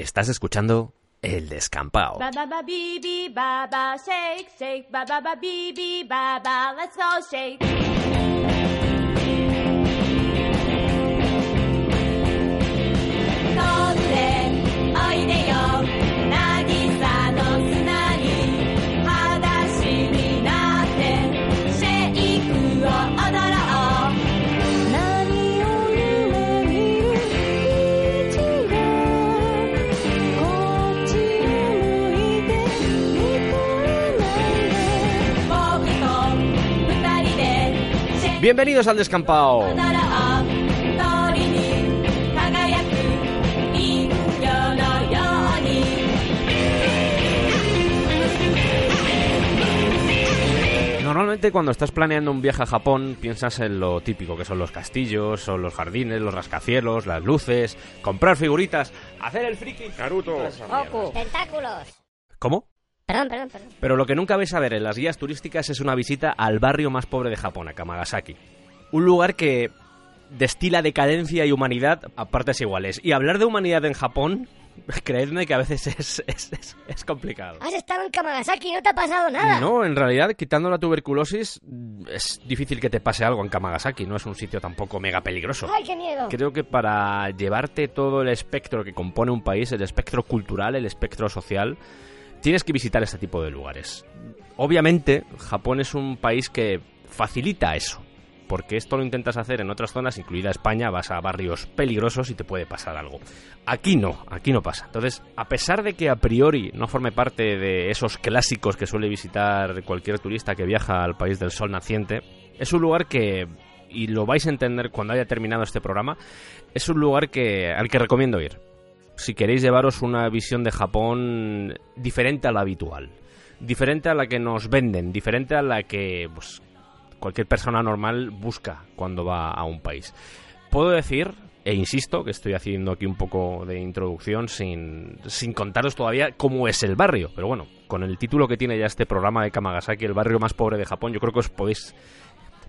Estás escuchando El Descampado. Ba ba ba ba ba ba ba ba ba ba. Bienvenidos al descampado. Normalmente cuando estás planeando un viaje a Japón piensas en lo típico que son los castillos, son los jardines, los rascacielos, las luces, comprar figuritas, hacer el friki, Naruto, tentáculos. ¿Cómo? Perdón, perdón, perdón. Pero lo que nunca vais a ver en las guías turísticas es una visita al barrio más pobre de Japón, a Kamagasaki. Un lugar que destila decadencia y humanidad a partes iguales. Y hablar de humanidad en Japón, creedme que a veces es, es, es- es complicado. Has estado en Kamagasaki y no te ha pasado nada. No, en realidad, quitando la tuberculosis, es difícil que te pase algo en Kamagasaki. No es un sitio tampoco mega peligroso. Ay, qué miedo. Creo que para llevarte todo el espectro que compone un país, el espectro cultural, el espectro social, tienes que visitar este tipo de lugares. Obviamente, Japón es un país que facilita eso. Porque esto lo intentas hacer en otras zonas, incluida España, vas a barrios peligrosos y te puede pasar algo. Aquí no, aquí no pasa. Entonces, a pesar de que a priori no forme parte de esos clásicos que suele visitar cualquier turista que viaja al país del sol naciente, es un lugar que, y lo vais a entender cuando haya terminado este programa, es un lugar que, al que recomiendo ir. Si queréis llevaros una visión de Japón diferente a la habitual, diferente a la que nos venden, diferente a la que pues, cualquier persona normal busca cuando va a un país. Puedo decir, e insisto, que estoy haciendo aquí un poco de introducción sin, sin contaros todavía cómo es el barrio, pero bueno, con el título que tiene ya este programa de Kamagasaki, el barrio más pobre de Japón, yo creo que os podéis,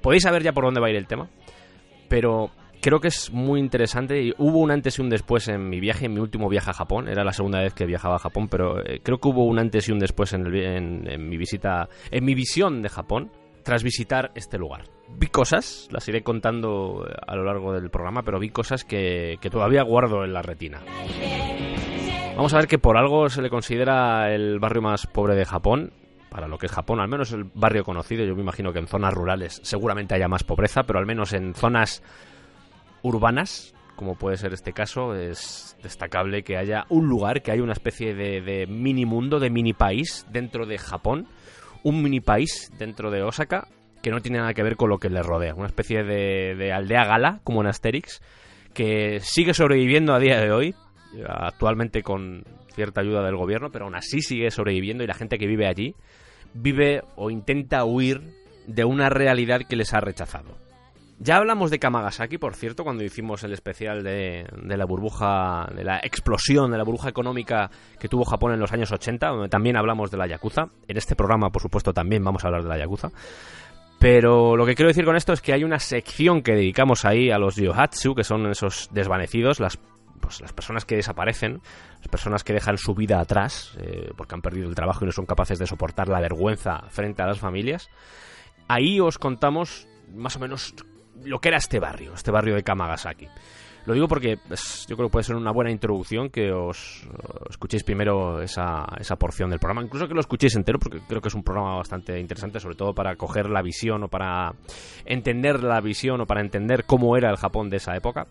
podéis saber ya por dónde va a ir el tema, pero creo que es muy interesante y hubo un antes y un después en mi viaje, en mi último viaje a Japón, era la segunda vez que viajaba a Japón, pero eh, creo que hubo un antes y un después en, el en- en mi visita, en mi visión de Japón tras visitar este lugar. Vi cosas, las iré contando eh, a lo largo del programa, pero vi cosas que, que todavía guardo en la retina. Vamos a ver que por algo se le considera el barrio más pobre de Japón. Para lo que es Japón, al menos el barrio conocido, yo me imagino que en zonas rurales seguramente haya más pobreza, pero al menos en zonas urbanas, como puede ser este caso, es destacable que haya un lugar, que haya una especie de, mini mundo, de mini país dentro de Japón, un mini país dentro de Osaka, que no tiene nada que ver con lo que le rodea, una especie de, de aldea gala, como en Asterix, que sigue sobreviviendo a día de hoy, actualmente con cierta ayuda del gobierno, pero aún así sigue sobreviviendo y la gente que vive allí vive o intenta huir de una realidad que les ha rechazado. Ya hablamos de Kamagasaki, por cierto, cuando hicimos el especial de, de la burbuja, de la explosión de la burbuja económica que tuvo Japón en los años 80, donde también hablamos de la Yakuza. En este programa, por supuesto, también vamos a hablar de la Yakuza. Pero lo que quiero decir con esto es que hay una sección que dedicamos ahí a los yohatsu, que son esos desvanecidos, las, pues, las personas que desaparecen, las personas que dejan su vida atrás eh, porque han perdido el trabajo y no son capaces de soportar la vergüenza frente a las familias. Ahí os contamos más o menos lo que era este barrio, este barrio de Kamagasaki. Lo digo porque es- yo creo que puede ser una buena introducción que os, os escuchéis primero esa, esa porción del programa, incluso que lo escuchéis entero porque creo que es un programa bastante interesante, sobre todo para coger la visión o para entender la visión o para entender cómo era el Japón de esa época.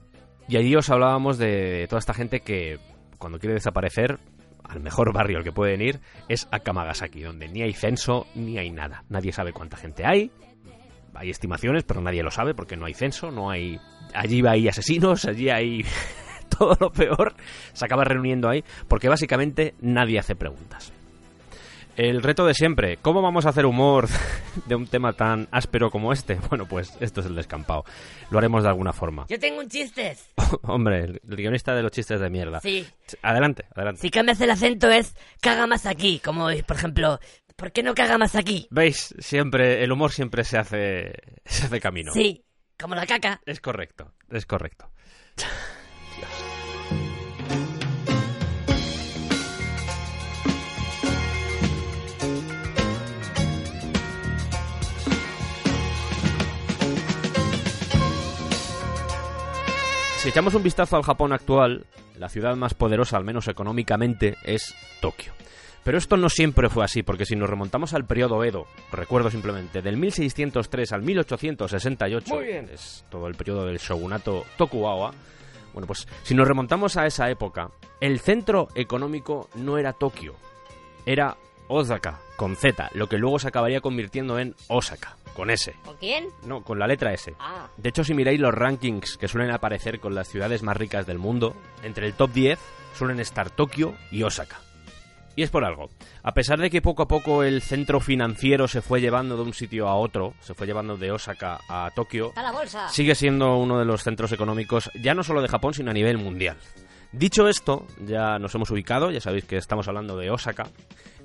Y allí os hablábamos de toda esta gente que cuando quiere desaparecer, al mejor barrio al que pueden ir es a Kamagasaki, donde ni hay censo ni hay nada. Nadie sabe cuánta gente hay. Hay estimaciones, pero nadie lo sabe porque no hay censo, no hay... Allí hay asesinos, allí hay todo lo peor. Se acaba reuniendo ahí porque básicamente nadie hace preguntas. El reto de siempre, ¿cómo vamos a hacer humor de un tema tan áspero como este? Bueno, pues esto es el descampado. Lo haremos de alguna forma. Yo tengo un chiste. Hombre, el el guionista de los chistes de mierda. Sí. Adelante, adelante. Si cambias el acento es caga más aquí. Como, por ejemplo, ¿Por qué no caga más aquí? ¿Veis? Siempre, el humor siempre se hace, se hace camino. Sí, como la caca. Es correcto, es correcto. Si echamos un vistazo al Japón actual, la ciudad más poderosa, al menos económicamente, es Tokio. Pero esto no siempre fue así, porque si nos remontamos al periodo Edo, recuerdo simplemente, del 1603 al 1868, Muy bien. es todo el periodo del shogunato Tokugawa, bueno, pues si nos remontamos a esa época, el centro económico no era Tokio, era Osaka, con Z, lo que luego se acabaría convirtiendo en Osaka, con S. ¿Con quién? No, con la letra S. Ah. De hecho, si miráis los rankings que suelen aparecer con las ciudades más ricas del mundo, entre el top 10 suelen estar Tokio y Osaka. Y es por algo. A pesar de que poco a poco el centro financiero se fue llevando de un sitio a otro, se fue llevando de Osaka a Tokio, Está la bolsa. sigue siendo uno de los centros económicos ya no solo de Japón, sino a nivel mundial. Dicho esto, ya nos hemos ubicado, ya sabéis que estamos hablando de Osaka.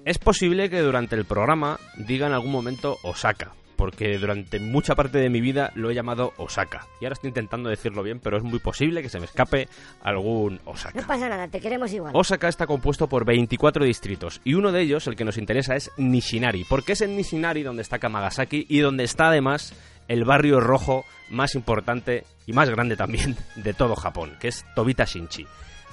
Es posible que durante el programa diga en algún momento Osaka, porque durante mucha parte de mi vida lo he llamado Osaka. Y ahora estoy intentando decirlo bien, pero es muy posible que se me escape algún Osaka. No pasa nada, te queremos igual. Osaka está compuesto por 24 distritos y uno de ellos, el que nos interesa, es Nishinari, porque es en Nishinari donde está Kamagasaki y donde está además el barrio rojo más importante y más grande también de todo Japón, que es Tobita Shinchi,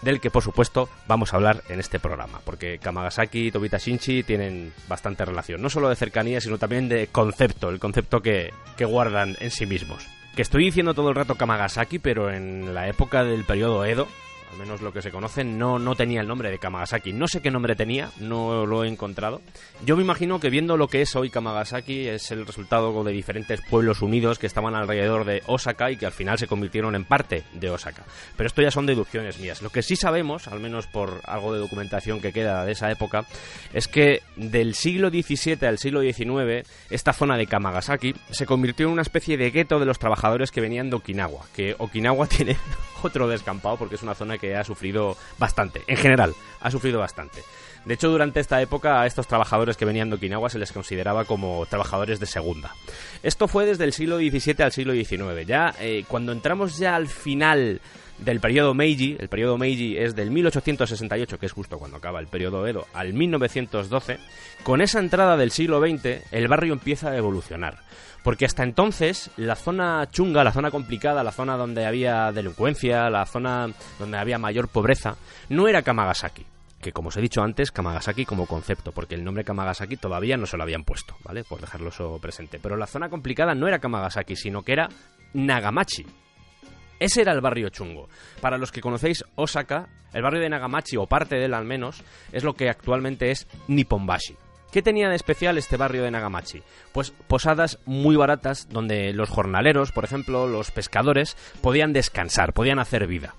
del que por supuesto vamos a hablar en este programa, porque Kamagasaki y Tobita Shinchi tienen bastante relación, no solo de cercanía, sino también de concepto, el concepto que, que guardan en sí mismos. Que estoy diciendo todo el rato Kamagasaki, pero en la época del periodo Edo, al menos lo que se conoce, no, no tenía el nombre de Kamagasaki. No sé qué nombre tenía, no lo he encontrado. Yo me imagino que viendo lo que es hoy Kamagasaki es el resultado de diferentes pueblos unidos que estaban alrededor de Osaka y que al final se convirtieron en parte de Osaka. Pero esto ya son deducciones mías. Lo que sí sabemos, al menos por algo de documentación que queda de esa época, es que del siglo XVII al siglo XIX, esta zona de Kamagasaki se convirtió en una especie de gueto de los trabajadores que venían de Okinawa. Que Okinawa tiene otro descampado porque es una zona que ha sufrido bastante. En general, ha sufrido bastante. De hecho, durante esta época a estos trabajadores que venían de Okinawa se les consideraba como trabajadores de segunda. Esto fue desde el siglo XVII al siglo XIX. Ya eh, cuando entramos ya al final del periodo Meiji, el periodo Meiji es del 1868, que es justo cuando acaba el periodo Edo, al 1912, con esa entrada del siglo XX el barrio empieza a evolucionar. Porque hasta entonces la zona chunga, la zona complicada, la zona donde había delincuencia, la zona donde había mayor pobreza, no era Kamagasaki. Que como os he dicho antes, Kamagasaki como concepto, porque el nombre Kamagasaki todavía no se lo habían puesto, ¿vale? Por dejarlo eso presente. Pero la zona complicada no era Kamagasaki, sino que era Nagamachi. Ese era el barrio chungo. Para los que conocéis Osaka, el barrio de Nagamachi, o parte de él al menos, es lo que actualmente es Nipponbashi. ¿Qué tenía de especial este barrio de Nagamachi? Pues posadas muy baratas donde los jornaleros, por ejemplo, los pescadores, podían descansar, podían hacer vida.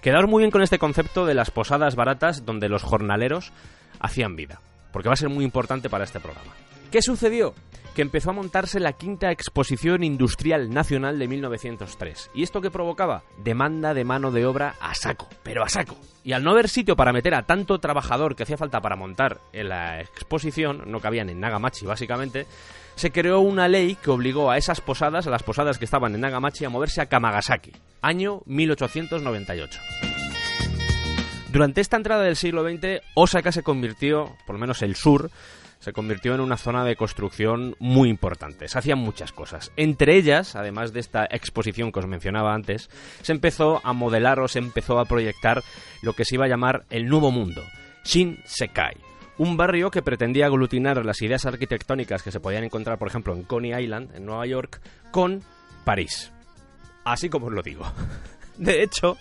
Quedaos muy bien con este concepto de las posadas baratas donde los jornaleros hacían vida, porque va a ser muy importante para este programa. ¿Qué sucedió? Que empezó a montarse la quinta exposición industrial nacional de 1903. ¿Y esto qué provocaba? Demanda de mano de obra a saco, pero a saco. Y al no haber sitio para meter a tanto trabajador que hacía falta para montar en la exposición, no cabían en Nagamachi básicamente, se creó una ley que obligó a esas posadas, a las posadas que estaban en Nagamachi, a moverse a Kamagasaki, año 1898. Durante esta entrada del siglo XX, Osaka se convirtió, por lo menos el sur, se convirtió en una zona de construcción muy importante. Se hacían muchas cosas. Entre ellas, además de esta exposición que os mencionaba antes, se empezó a modelar o se empezó a proyectar lo que se iba a llamar el Nuevo Mundo, Shinsekai. Un barrio que pretendía aglutinar las ideas arquitectónicas que se podían encontrar, por ejemplo, en Coney Island, en Nueva York, con París. Así como os lo digo. De hecho,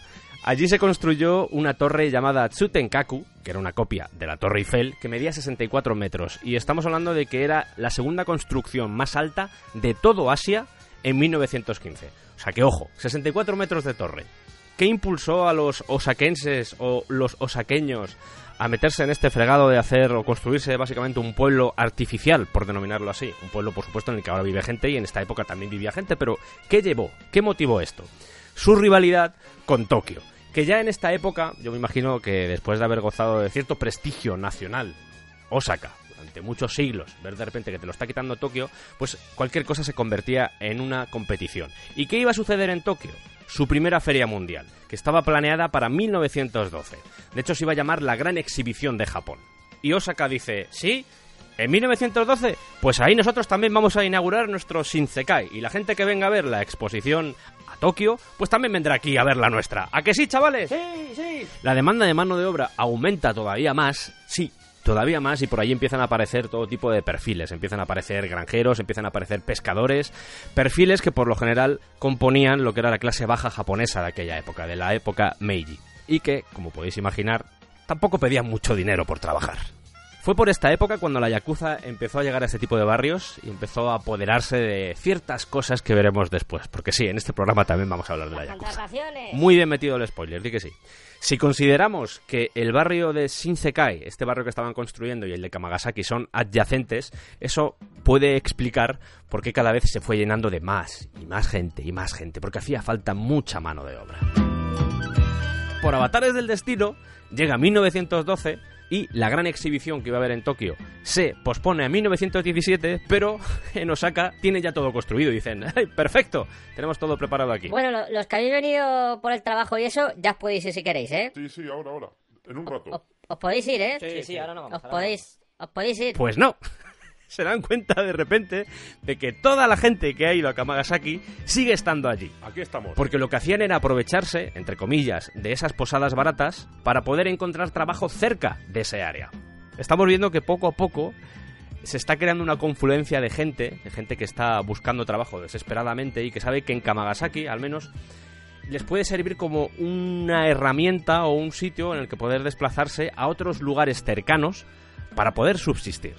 Allí se construyó una torre llamada Tsutenkaku, que era una copia de la Torre Eiffel, que medía 64 metros. Y estamos hablando de que era la segunda construcción más alta de todo Asia en 1915. O sea que, ojo, 64 metros de torre. ¿Qué impulsó a los osaquenses o los osaqueños a meterse en este fregado de hacer o construirse básicamente un pueblo artificial, por denominarlo así? Un pueblo, por supuesto, en el que ahora vive gente y en esta época también vivía gente, pero ¿qué llevó? ¿Qué motivó esto? Su rivalidad con Tokio que ya en esta época, yo me imagino que después de haber gozado de cierto prestigio nacional, Osaka, durante muchos siglos, ver de repente que te lo está quitando Tokio, pues cualquier cosa se convertía en una competición. ¿Y qué iba a suceder en Tokio? Su primera feria mundial, que estaba planeada para 1912. De hecho, se iba a llamar la Gran Exhibición de Japón. Y Osaka dice, ¿sí? ¿En 1912? Pues ahí nosotros también vamos a inaugurar nuestro Shinsekai. Y la gente que venga a ver la exposición a Tokio, pues también vendrá aquí a ver la nuestra. ¿A que sí, chavales? Sí, sí. La demanda de mano de obra aumenta todavía más, sí, todavía más, y por ahí empiezan a aparecer todo tipo de perfiles. Empiezan a aparecer granjeros, empiezan a aparecer pescadores, perfiles que por lo general componían lo que era la clase baja japonesa de aquella época, de la época Meiji, y que, como podéis imaginar, tampoco pedían mucho dinero por trabajar. Fue por esta época cuando la Yakuza empezó a llegar a ese tipo de barrios y empezó a apoderarse de ciertas cosas que veremos después. Porque sí, en este programa también vamos a hablar de la Yakuza. Muy bien metido el spoiler, di que sí. Si consideramos que el barrio de Shinsekai, este barrio que estaban construyendo, y el de Kamagasaki son adyacentes, eso puede explicar por qué cada vez se fue llenando de más y más gente y más gente, porque hacía falta mucha mano de obra. Por avatares del destino, llega 1912 y la gran exhibición que iba a haber en Tokio se pospone a 1917, pero en Osaka tiene ya todo construido. Dicen, ¡ay, perfecto! Tenemos todo preparado aquí. Bueno, lo- los que habéis venido por el trabajo y eso, ya os podéis ir si queréis, ¿eh? Sí, sí, ahora, ahora. En un rato. Os, os podéis ir, ¿eh? Sí, sí, ahora no vamos. Os ahora podéis, os podéis ir. Pues no. Se dan cuenta de repente de que toda la gente que ha ido a Kamagasaki sigue estando allí. Aquí estamos. Porque lo que hacían era aprovecharse, entre comillas, de esas posadas baratas para poder encontrar trabajo cerca de ese área. Estamos viendo que poco a poco se está creando una confluencia de gente, de gente que está buscando trabajo desesperadamente y que sabe que en Kamagasaki, al menos, les puede servir como una herramienta o un sitio en el que poder desplazarse a otros lugares cercanos para poder subsistir.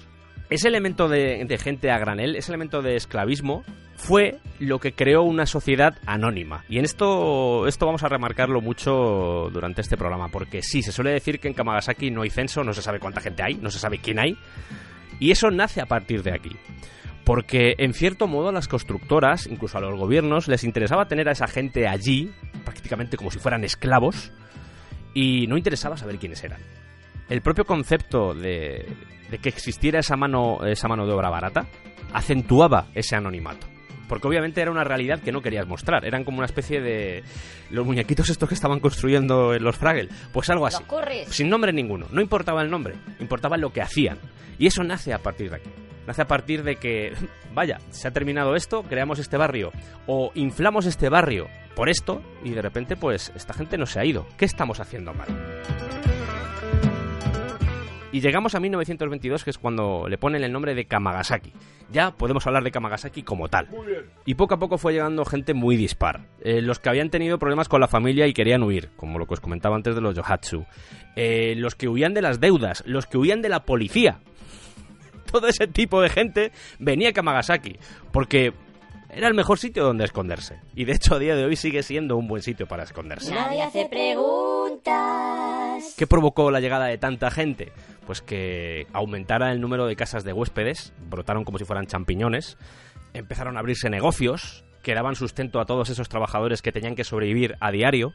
Ese elemento de, gente a granel, ese elemento de esclavismo, fue lo que creó una sociedad anónima. Y en esto, esto vamos a remarcarlo mucho durante este programa, porque sí, se suele decir que en Kamagasaki no hay censo, no se sabe cuánta gente hay, no se sabe quién hay, y eso nace a partir de aquí. Porque en cierto modo a las constructoras, incluso a los gobiernos, les interesaba tener a esa gente allí, prácticamente como si fueran esclavos, y no interesaba saber quiénes eran. El propio concepto de, de que existiera esa mano, esa mano de obra barata acentuaba ese anonimato. Porque obviamente era una realidad que no querías mostrar. Eran como una especie de. Los muñequitos estos que estaban construyendo en los Fraggle. Pues algo así. Sin nombre ninguno. No importaba el nombre, importaba lo que hacían. Y eso nace a partir de aquí. Nace a partir de que, vaya, se ha terminado esto, creamos este barrio. O inflamos este barrio por esto y de repente, pues, esta gente no se ha ido. ¿Qué estamos haciendo mal? Y llegamos a 1922, que es cuando le ponen el nombre de Kamagasaki. Ya podemos hablar de Kamagasaki como tal. Muy bien. Y poco a poco fue llegando gente muy dispar. Eh, los que habían tenido problemas con la familia y querían huir, como lo que os comentaba antes de los Yohatsu. Eh, los que huían de las deudas, los que huían de la policía. Todo ese tipo de gente venía a Kamagasaki, porque era el mejor sitio donde esconderse. Y de hecho a día de hoy sigue siendo un buen sitio para esconderse. Nadie hace preguntas. ¿Qué provocó la llegada de tanta gente? Pues que aumentara el número de casas de huéspedes, brotaron como si fueran champiñones, empezaron a abrirse negocios que daban sustento a todos esos trabajadores que tenían que sobrevivir a diario,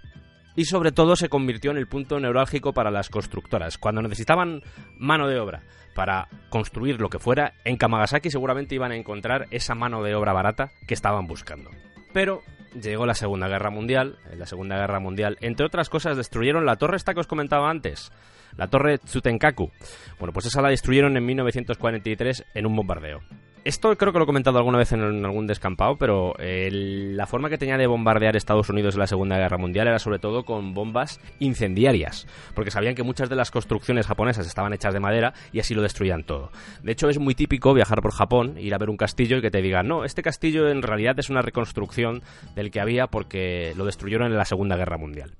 y sobre todo se convirtió en el punto neurálgico para las constructoras. Cuando necesitaban mano de obra para construir lo que fuera, en Kamagasaki seguramente iban a encontrar esa mano de obra barata que estaban buscando. Pero llegó la Segunda Guerra Mundial. En la Segunda Guerra Mundial, entre otras cosas, destruyeron la torre esta que os comentaba antes, la torre Tsutenkaku. Bueno, pues esa la destruyeron en 1943 en un bombardeo. Esto creo que lo he comentado alguna vez en, algún descampado, pero eh, la forma que tenía de bombardear Estados Unidos en la Segunda Guerra Mundial era sobre todo con bombas incendiarias, porque sabían que muchas de las construcciones japonesas estaban hechas de madera y así lo destruían todo. De hecho, es muy típico viajar por Japón, ir a ver un castillo y que te digan, no, este castillo en realidad es una reconstrucción del que había porque lo destruyeron en la Segunda Guerra Mundial.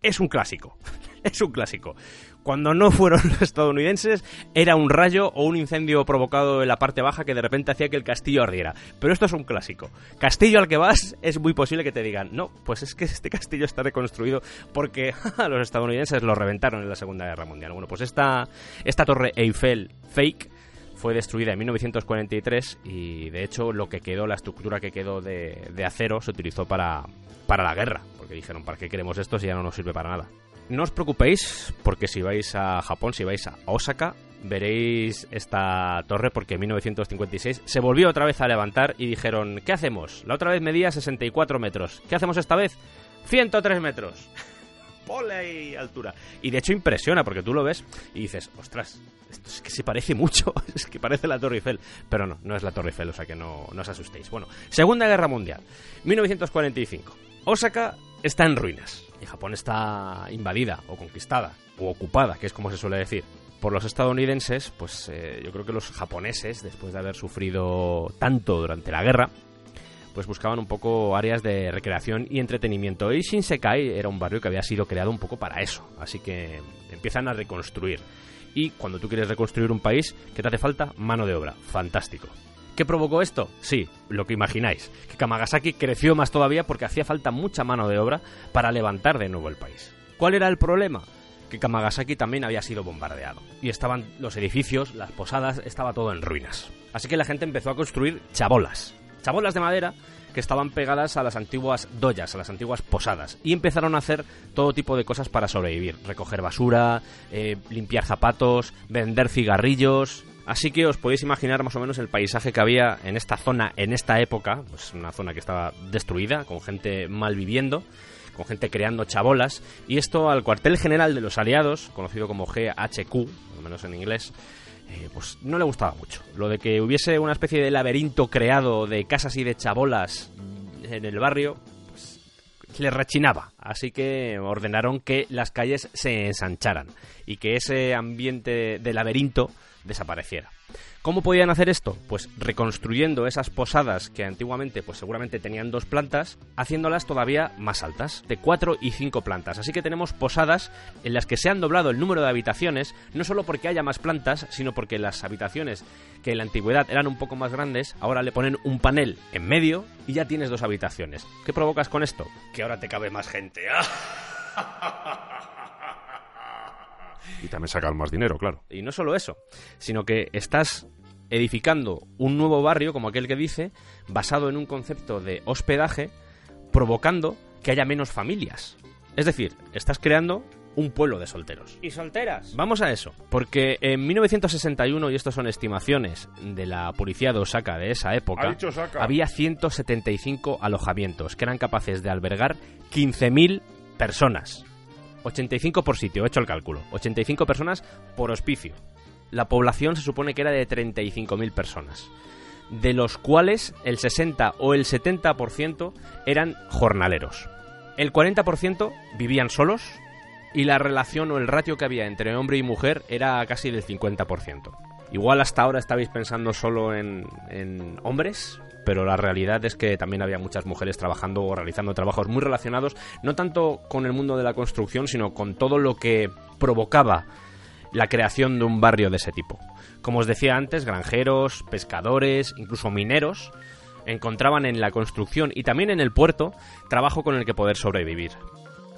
Es un clásico, es un clásico. Cuando no fueron los estadounidenses, era un rayo o un incendio provocado en la parte baja que de repente hacía que el castillo ardiera. Pero esto es un clásico. Castillo al que vas, es muy posible que te digan, no, pues es que este castillo está reconstruido porque los estadounidenses lo reventaron en la Segunda Guerra Mundial. Bueno, pues esta, esta torre Eiffel fake fue destruida en 1943 y de hecho lo que quedó, la estructura que quedó de, acero, se utilizó para, para la guerra. Porque dijeron, ¿para qué queremos esto si ya no nos sirve para nada? No os preocupéis, porque si vais a Japón, si vais a Osaka, veréis esta torre porque en 1956 se volvió otra vez a levantar y dijeron, ¿qué hacemos? La otra vez medía 64 metros. ¿Qué hacemos esta vez? 103 metros. ¡Ole! Altura. Y de hecho impresiona, porque tú lo ves y dices, ostras, esto es que se parece mucho, es que parece la Torre Eiffel. Pero no, no es la Torre Eiffel, o sea que no, no os asustéis. Bueno, Segunda Guerra Mundial, 1945. Osaka está en ruinas y Japón está invadida o conquistada o ocupada, que es como se suele decir, por los estadounidenses, pues eh, yo creo que los japoneses, después de haber sufrido tanto durante la guerra, pues buscaban un poco áreas de recreación y entretenimiento. Y Shinsekai era un barrio que había sido creado un poco para eso, así que empiezan a reconstruir. Y cuando tú quieres reconstruir un país, ¿qué te hace falta? Mano de obra. Fantástico. ¿Qué provocó esto? Sí, lo que imagináis, que Kamagasaki creció más todavía porque hacía falta mucha mano de obra para levantar de nuevo el país. ¿Cuál era el problema? Que Kamagasaki también había sido bombardeado y estaban los edificios, las posadas, estaba todo en ruinas. Así que la gente empezó a construir chabolas, chabolas de madera que estaban pegadas a las antiguas doyas, a las antiguas posadas, y empezaron a hacer todo tipo de cosas para sobrevivir, recoger basura, eh, limpiar zapatos, vender cigarrillos, Así que os podéis imaginar más o menos el paisaje que había en esta zona, en esta época, pues una zona que estaba destruida, con gente mal viviendo, con gente creando chabolas, y esto al cuartel general de los aliados, conocido como GHQ, al menos en inglés, eh, pues no le gustaba mucho. Lo de que hubiese una especie de laberinto creado de casas y de chabolas en el barrio, pues le rechinaba. Así que ordenaron que las calles se ensancharan y que ese ambiente de laberinto desapareciera. ¿Cómo podían hacer esto? Pues reconstruyendo esas posadas que antiguamente pues seguramente tenían dos plantas, haciéndolas todavía más altas, de cuatro y cinco plantas. Así que tenemos posadas en las que se han doblado el número de habitaciones, no solo porque haya más plantas, sino porque las habitaciones que en la antigüedad eran un poco más grandes, ahora le ponen un panel en medio y ya tienes dos habitaciones. ¿Qué provocas con esto? Que ahora te cabe más gente. Y también sacan más dinero, claro. Y no solo eso, sino que estás edificando un nuevo barrio, como aquel que dice, basado en un concepto de hospedaje, provocando que haya menos familias. Es decir, estás creando un pueblo de solteros. ¿Y solteras? Vamos a eso, porque en 1961, y esto son estimaciones de la policía de Osaka de esa época, Ha dicho Osaka. había 175 alojamientos que eran capaces de albergar 15.000 personas. 85 por sitio, he hecho el cálculo. 85 personas por hospicio. La población se supone que era de 35.000 personas, de los cuales el 60 o el 70% eran jornaleros. El 40% vivían solos y la relación o el ratio que había entre hombre y mujer era casi del 50%. Igual hasta ahora estabais pensando solo en, en hombres, pero la realidad es que también había muchas mujeres trabajando o realizando trabajos muy relacionados, no tanto con el mundo de la construcción, sino con todo lo que provocaba la creación de un barrio de ese tipo. Como os decía antes, granjeros, pescadores, incluso mineros, encontraban en la construcción y también en el puerto trabajo con el que poder sobrevivir.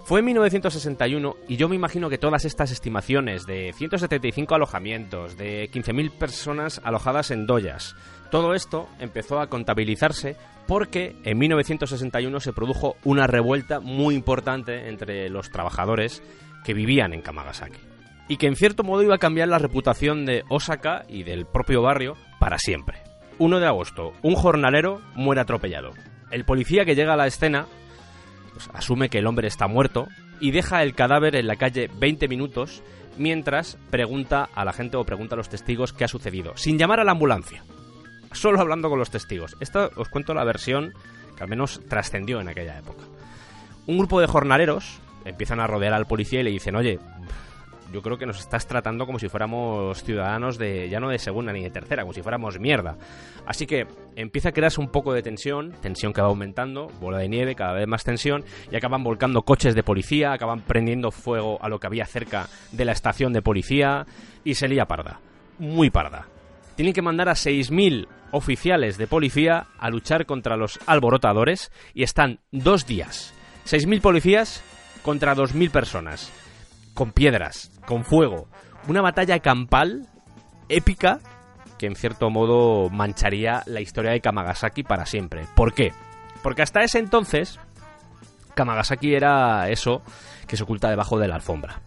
Fue en 1961 y yo me imagino que todas estas estimaciones de 175 alojamientos, de 15.000 personas alojadas en doyas, todo esto empezó a contabilizarse porque en 1961 se produjo una revuelta muy importante entre los trabajadores que vivían en Kamagasaki. Y que en cierto modo iba a cambiar la reputación de Osaka y del propio barrio para siempre. 1 de agosto, un jornalero muere atropellado. El policía que llega a la escena pues, asume que el hombre está muerto y deja el cadáver en la calle 20 minutos mientras pregunta a la gente o pregunta a los testigos qué ha sucedido, sin llamar a la ambulancia, solo hablando con los testigos. Esto os cuento la versión que al menos trascendió en aquella época. Un grupo de jornaleros empiezan a rodear al policía y le dicen, oye, yo creo que nos estás tratando como si fuéramos ciudadanos de ya no de segunda ni de tercera, como si fuéramos mierda. Así que empieza a crearse un poco de tensión, tensión que va aumentando, bola de nieve, cada vez más tensión, y acaban volcando coches de policía, acaban prendiendo fuego a lo que había cerca de la estación de policía, y se lía parda. Muy parda. Tienen que mandar a 6.000 oficiales de policía a luchar contra los alborotadores, y están dos días. 6.000 policías contra 2.000 personas con piedras, con fuego. Una batalla campal épica que en cierto modo mancharía la historia de Kamagasaki para siempre. ¿Por qué? Porque hasta ese entonces Kamagasaki era eso que se oculta debajo de la alfombra.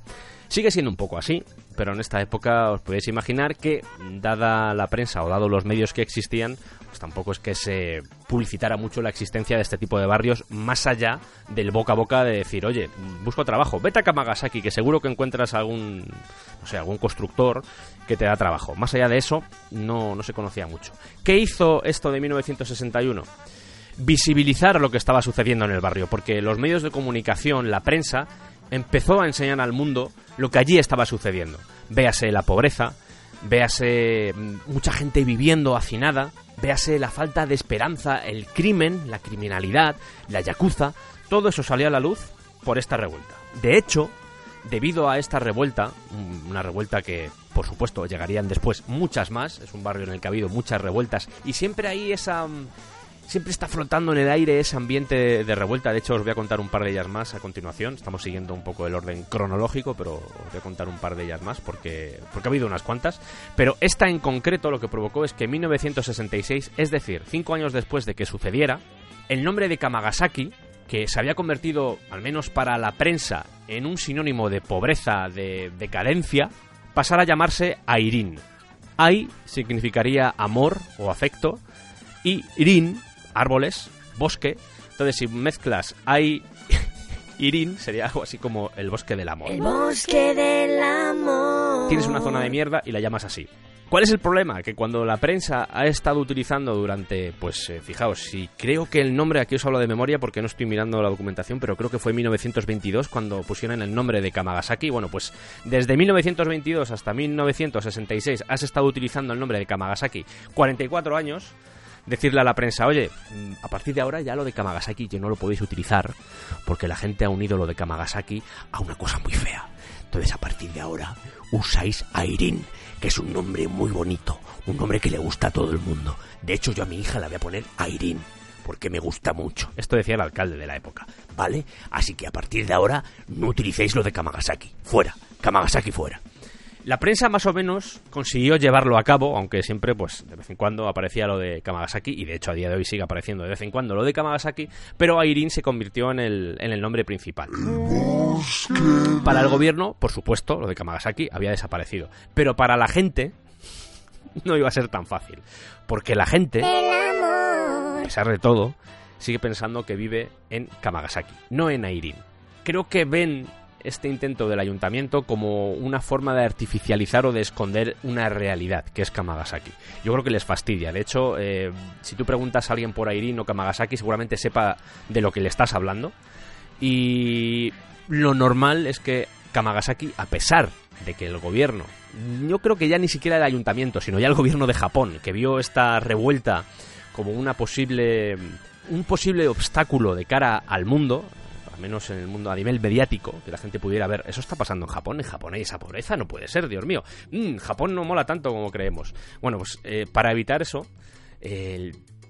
Sigue siendo un poco así, pero en esta época os podéis imaginar que, dada la prensa o dado los medios que existían, pues tampoco es que se publicitara mucho la existencia de este tipo de barrios, más allá del boca a boca de decir, oye, busco trabajo, vete a Kamagasaki, que seguro que encuentras algún, no sé, algún constructor que te da trabajo. Más allá de eso, no, no se conocía mucho. ¿Qué hizo esto de 1961? visibilizar lo que estaba sucediendo en el barrio, porque los medios de comunicación, la prensa, empezó a enseñar al mundo lo que allí estaba sucediendo. Véase la pobreza, véase mm, mucha gente viviendo hacinada, véase la falta de esperanza, el crimen, la criminalidad, la yakuza, todo eso salió a la luz por esta revuelta. De hecho, debido a esta revuelta, mm, una revuelta que por supuesto llegarían después muchas más, es un barrio en el que ha habido muchas revueltas y siempre hay esa mm, siempre está flotando en el aire ese ambiente de revuelta. De hecho, os voy a contar un par de ellas más a continuación. Estamos siguiendo un poco el orden cronológico, pero os voy a contar un par de ellas más porque, porque ha habido unas cuantas. Pero esta en concreto lo que provocó es que en 1966, es decir, cinco años después de que sucediera, el nombre de Kamagasaki, que se había convertido, al menos para la prensa, en un sinónimo de pobreza, de decadencia, pasara a llamarse Airin. Ai significaría amor o afecto y Irin árboles, bosque. Entonces, si mezclas hay Irin, sería algo así como el bosque del amor. El bosque del amor. Tienes una zona de mierda y la llamas así. ¿Cuál es el problema? Que cuando la prensa ha estado utilizando durante, pues eh, fijaos, si creo que el nombre, aquí os hablo de memoria porque no estoy mirando la documentación, pero creo que fue en 1922 cuando pusieron el nombre de Kamagasaki. Bueno, pues desde 1922 hasta 1966 has estado utilizando el nombre de Kamagasaki 44 años decirle a la prensa, oye, mm, a partir de ahora ya lo de Kamagasaki ya no lo podéis utilizar porque la gente ha unido lo de Kamagasaki a una cosa muy fea. Entonces a partir de ahora usáis Airin, que es un nombre muy bonito, un nombre que le gusta a todo el mundo. De hecho yo a mi hija la voy a poner Airin porque me gusta mucho. Esto decía el alcalde de la época, ¿vale? Así que a partir de ahora no utilicéis lo de Kamagasaki. Fuera, Kamagasaki fuera. La prensa más o menos consiguió llevarlo a cabo, aunque siempre, pues, de vez en cuando aparecía lo de Kamagasaki, y de hecho a día de hoy sigue apareciendo de vez en cuando lo de Kamagasaki, pero Airin se convirtió en el, en el nombre principal. Para el gobierno, por supuesto, lo de Kamagasaki había desaparecido, pero para la gente no iba a ser tan fácil, porque la gente, a pesar de todo, sigue pensando que vive en Kamagasaki, no en Airin. Creo que ven este intento del ayuntamiento como una forma de artificializar o de esconder una realidad, que es Kamagasaki. Yo creo que les fastidia. De hecho, eh, si tú preguntas a alguien por Airin o Kamagasaki, seguramente sepa de lo que le estás hablando. Y lo normal es que Kamagasaki, a pesar de que el gobierno, yo creo que ya ni siquiera el ayuntamiento, sino ya el gobierno de Japón, que vio esta revuelta como una posible un posible obstáculo de cara al mundo, al menos en el mundo a nivel mediático, que la gente pudiera ver, eso está pasando en Japón, en Japón hay esa pobreza, no puede ser, Dios mío. Mm, Japón no mola tanto como creemos. Bueno, pues eh, para evitar eso,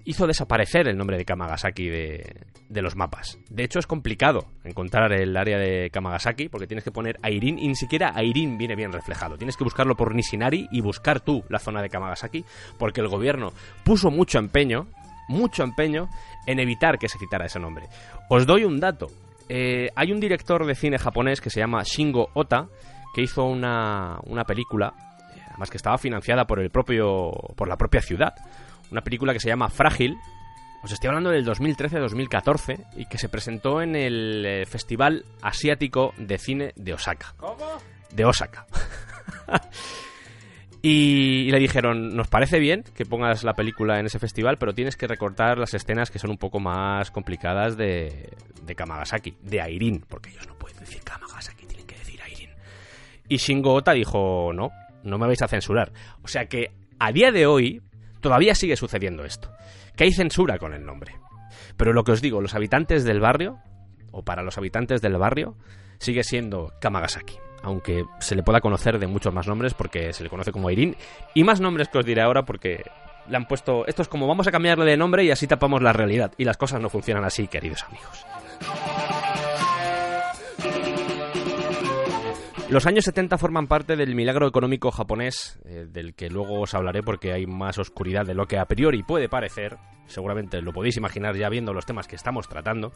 hizo desaparecer el nombre de Kamagasaki de, de los mapas. De hecho, es complicado encontrar el área de Kamagasaki porque tienes que poner Airin y ni siquiera Airin viene bien reflejado. Tienes que buscarlo por Nishinari y buscar tú la zona de Kamagasaki porque el gobierno puso mucho empeño, mucho empeño en evitar que se citara ese nombre. Os doy un dato. Eh, hay un director de cine japonés que se llama Shingo Ota que hizo una, una película, además que estaba financiada por el propio por la propia ciudad, una película que se llama Frágil. Os estoy hablando del 2013-2014 y que se presentó en el eh, Festival Asiático de Cine de Osaka. ¿Cómo? De Osaka. Y, le dijeron, nos parece bien que pongas la película en ese festival, pero tienes que recortar las escenas que son un poco más complicadas de, de Kamagasaki, de Airin, porque ellos no pueden decir Kamagasaki, tienen que decir Airin. Y Shingo Ota dijo, no, no me vais a censurar. O sea que a día de hoy todavía sigue sucediendo esto, que hay censura con el nombre. Pero lo que os digo, los habitantes del barrio, o para los habitantes del barrio, sigue siendo Kamagasaki aunque se le pueda conocer de muchos más nombres porque se le conoce como Airin y más nombres que os diré ahora porque le han puesto esto es como vamos a cambiarle de nombre y así tapamos la realidad y las cosas no funcionan así queridos amigos Los años 70 forman parte del milagro económico japonés, eh, del que luego os hablaré porque hay más oscuridad de lo que a priori puede parecer. Seguramente lo podéis imaginar ya viendo los temas que estamos tratando.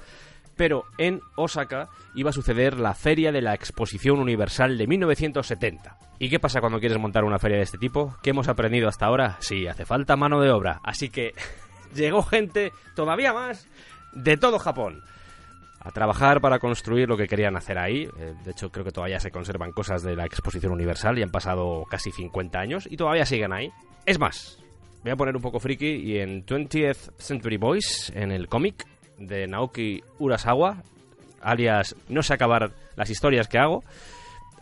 Pero en Osaka iba a suceder la Feria de la Exposición Universal de 1970. ¿Y qué pasa cuando quieres montar una feria de este tipo? ¿Qué hemos aprendido hasta ahora? Sí, hace falta mano de obra. Así que llegó gente todavía más de todo Japón a trabajar para construir lo que querían hacer ahí. Eh, de hecho, creo que todavía se conservan cosas de la Exposición Universal y han pasado casi 50 años y todavía siguen ahí. Es más, voy a poner un poco friki y en 20th Century Boys, en el cómic de Naoki Urasawa, alias No sé acabar las historias que hago,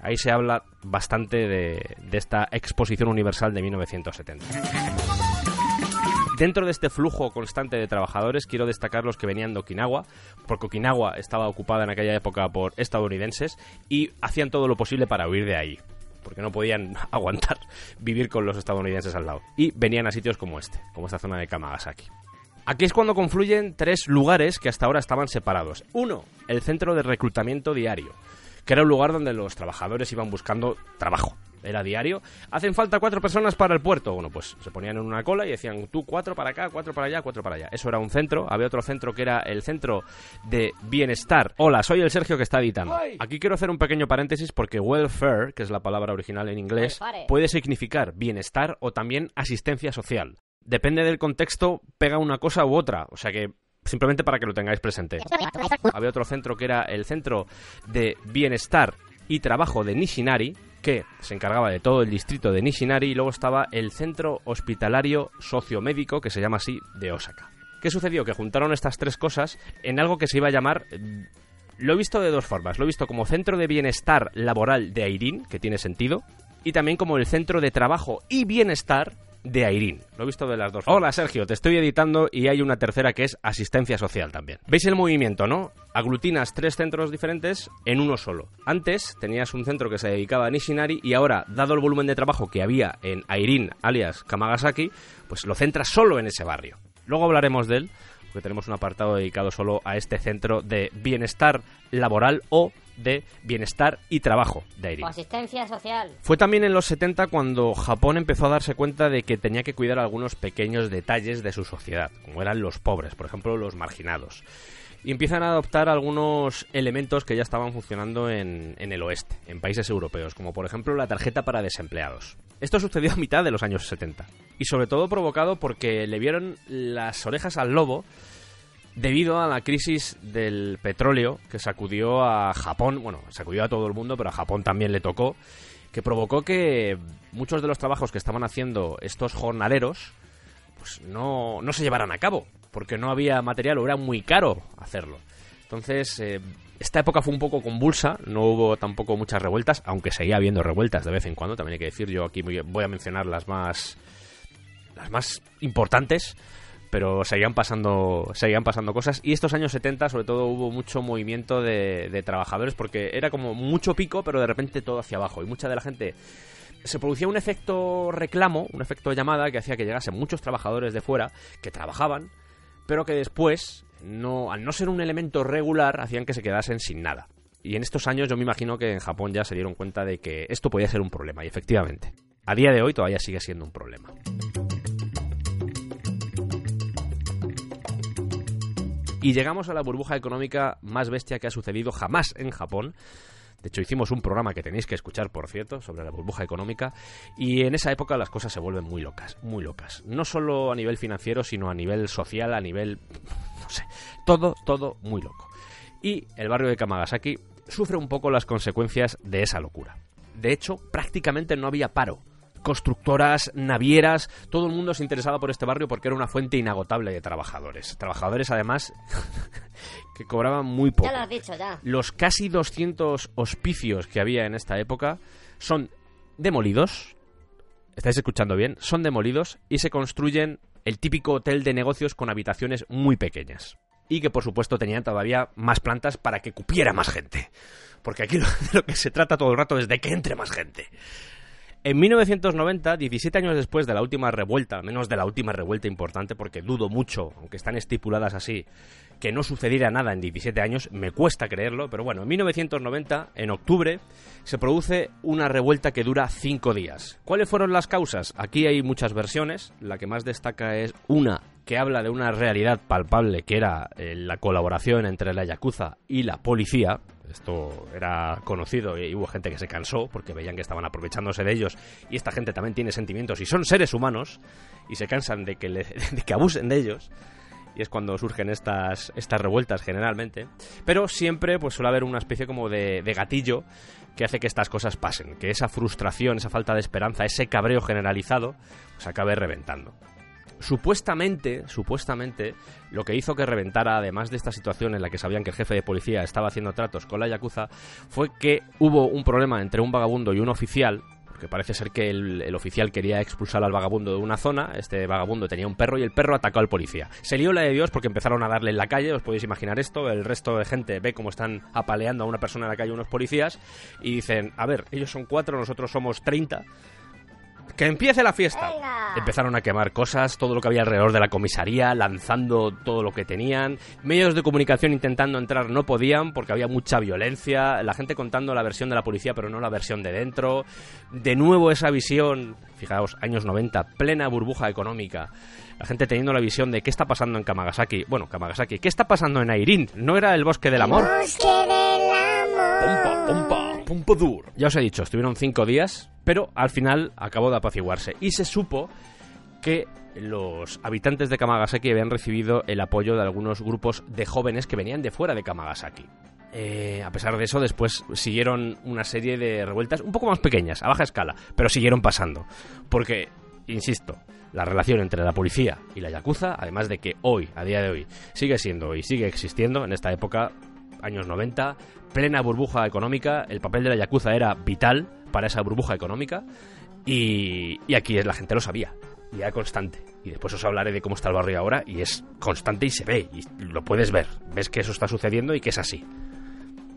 ahí se habla bastante de, de esta Exposición Universal de 1970. Dentro de este flujo constante de trabajadores, quiero destacar los que venían de Okinawa, porque Okinawa estaba ocupada en aquella época por estadounidenses y hacían todo lo posible para huir de ahí, porque no podían aguantar vivir con los estadounidenses al lado. Y venían a sitios como este, como esta zona de Kamagasaki. Aquí es cuando confluyen tres lugares que hasta ahora estaban separados. Uno, el centro de reclutamiento diario, que era un lugar donde los trabajadores iban buscando trabajo. Era diario. Hacen falta cuatro personas para el puerto. Bueno, pues se ponían en una cola y decían tú cuatro para acá, cuatro para allá, cuatro para allá. Eso era un centro. Había otro centro que era el centro de bienestar. Hola, soy el Sergio que está editando. Aquí quiero hacer un pequeño paréntesis porque welfare, que es la palabra original en inglés, puede significar bienestar o también asistencia social. Depende del contexto, pega una cosa u otra. O sea que simplemente para que lo tengáis presente. Había otro centro que era el centro de bienestar y trabajo de Nishinari, que se encargaba de todo el distrito de Nishinari, y luego estaba el centro hospitalario sociomédico, que se llama así, de Osaka. ¿Qué sucedió? Que juntaron estas tres cosas en algo que se iba a llamar... Lo he visto de dos formas. Lo he visto como centro de bienestar laboral de Airin, que tiene sentido, y también como el centro de trabajo y bienestar de Airin. Lo he visto de las dos. Hola Sergio, te estoy editando y hay una tercera que es asistencia social también. ¿Veis el movimiento, no? Aglutinas tres centros diferentes en uno solo. Antes tenías un centro que se dedicaba a Nishinari y ahora, dado el volumen de trabajo que había en Airin, alias Kamagasaki, pues lo centras solo en ese barrio. Luego hablaremos de él, porque tenemos un apartado dedicado solo a este centro de bienestar laboral o de bienestar y trabajo de Airin. Asistencia social. Fue también en los 70 cuando Japón empezó a darse cuenta de que tenía que cuidar algunos pequeños detalles de su sociedad, como eran los pobres, por ejemplo, los marginados. Y empiezan a adoptar algunos elementos que ya estaban funcionando en, en el oeste, en países europeos, como por ejemplo la tarjeta para desempleados. Esto sucedió a mitad de los años 70. Y sobre todo provocado porque le vieron las orejas al lobo debido a la crisis del petróleo que sacudió a Japón, bueno, sacudió a todo el mundo, pero a Japón también le tocó, que provocó que muchos de los trabajos que estaban haciendo estos jornaleros pues no, no se llevaran a cabo, porque no había material o era muy caro hacerlo. Entonces, eh, esta época fue un poco convulsa, no hubo tampoco muchas revueltas, aunque seguía habiendo revueltas de vez en cuando, también hay que decir, yo aquí voy a mencionar las más las más importantes, pero seguían pasando, seguían pasando cosas. Y estos años 70, sobre todo, hubo mucho movimiento de, de trabajadores, porque era como mucho pico, pero de repente todo hacia abajo. Y mucha de la gente. Se producía un efecto reclamo, un efecto llamada, que hacía que llegasen muchos trabajadores de fuera que trabajaban, pero que después, no, al no ser un elemento regular, hacían que se quedasen sin nada. Y en estos años yo me imagino que en Japón ya se dieron cuenta de que esto podía ser un problema, y efectivamente. A día de hoy todavía sigue siendo un problema. Y llegamos a la burbuja económica más bestia que ha sucedido jamás en Japón. De hecho, hicimos un programa que tenéis que escuchar, por cierto, sobre la burbuja económica. Y en esa época las cosas se vuelven muy locas, muy locas. No solo a nivel financiero, sino a nivel social, a nivel... no sé. Todo, todo muy loco. Y el barrio de Kamagasaki sufre un poco las consecuencias de esa locura. De hecho, prácticamente no había paro constructoras, navieras, todo el mundo se interesaba por este barrio porque era una fuente inagotable de trabajadores. Trabajadores, además, que cobraban muy poco. Ya lo has dicho, ya. Los casi 200 hospicios que había en esta época son demolidos. ¿Estáis escuchando bien? Son demolidos y se construyen el típico hotel de negocios con habitaciones muy pequeñas. Y que por supuesto tenían todavía más plantas para que cupiera más gente. Porque aquí lo- de lo que se trata todo el rato es de que entre más gente. En 1990, 17 años después de la última revuelta, menos de la última revuelta importante, porque dudo mucho, aunque están estipuladas así, que no sucediera nada en 17 años, me cuesta creerlo, pero bueno, en 1990, en octubre, se produce una revuelta que dura 5 días. ¿Cuáles fueron las causas? Aquí hay muchas versiones, la que más destaca es una que habla de una realidad palpable que era eh, la colaboración entre la Yakuza y la policía. Esto era conocido y hubo gente que se cansó porque veían que estaban aprovechándose de ellos y esta gente también tiene sentimientos y son seres humanos y se cansan de que, le- que abusen de ellos y es cuando surgen estas, estas revueltas generalmente. Pero siempre pues suele haber una especie como de, gatillo que hace que estas cosas pasen, que esa frustración, esa falta de esperanza, ese cabreo generalizado, pues acabe reventando. Supuestamente, supuestamente, lo que hizo que reventara, además de esta situación en la que sabían que el jefe de policía estaba haciendo tratos con la Yakuza, fue que hubo un problema entre un vagabundo y un oficial, porque parece ser que el, el oficial quería expulsar al vagabundo de una zona, este vagabundo tenía un perro y el perro atacó al policía. Se lió la de Dios porque empezaron a darle en la calle, os podéis imaginar esto, el resto de gente ve cómo están apaleando a una persona en la calle unos policías y dicen, a ver, ellos son cuatro, nosotros somos 30, ¡Que empiece la fiesta! Empezaron a quemar cosas, todo lo que había alrededor de la comisaría, lanzando todo lo que tenían. Medios de comunicación intentando entrar no podían porque había mucha violencia. La gente contando la versión de la policía, pero no la versión de dentro. De nuevo esa visión, fijaos, años 90, plena burbuja económica. La gente teniendo la visión de qué está pasando en Kamagasaki. Bueno, Kamagasaki, ¿qué está pasando en Airin? ¿No era el bosque del amor? Pompa, pompa, Pompadour. Ya os he dicho, estuvieron cinco días, pero al final acabó de apaciguarse. Y se supo que los habitantes de Kamagasaki habían recibido el apoyo de algunos grupos de jóvenes que venían de fuera de Kamagasaki. Eh, a pesar de eso, después siguieron una serie de revueltas un poco más pequeñas, a baja escala, pero siguieron pasando. Porque, insisto, la relación entre la policía y la Yakuza, además de que hoy, a día de hoy, sigue siendo y sigue existiendo en esta época, años 90, plena burbuja económica, el papel de la Yakuza era vital para esa burbuja económica y, y aquí la gente lo sabía y era constante. Y después os hablaré de cómo está el barrio ahora y es constante y se ve y lo puedes ver. Ves que eso está sucediendo y que es así.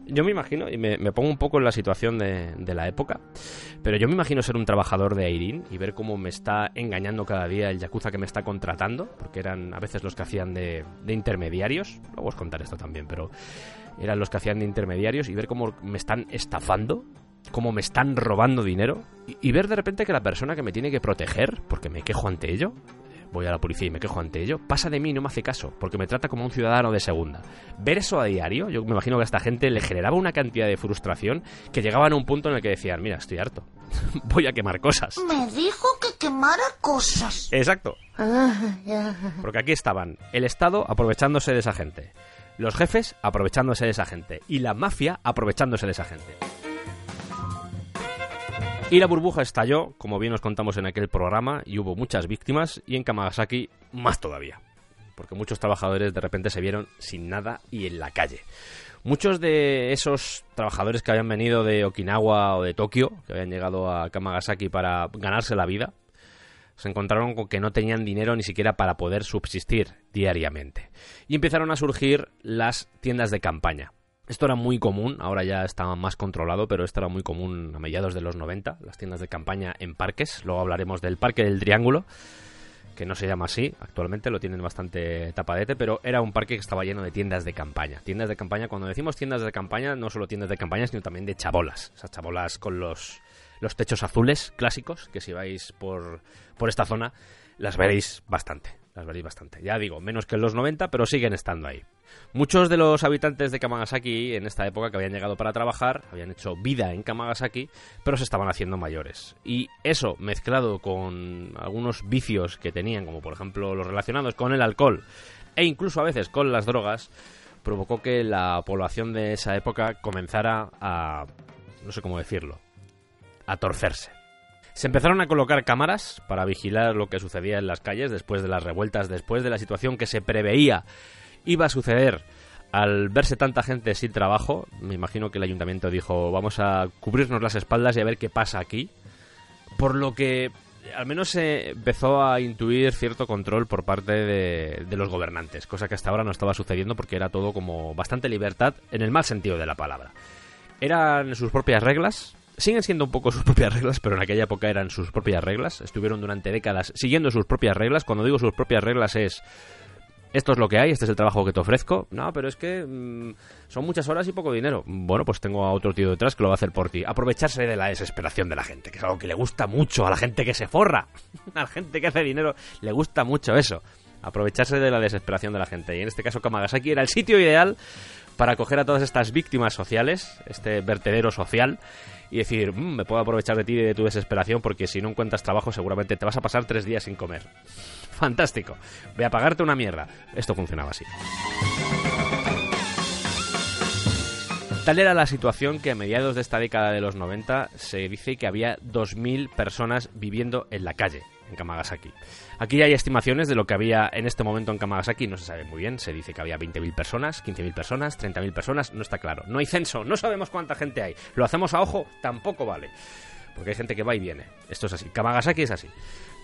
Yo me imagino, y me, pongo un poco en la situación de, de la época, pero yo me imagino ser un trabajador de Airin y ver cómo me está engañando cada día el Yakuza que me está contratando, porque eran a veces los que hacían de, de intermediarios, luego os contaré esto también, pero eran los que hacían de intermediarios y ver cómo me están estafando, cómo me están robando dinero y, y ver de repente que la persona que me tiene que proteger, porque me quejo ante ello, voy a la policía y me quejo ante ello, pasa de mí y no me hace caso, porque me trata como un ciudadano de segunda. Ver eso a diario, yo me imagino que a esta gente le generaba una cantidad de frustración que llegaban a un punto en el que decían, mira, estoy harto, voy a quemar cosas. Me dijo que quemara cosas. Exacto. Porque aquí estaban el Estado aprovechándose de esa gente, los jefes aprovechándose de esa gente y la mafia aprovechándose de esa gente. Y la burbuja estalló, como bien os contamos en aquel programa, y hubo muchas víctimas, y en Kamagasaki más todavía. Porque muchos trabajadores de repente se vieron sin nada y en la calle. Muchos de esos trabajadores que habían venido de Okinawa o de Tokio, que habían llegado a Kamagasaki para ganarse la vida, se encontraron con que no tenían dinero ni siquiera para poder subsistir diariamente. Y empezaron a surgir las tiendas de campaña. Esto era muy común, ahora ya está más controlado, pero esto era muy común a mediados de los 90, las tiendas de campaña en parques. Luego hablaremos del Parque del Triángulo, que no se llama así, actualmente lo tienen bastante tapadete, pero era un parque que estaba lleno de tiendas de campaña. Tiendas de campaña, cuando decimos tiendas de campaña, no solo tiendas de campaña, sino también de chabolas. Esas chabolas con los, los techos azules clásicos, que si vais por, por esta zona, las veréis bastante. Las veréis bastante. Ya digo, menos que en los 90, pero siguen estando ahí. Muchos de los habitantes de Kamagasaki en esta época que habían llegado para trabajar, habían hecho vida en Kamagasaki, pero se estaban haciendo mayores. Y eso, mezclado con algunos vicios que tenían, como por ejemplo los relacionados con el alcohol e incluso a veces con las drogas, provocó que la población de esa época comenzara a... no sé cómo decirlo, a torcerse. Se empezaron a colocar cámaras para vigilar lo que sucedía en las calles después de las revueltas, después de la situación que se preveía iba a suceder al verse tanta gente sin trabajo. Me imagino que el ayuntamiento dijo, vamos a cubrirnos las espaldas y a ver qué pasa aquí. Por lo que al menos se empezó a intuir cierto control por parte de, de los gobernantes, cosa que hasta ahora no estaba sucediendo porque era todo como bastante libertad en el mal sentido de la palabra. Eran sus propias reglas siguen siendo un poco sus propias reglas, pero en aquella época eran sus propias reglas. Estuvieron durante décadas siguiendo sus propias reglas. Cuando digo sus propias reglas es esto es lo que hay, este es el trabajo que te ofrezco. No, pero es que mm, son muchas horas y poco dinero. Bueno, pues tengo a otro tío detrás que lo va a hacer por ti. Aprovecharse de la desesperación de la gente, que es algo que le gusta mucho a la gente que se forra. a la gente que hace dinero le gusta mucho eso. Aprovecharse de la desesperación de la gente. Y en este caso Kamagasaki era el sitio ideal para acoger a todas estas víctimas sociales, este vertedero social, y decir, "Mm, me puedo aprovechar de ti y de tu desesperación porque si no encuentras trabajo seguramente te vas a pasar tres días sin comer. Fantástico. Voy a pagarte una mierda. Esto funcionaba así. Tal era la situación que a mediados de esta década de los 90 se dice que había 2.000 personas viviendo en la calle, en Kamagasaki. Aquí hay estimaciones de lo que había en este momento en Kamagasaki, no se sabe muy bien, se dice que había 20.000 personas, 15.000 personas, 30.000 personas, no está claro. No hay censo, no sabemos cuánta gente hay. Lo hacemos a ojo, tampoco vale. Porque hay gente que va y viene. Esto es así. Kamagasaki es así.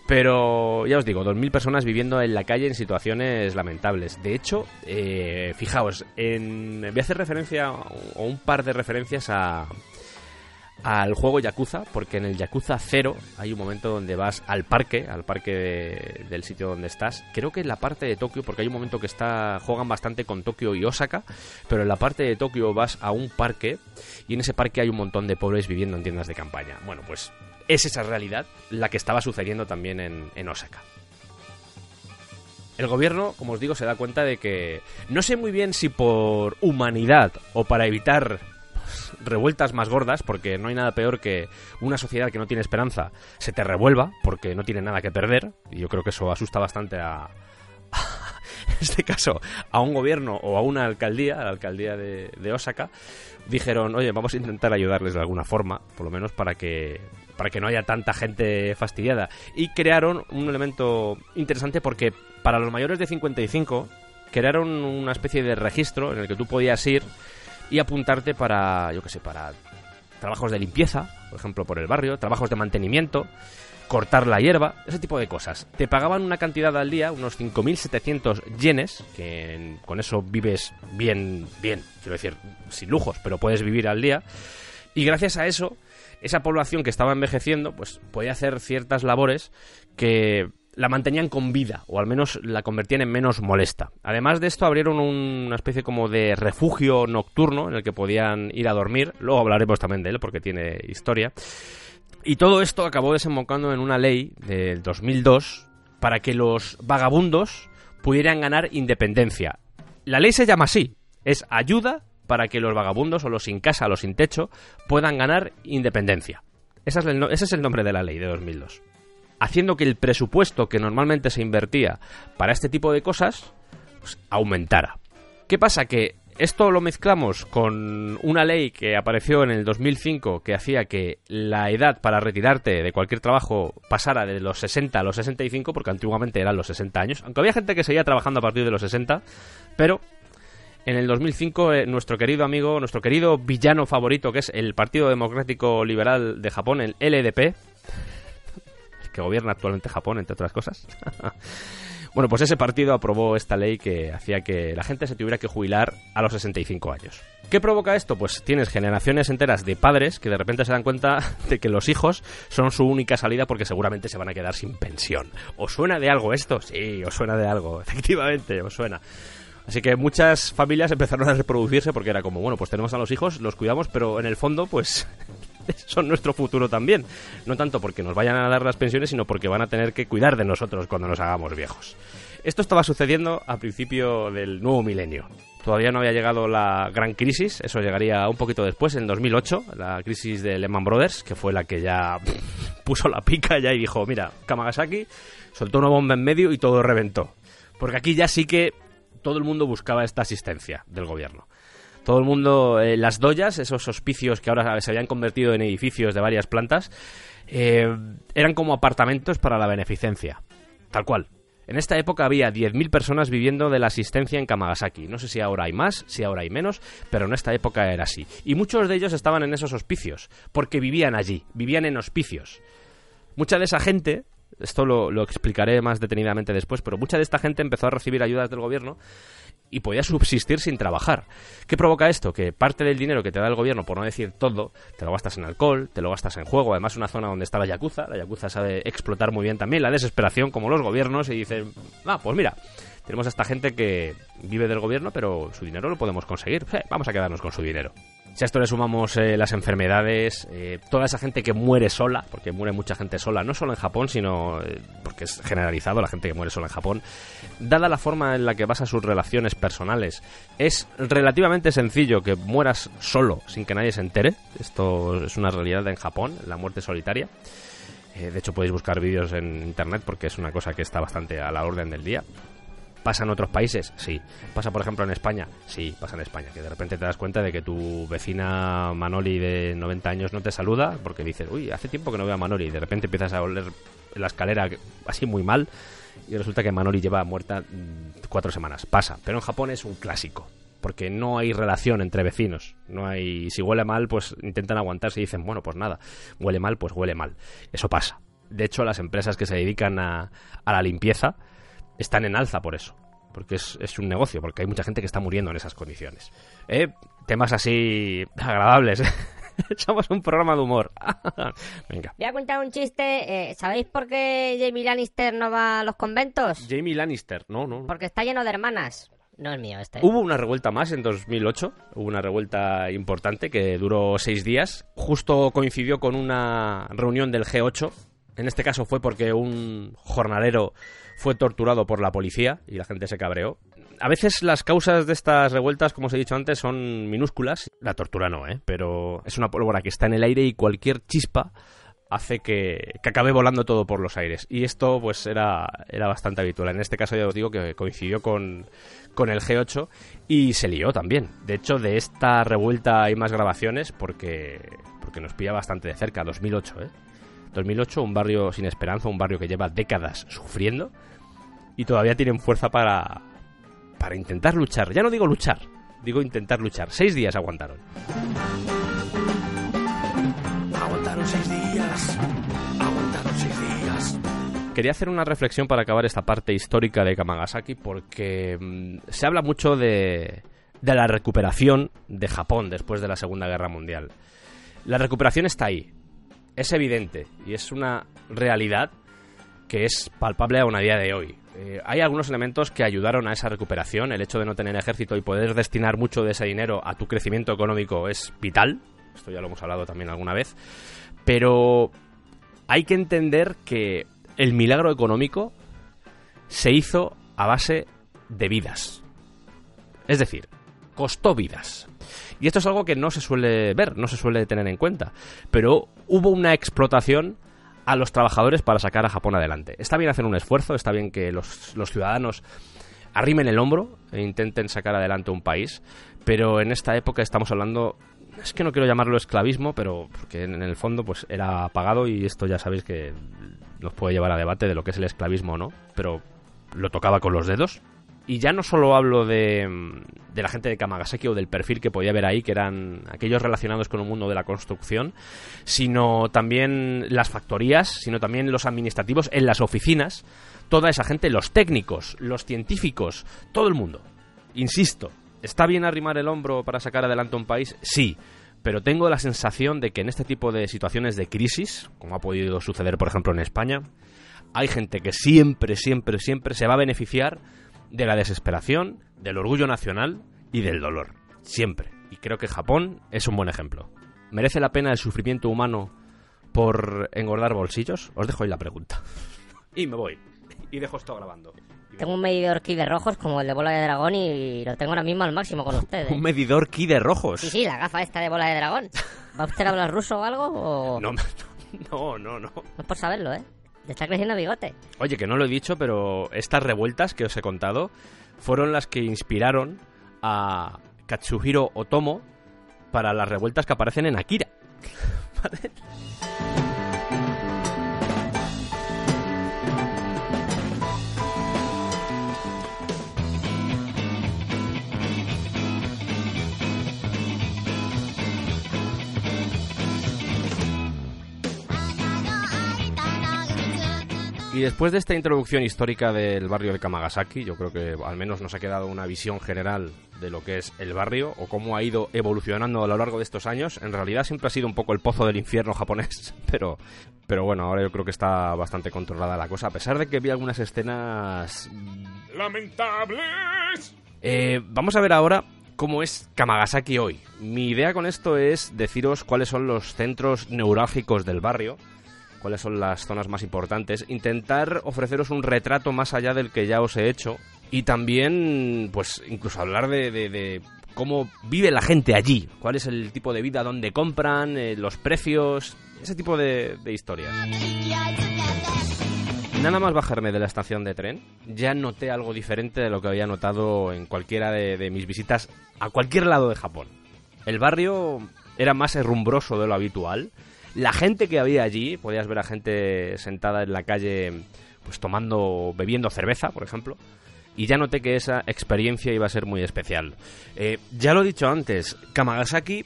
Pero ya os digo, 2.000 personas viviendo en la calle en situaciones lamentables. De hecho, eh, fijaos, en, voy a hacer referencia o un par de referencias a, al juego Yakuza, porque en el Yakuza 0 hay un momento donde vas al parque, al parque de- del sitio donde estás. Creo que en la parte de Tokio, porque hay un momento que está juegan bastante con Tokio y Osaka, pero en la parte de Tokio vas a un parque y en ese parque hay un montón de pobres viviendo en tiendas de campaña. Bueno, pues es esa realidad la que estaba sucediendo también en, Osaka. El gobierno, como os digo, se da cuenta de que no sé muy bien si por humanidad o para evitar revueltas más gordas, porque no hay nada peor que una sociedad que no tiene esperanza se te revuelva porque no tiene nada que perder, y yo creo que eso asusta bastante a, este caso, a un gobierno o a una alcaldía, a la alcaldía de, de Osaka, dijeron, oye, vamos a intentar ayudarles de alguna forma, por lo menos para que para que no haya tanta gente fastidiada. Y crearon un elemento interesante porque para los mayores de 55 crearon una especie de registro en el que tú podías ir y apuntarte para, yo qué sé, para trabajos de limpieza, por ejemplo, por el barrio, trabajos de mantenimiento, cortar la hierba, ese tipo de cosas. Te pagaban una cantidad al día, unos 5.700 yenes, que con eso vives bien, bien, quiero decir, sin lujos, pero puedes vivir al día. Y gracias a eso, esa población que estaba envejeciendo, pues podía hacer ciertas labores que la mantenían con vida, o al menos la convertían en menos molesta. Además de esto, abrieron un- una especie como de refugio nocturno en el que podían ir a dormir. Luego hablaremos también de él porque tiene historia. Y todo esto acabó desembocando en una ley del 2002 para que los vagabundos pudieran ganar independencia. La ley se llama así, es ayuda para que los vagabundos o los sin casa, los sin techo, puedan ganar independencia. Esa es el ese es el nombre de la ley de 2002. Haciendo que el presupuesto que normalmente se invertía para este tipo de cosas pues, aumentara. ¿Qué pasa? Que esto lo mezclamos con una ley que apareció en el 2005 que hacía que la edad para retirarte de cualquier trabajo pasara de los 60 a los 65, porque antiguamente eran los 60 años, aunque había gente que seguía trabajando a partir de los 60, pero en el 2005 eh, nuestro querido amigo, nuestro querido villano favorito, que es el Partido Democrático Liberal de Japón, el LDP, que gobierna actualmente Japón, entre otras cosas. bueno, pues ese partido aprobó esta ley que hacía que la gente se tuviera que jubilar a los 65 años. ¿Qué provoca esto? Pues tienes generaciones enteras de padres que de repente se dan cuenta de que los hijos son su única salida porque seguramente se van a quedar sin pensión. ¿Os suena de algo esto? Sí, os suena de algo, efectivamente, os suena. Así que muchas familias empezaron a reproducirse porque era como, bueno, pues tenemos a los hijos, los cuidamos, pero en el fondo, pues son nuestro futuro también. No tanto porque nos vayan a dar las pensiones, sino porque van a tener que cuidar de nosotros cuando nos hagamos viejos. Esto estaba sucediendo a principio del nuevo milenio. Todavía no había llegado la gran crisis, eso llegaría un poquito después, en 2008, la crisis de Lehman Brothers, que fue la que ya puso la pica ya y dijo, mira, Kamagasaki soltó una bomba en medio y todo reventó. Porque aquí ya sí que todo el mundo buscaba esta asistencia del gobierno. Todo el mundo, eh, las doyas, esos hospicios que ahora se habían convertido en edificios de varias plantas, eh, eran como apartamentos para la beneficencia. Tal cual. En esta época había 10.000 personas viviendo de la asistencia en Kamagasaki. No sé si ahora hay más, si ahora hay menos, pero en esta época era así. Y muchos de ellos estaban en esos hospicios, porque vivían allí, vivían en hospicios. Mucha de esa gente Esto lo, lo explicaré más detenidamente después, pero mucha de esta gente empezó a recibir ayudas del gobierno y podía subsistir sin trabajar. ¿Qué provoca esto? Que parte del dinero que te da el gobierno, por no decir todo, te lo gastas en alcohol, te lo gastas en juego. Además, una zona donde está la Yakuza. La Yakuza sabe explotar muy bien también la desesperación, como los gobiernos, y dicen, ah, pues mira, tenemos a esta gente que vive del gobierno, pero su dinero lo podemos conseguir. Eh, vamos a quedarnos con su dinero. Si a esto le sumamos eh, las enfermedades, eh, toda esa gente que muere sola, porque muere mucha gente sola, no solo en Japón, sino eh, porque es generalizado la gente que muere sola en Japón, dada la forma en la que basa sus relaciones personales, es relativamente sencillo que mueras solo sin que nadie se entere. Esto es una realidad en Japón, la muerte solitaria. De hecho, podéis buscar vídeos en internet porque es una cosa que está bastante a la orden del día. ¿Pasa en otros países? Sí. ¿Pasa, por ejemplo, en España? Sí, pasa en España. Que de repente te das cuenta de que tu vecina Manoli de 90 años no te saluda porque dices, uy, hace tiempo que no veo a Manoli. Y de repente empiezas a oler la escalera así muy mal y resulta que Manoli lleva muerta mm, cuatro semanas. Pasa. Pero en Japón es un clásico. Porque no hay relación entre vecinos. No hay. Si huele mal, pues intentan aguantarse y dicen, bueno, pues nada. Huele mal, pues huele mal. Eso pasa. De hecho, las empresas que se dedican a, a la limpieza están en alza por eso. Porque es, es un negocio, porque hay mucha gente que está muriendo en esas condiciones. ¿Eh? Temas así agradables. Somos un programa de humor. Venga. Voy a contar un chiste. eh, ¿Sabéis por qué Jamie Lannister no va a los conventos? Jamie Lannister, no, no. no. Porque está lleno de hermanas. No es mío este. Hubo una revuelta más en 2008, hubo una revuelta importante que duró seis días. Justo coincidió con una reunión del G8. En este caso fue porque un jornalero fue torturado por la policía y la gente se cabreó. A veces las causas de estas revueltas, como os he dicho antes, son minúsculas. La tortura no, ¿eh? Pero es una pólvora que está en el aire y cualquier chispa hace que, que acabe volando todo por los aires. Y esto, pues, era, era bastante habitual. En este caso, ya os digo que coincidió con, con el G8 y se lió también. De hecho, de esta revuelta hay más grabaciones porque, porque nos pilla bastante de cerca. 2008, ¿eh? 2008, un barrio sin esperanza, un barrio que lleva décadas sufriendo y todavía tienen fuerza para, para intentar luchar. Ya no digo luchar, digo intentar luchar. Seis días aguantaron. Aguantaron seis días. Aguantaron seis días. Quería hacer una reflexión para acabar esta parte histórica de Kamagasaki porque mm, se habla mucho de, de la recuperación de Japón después de la Segunda Guerra Mundial. La recuperación está ahí, es evidente y es una realidad que es palpable aún a día de hoy. Eh, hay algunos elementos que ayudaron a esa recuperación. El hecho de no tener ejército y poder destinar mucho de ese dinero a tu crecimiento económico es vital. Esto ya lo hemos hablado también alguna vez. Pero hay que entender que el milagro económico se hizo a base de vidas. Es decir, costó vidas. Y esto es algo que no se suele ver, no se suele tener en cuenta. Pero hubo una explotación a los trabajadores para sacar a Japón adelante. Está bien hacer un esfuerzo, está bien que los, los ciudadanos arrimen el hombro e intenten sacar adelante un país, pero en esta época estamos hablando, es que no quiero llamarlo esclavismo, pero porque en el fondo pues era pagado y esto ya sabéis que nos puede llevar a debate de lo que es el esclavismo o no, pero lo tocaba con los dedos. Y ya no solo hablo de, de la gente de Kamagasaki o del perfil que podía haber ahí, que eran aquellos relacionados con el mundo de la construcción, sino también las factorías, sino también los administrativos en las oficinas, toda esa gente, los técnicos, los científicos, todo el mundo. Insisto, ¿está bien arrimar el hombro para sacar adelante un país? Sí, pero tengo la sensación de que en este tipo de situaciones de crisis, como ha podido suceder por ejemplo en España, hay gente que siempre, siempre, siempre se va a beneficiar de la desesperación, del orgullo nacional y del dolor. Siempre. Y creo que Japón es un buen ejemplo. ¿Merece la pena el sufrimiento humano por engordar bolsillos? Os dejo ahí la pregunta. Y me voy. Y dejo esto grabando. Tengo un medidor ki de rojos como el de bola de dragón y lo tengo ahora mismo al máximo con ustedes. Un medidor ki de rojos. Sí, sí, la gafa esta de bola de dragón. ¿Va usted a hablar ruso o algo? O... No, no, no, no. No es por saberlo, ¿eh? Está creciendo bigote. Oye, que no lo he dicho, pero estas revueltas que os he contado fueron las que inspiraron a Katsuhiro Otomo para las revueltas que aparecen en Akira. ¿Vale? Y después de esta introducción histórica del barrio de Kamagasaki, yo creo que al menos nos ha quedado una visión general de lo que es el barrio o cómo ha ido evolucionando a lo largo de estos años. En realidad siempre ha sido un poco el pozo del infierno japonés, pero, pero bueno, ahora yo creo que está bastante controlada la cosa, a pesar de que vi algunas escenas... ¡Lamentables! Eh, vamos a ver ahora cómo es Kamagasaki hoy. Mi idea con esto es deciros cuáles son los centros neurálgicos del barrio cuáles son las zonas más importantes, intentar ofreceros un retrato más allá del que ya os he hecho y también, pues, incluso hablar de, de- de cómo vive la gente allí, cuál es el tipo de vida, dónde compran, eh, los precios, ese tipo de, de historias. Nada más bajarme de la estación de tren, ya noté algo diferente de lo que había notado en cualquiera de, de mis visitas a cualquier lado de Japón. El barrio era más herrumbroso de lo habitual. La gente que había allí, podías ver a gente sentada en la calle, pues tomando, bebiendo cerveza, por ejemplo. Y ya noté que esa experiencia iba a ser muy especial. Eh, ya lo he dicho antes, Kamagasaki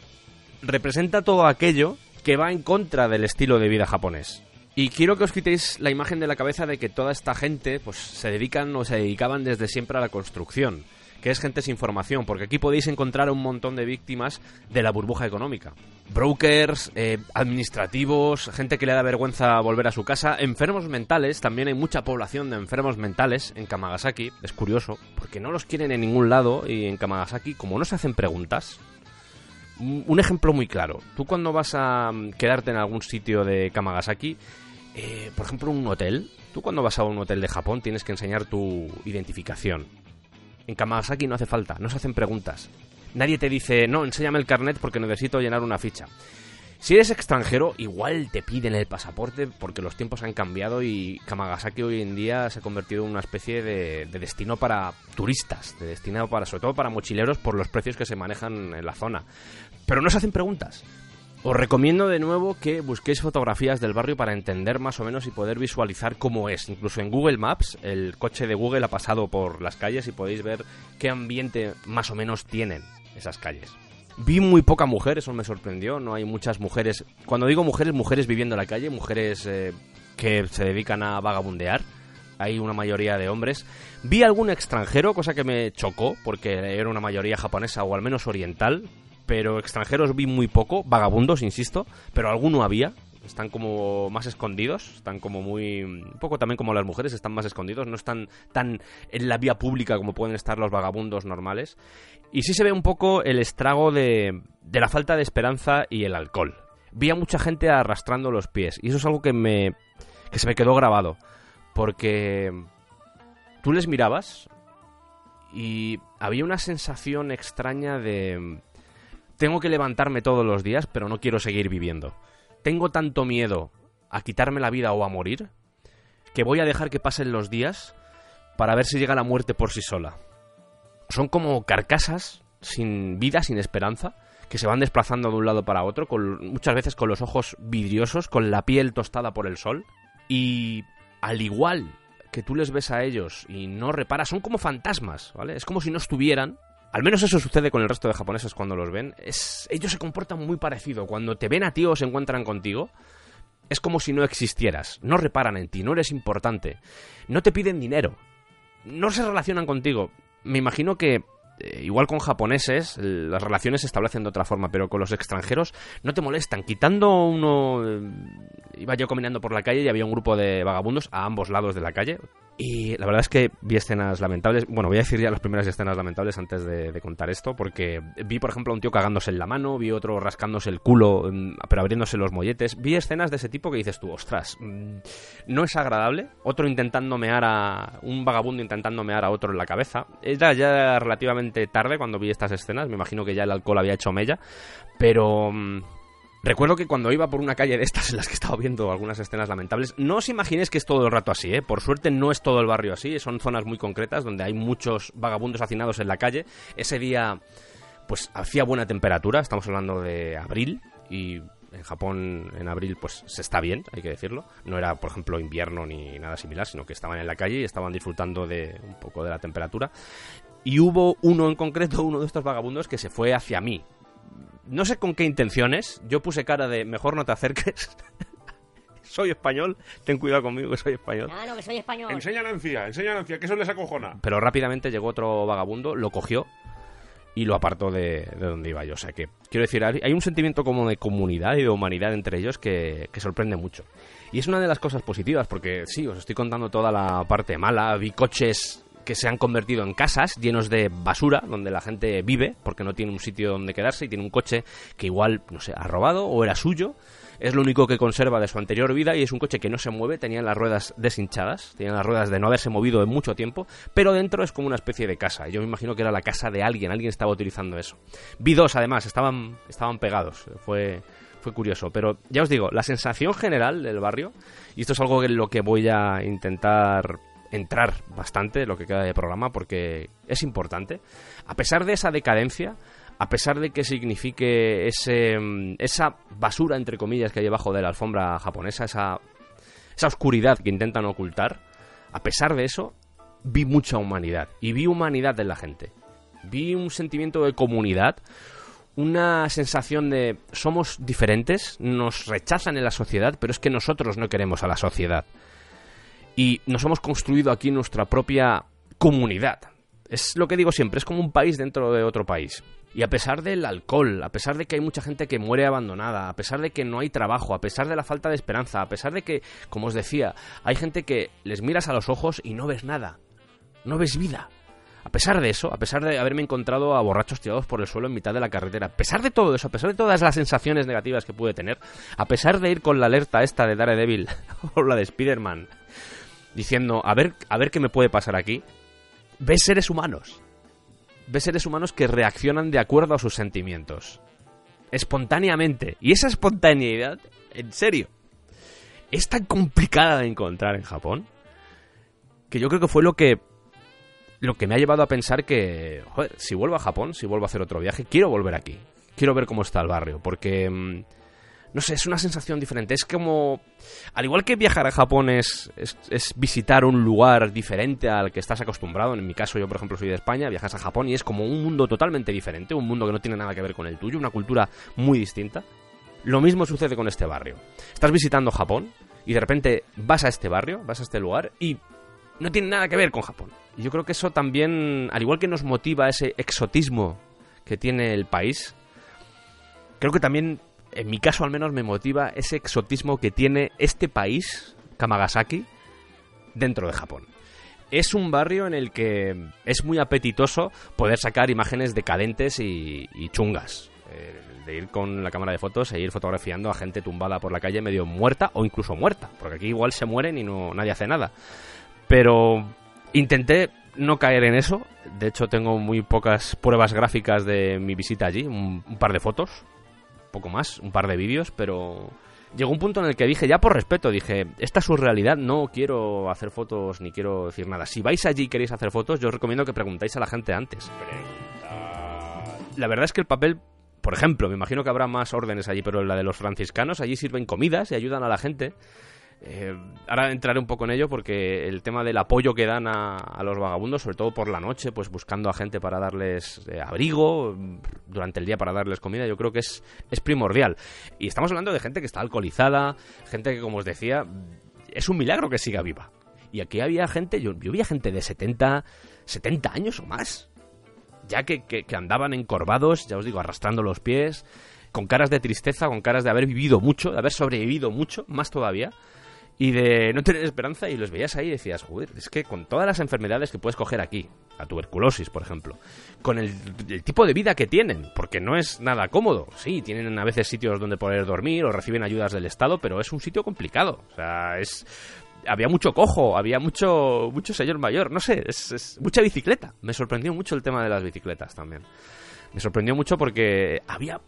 representa todo aquello que va en contra del estilo de vida japonés. Y quiero que os quitéis la imagen de la cabeza de que toda esta gente pues se dedican o se dedicaban desde siempre a la construcción, que es gente sin formación, porque aquí podéis encontrar un montón de víctimas de la burbuja económica. Brokers, eh, administrativos, gente que le da vergüenza volver a su casa, enfermos mentales, también hay mucha población de enfermos mentales en Kamagasaki, es curioso, porque no los quieren en ningún lado y en Kamagasaki, como no se hacen preguntas, un ejemplo muy claro. Tú cuando vas a mm, quedarte en algún sitio de Kamagasaki, eh, por ejemplo un hotel, tú cuando vas a un hotel de Japón tienes que enseñar tu identificación. En Kamagasaki no hace falta, no se hacen preguntas. Nadie te dice, no, enséñame el carnet porque necesito llenar una ficha. Si eres extranjero, igual te piden el pasaporte porque los tiempos han cambiado y Kamagasaki hoy en día se ha convertido en una especie de, de destino para turistas, de destino para, sobre todo para mochileros por los precios que se manejan en la zona. Pero no se hacen preguntas. Os recomiendo de nuevo que busquéis fotografías del barrio para entender más o menos y poder visualizar cómo es. Incluso en Google Maps, el coche de Google ha pasado por las calles y podéis ver qué ambiente más o menos tienen esas calles. Vi muy poca mujer, eso me sorprendió. No hay muchas mujeres. Cuando digo mujeres, mujeres viviendo en la calle, mujeres eh, que se dedican a vagabundear. Hay una mayoría de hombres. Vi algún extranjero, cosa que me chocó, porque era una mayoría japonesa o al menos oriental. Pero extranjeros vi muy poco, vagabundos, insisto, pero alguno había. Están como más escondidos, están como muy... Un poco también como las mujeres, están más escondidos, no están tan en la vía pública como pueden estar los vagabundos normales. Y sí se ve un poco el estrago de, de la falta de esperanza y el alcohol. Vi a mucha gente arrastrando los pies, y eso es algo que me... que se me quedó grabado. Porque tú les mirabas y había una sensación extraña de... Tengo que levantarme todos los días, pero no quiero seguir viviendo. Tengo tanto miedo a quitarme la vida o a morir que voy a dejar que pasen los días para ver si llega la muerte por sí sola. Son como carcasas sin vida, sin esperanza, que se van desplazando de un lado para otro, con, muchas veces con los ojos vidriosos, con la piel tostada por el sol. Y al igual que tú les ves a ellos y no reparas, son como fantasmas, ¿vale? Es como si no estuvieran. Al menos eso sucede con el resto de japoneses cuando los ven. Es, ellos se comportan muy parecido. Cuando te ven a ti o se encuentran contigo, es como si no existieras. No reparan en ti, no eres importante. No te piden dinero. No se relacionan contigo. Me imagino que, eh, igual con japoneses, las relaciones se establecen de otra forma, pero con los extranjeros no te molestan. Quitando uno... eh, iba yo caminando por la calle y había un grupo de vagabundos a ambos lados de la calle. Y la verdad es que vi escenas lamentables. Bueno, voy a decir ya las primeras escenas lamentables antes de, de contar esto, porque vi, por ejemplo, a un tío cagándose en la mano, vi otro rascándose el culo, mm, pero abriéndose los molletes. Vi escenas de ese tipo que dices tú, ostras, mm, no es agradable. Otro intentando mear a. Un vagabundo intentando mear a otro en la cabeza. Era ya relativamente tarde cuando vi estas escenas, me imagino que ya el alcohol había hecho mella, pero. mm, Recuerdo que cuando iba por una calle de estas en las que estaba viendo algunas escenas lamentables, no os imaginéis que es todo el rato así, ¿eh? Por suerte no es todo el barrio así, son zonas muy concretas donde hay muchos vagabundos hacinados en la calle. Ese día, pues hacía buena temperatura, estamos hablando de abril y en Japón en abril pues se está bien, hay que decirlo. No era, por ejemplo, invierno ni nada similar, sino que estaban en la calle y estaban disfrutando de un poco de la temperatura. Y hubo uno en concreto, uno de estos vagabundos, que se fue hacia mí, no sé con qué intenciones. Yo puse cara de mejor no te acerques. soy español, ten cuidado conmigo que soy español. No, que soy español. Enseña a Nancia, enseña a Nancia, que eso les acojona. Pero rápidamente llegó otro vagabundo, lo cogió y lo apartó de, de donde iba yo. O sea que, quiero decir, hay hay un sentimiento como de comunidad y de humanidad entre ellos que, que sorprende mucho. Y es una de las cosas positivas, porque sí, os estoy contando toda la parte mala. Vi coches que se han convertido en casas llenos de basura, donde la gente vive, porque no tiene un sitio donde quedarse y tiene un coche que igual, no sé, ha robado o era suyo. Es lo único que conserva de su anterior vida y es un coche que no se mueve, tenía las ruedas deshinchadas, tenía las ruedas de no haberse movido en mucho tiempo, pero dentro es como una especie de casa. Yo me imagino que era la casa de alguien, alguien estaba utilizando eso. Vi dos además, estaban, estaban pegados, fue, fue curioso. Pero ya os digo, la sensación general del barrio, y esto es algo en lo que voy a intentar entrar bastante, lo que queda de programa, porque es importante, a pesar de esa decadencia, a pesar de que signifique ese, mm, esa basura, entre comillas, que hay debajo de la alfombra japonesa, esa, esa oscuridad que intentan ocultar, a pesar de eso, vi mucha humanidad. Y vi humanidad en la gente. Vi un sentimiento de comunidad, una sensación de somos diferentes, nos rechazan en la sociedad, pero es que nosotros no queremos a la sociedad. Y nos hemos construido aquí nuestra propia comunidad. Es lo que digo siempre, es como un país dentro de otro país. Y a pesar del alcohol, a pesar de que hay mucha gente que muere abandonada, a pesar de que no hay trabajo, a pesar de la falta de esperanza, a pesar de que, como os decía, hay gente que les miras a los ojos y no ves nada, no ves vida. A pesar de eso, a pesar de haberme encontrado a borrachos tirados por el suelo en mitad de la carretera, a pesar de todo eso, a pesar de todas las sensaciones negativas que pude tener, a pesar de ir con la alerta esta de Daredevil o la de Spider-Man, diciendo, a ver, a ver qué me puede pasar aquí, ves seres humanos. Ves seres humanos que reaccionan de acuerdo a sus sentimientos. Espontáneamente. Y esa espontaneidad, en serio, es tan complicada de encontrar en Japón que yo creo que fue lo que lo que me ha llevado a pensar que, joder, si vuelvo a Japón, si vuelvo a hacer otro viaje, quiero volver aquí. Quiero ver cómo está el barrio, porque mm, no sé, es una sensación diferente. Es como. Al igual que viajar a Japón es, es, visitar un lugar diferente al que estás acostumbrado. En mi caso, yo, por ejemplo, soy de España, viajas a Japón y es como un mundo totalmente diferente, un mundo que no tiene nada que ver con el tuyo, una cultura muy distinta. Lo mismo sucede con este barrio. Estás visitando Japón y de repente vas a este barrio, vas a este lugar y no tiene nada que ver con Japón. Y yo creo que eso también, al igual que nos motiva ese exotismo que tiene el país, creo que también, en mi caso al menos, me motiva ese exotismo que tiene este país, Kamagasaki, dentro de Japón. Es un barrio en el que es muy apetitoso poder sacar imágenes decadentes y, y chungas. Eh, de ir con la cámara de fotos e ir fotografiando a gente tumbada por la calle medio muerta o incluso muerta, porque aquí igual se mueren y no nadie hace nada. Pero intenté no caer en eso. De hecho, tengo muy pocas pruebas gráficas de mi visita allí. Un, un par de fotos, poco más, un par de vídeos, pero llegó un punto en el que dije, ya por respeto, dije, esta es su realidad, no quiero hacer fotos ni quiero decir nada. Si vais allí y queréis hacer fotos, yo os recomiendo que preguntéis a la gente antes. La verdad es que el papel, por ejemplo, me imagino que habrá más órdenes allí, pero la de los franciscanos, allí sirven comidas y ayudan a la gente. Eh, ahora entraré un poco en ello porque el tema del apoyo que dan a, a los vagabundos, sobre todo por la noche, pues buscando a gente para darles eh, abrigo, mm, durante el día para darles comida, yo creo que es, es primordial. Y estamos hablando de gente que está alcoholizada, gente que, como os decía, es un milagro que siga viva. Y aquí había gente, yo, yo vi gente de 70, 70 años o más, ya que, que, que andaban encorvados, ya os digo, arrastrando los pies, con caras de tristeza, con caras de haber vivido mucho, de haber sobrevivido mucho, más todavía y de no tener esperanza y los veías ahí y decías, joder, es que con todas las enfermedades que puedes coger aquí, la tuberculosis, por ejemplo, con el, tipo de vida que tienen, porque no es nada cómodo, sí, tienen a veces sitios donde poder dormir o reciben ayudas del Estado, pero es un sitio complicado, o sea, es... Había mucho cojo, había mucho, mucho señor mayor, no sé, es mucha bicicleta. Me sorprendió mucho el tema de las bicicletas también. Me sorprendió mucho porque había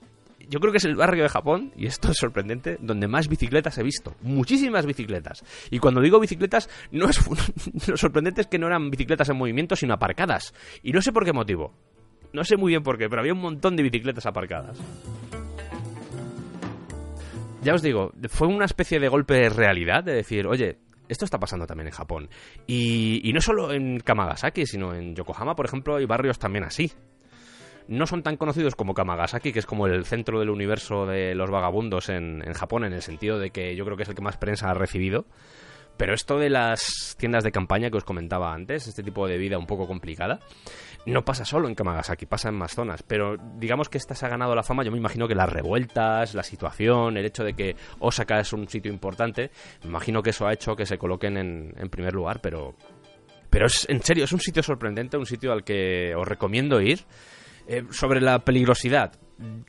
yo creo que es el barrio de Japón, y esto es sorprendente, donde más bicicletas he visto. Muchísimas bicicletas. Y cuando digo bicicletas, no es lo sorprendente es que no eran bicicletas en movimiento, sino aparcadas. Y no sé por qué motivo. No sé muy bien por qué, pero había un montón de bicicletas aparcadas. Ya os digo, fue una especie de golpe de realidad, de decir, oye, esto está pasando también en Japón. Y, y no solo en Kamagasaki, sino en Yokohama, por ejemplo, hay barrios también así no son tan conocidos como Kamagasaki, que es como el centro del universo de los vagabundos en, en Japón, en el sentido de que yo creo que es el que más prensa ha recibido. Pero esto de las tiendas de campaña que os comentaba antes, este tipo de vida un poco complicada, no pasa solo en Kamagasaki, pasa en más zonas. Pero digamos que esta se ha ganado la fama. Yo me imagino que las revueltas, la situación, el hecho de que Osaka es un sitio importante, me imagino que eso ha hecho que se coloquen en, en primer lugar. Pero, pero es en serio, es un sitio sorprendente, un sitio al que os recomiendo ir. Eh, sobre la peligrosidad,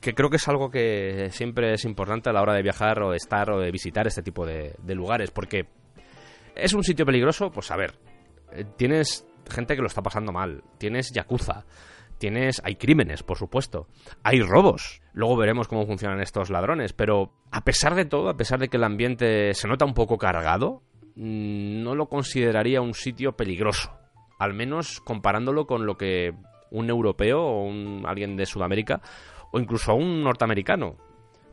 que creo que es algo que siempre es importante a la hora de viajar o de estar o de visitar este tipo de, lugares, porque ¿Es un sitio peligroso? Pues a ver, eh, tienes gente que lo está pasando mal, tienes yakuza, tienes hay crímenes, por supuesto, hay robos. Luego veremos cómo funcionan estos ladrones, pero a pesar de todo, a pesar de que el ambiente se nota un poco cargado, mm, no lo consideraría un sitio peligroso, al menos comparándolo con lo que un europeo o un, alguien de Sudamérica o incluso un norteamericano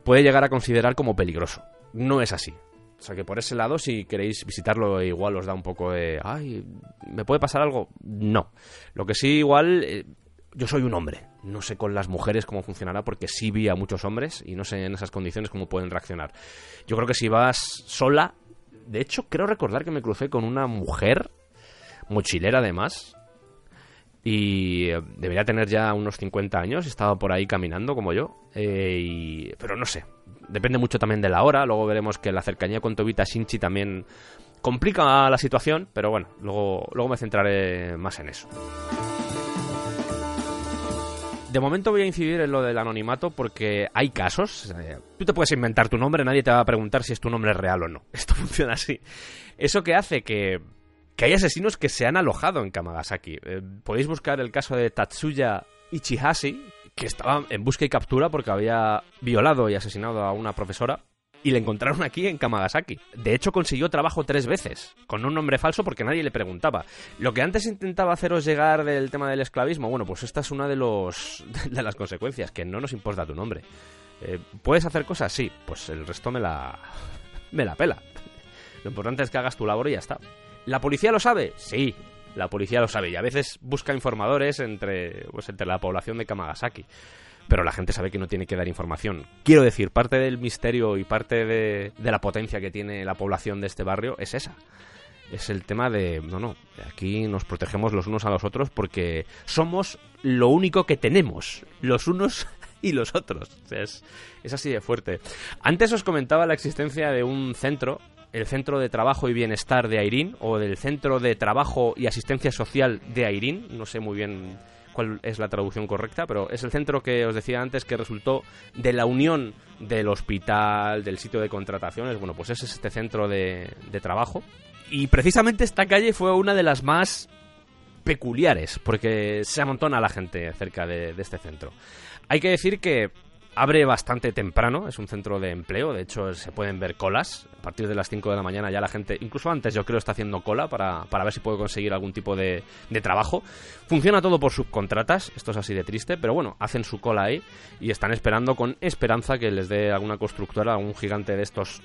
puede llegar a considerar como peligroso. No es así. O sea que por ese lado, si queréis visitarlo, igual os da un poco de. Ay, ¿me puede pasar algo? No. Lo que sí, igual. eh, yo soy un hombre. No sé con las mujeres cómo funcionará, porque sí vi a muchos hombres y no sé en esas condiciones cómo pueden reaccionar. Yo creo que si vas sola. De hecho, creo recordar que me crucé con una mujer, mochilera además, y eh, debería tener ya unos 50 años, estaba por ahí caminando como yo, eh, pero no sé, depende mucho también de la hora, luego veremos que la cercanía con Tobita Shinchi también complica la situación, pero bueno, luego, luego me centraré más en eso. De momento voy a incidir en lo del anonimato porque hay casos. eh, tú te puedes inventar tu nombre, nadie te va a preguntar si es tu nombre real o no. Esto funciona así. Eso que hace que, que hay asesinos que se han alojado en Kamagasaki. Eh, podéis buscar el caso de Tatsuya Ichihashi, que estaba en busca y captura porque había violado y asesinado a una profesora. Y le encontraron aquí en Kamagasaki. De hecho, consiguió trabajo tres veces, con un nombre falso porque nadie le preguntaba. Lo que antes intentaba haceros llegar del tema del esclavismo, bueno, pues esta es una de, los, de las consecuencias, que no nos importa tu nombre. Eh, ¿Puedes hacer cosas? Sí, pues el resto me la, me la pela. Lo importante es que hagas tu labor y ya está. ¿La policía lo sabe? Sí, la policía lo sabe y a veces busca informadores entre, pues, entre la población de Kamagasaki. Pero la gente sabe que no tiene que dar información. Quiero decir, parte del misterio y parte de, la potencia que tiene la población de este barrio es esa. Es el tema de, no, no, aquí nos protegemos los unos a los otros porque somos lo único que tenemos, los unos y los otros. Es, es así de fuerte. Antes os comentaba la existencia de un centro el Centro de Trabajo y Bienestar de Airín o del Centro de Trabajo y Asistencia Social de Airín, no sé muy bien cuál es la traducción correcta, pero es el centro que os decía antes que resultó de la unión del hospital, del sitio de contrataciones, bueno, pues ese es este centro de, de trabajo. Y precisamente esta calle fue una de las más peculiares, porque se amontona la gente cerca de, de este centro. Hay que decir que abre bastante temprano, es un centro de empleo, de hecho se pueden ver colas, a partir de las 5 de la mañana ya la gente, incluso antes yo creo está haciendo cola para, para ver si puede conseguir algún tipo de, de trabajo. Funciona todo por subcontratas, esto es así de triste, pero bueno, hacen su cola ahí y están esperando con esperanza que les dé alguna constructora, algún gigante de estos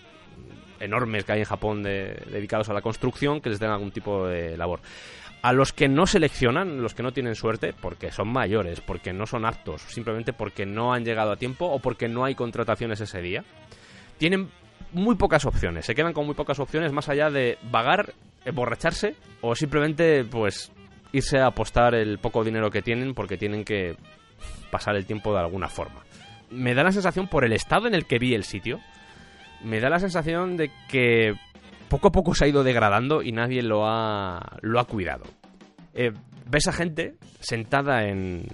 enormes que hay en Japón de- dedicados a la construcción, que les den algún tipo de labor. A los que no seleccionan, los que no tienen suerte, porque son mayores, porque no son aptos, simplemente porque no han llegado a tiempo o porque no hay contrataciones ese día, tienen muy pocas opciones. Se quedan con muy pocas opciones más allá de vagar, emborracharse o simplemente pues irse a apostar el poco dinero que tienen porque tienen que pasar el tiempo de alguna forma. Me da la sensación por el estado en el que vi el sitio, me da la sensación de que poco a poco se ha ido degradando y nadie lo ha, lo ha cuidado. Eh, ves a gente sentada en,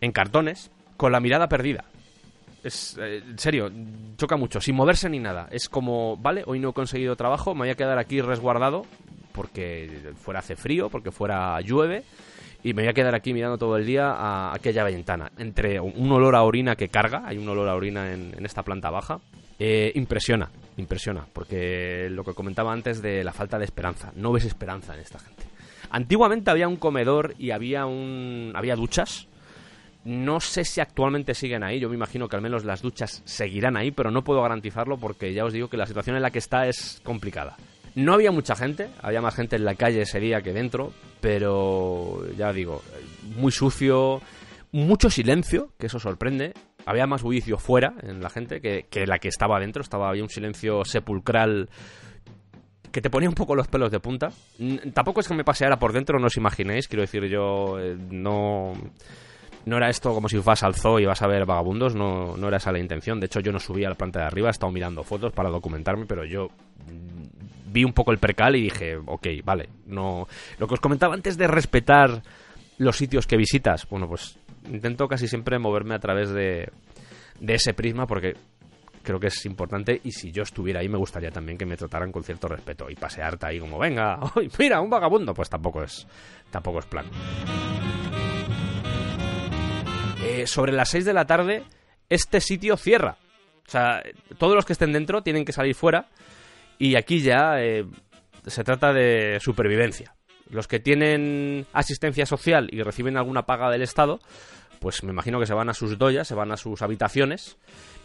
en cartones con la mirada perdida. Es, eh, en serio, choca mucho, sin moverse ni nada. Es como, vale, hoy no he conseguido trabajo, me voy a quedar aquí resguardado porque fuera hace frío, porque fuera llueve, y me voy a quedar aquí mirando todo el día a aquella ventana. Entre un olor a orina que carga, hay un olor a orina en, en esta planta baja, eh, impresiona, impresiona, porque lo que comentaba antes de la falta de esperanza, no ves esperanza en esta gente. Antiguamente había un comedor y había un había duchas. No sé si actualmente siguen ahí, yo me imagino que al menos las duchas seguirán ahí, pero no puedo garantizarlo porque ya os digo que la situación en la que está es complicada. No había mucha gente, había más gente en la calle ese día que dentro, pero ya digo, muy sucio, mucho silencio, que eso sorprende. Había más bullicio fuera en la gente que, que la que estaba adentro. Estaba, había un silencio sepulcral que te ponía un poco los pelos de punta. Tampoco es que me paseara por dentro, no os imaginéis. Quiero decir, yo eh, no... No era esto como si vas al zoo y vas a ver vagabundos, no, no era esa la intención. De hecho, yo no subí a la planta de arriba, he estado mirando fotos para documentarme, pero yo mm, vi un poco el percal y dije, ok, vale, no... Lo que os comentaba antes de respetar los sitios que visitas, bueno, pues intento casi siempre moverme a través de, ese prisma porque creo que es importante y si yo estuviera ahí me gustaría también que me trataran con cierto respeto y pasearte ahí como, venga, ¡ay, mira, un vagabundo! Pues tampoco es, tampoco es plan. Eh, sobre las 6 de la tarde, este sitio cierra. O sea, todos los que estén dentro tienen que salir fuera y aquí ya eh, se trata de supervivencia. Los que tienen asistencia social y reciben alguna paga del Estado, pues me imagino que se van a sus doyas, se van a sus habitaciones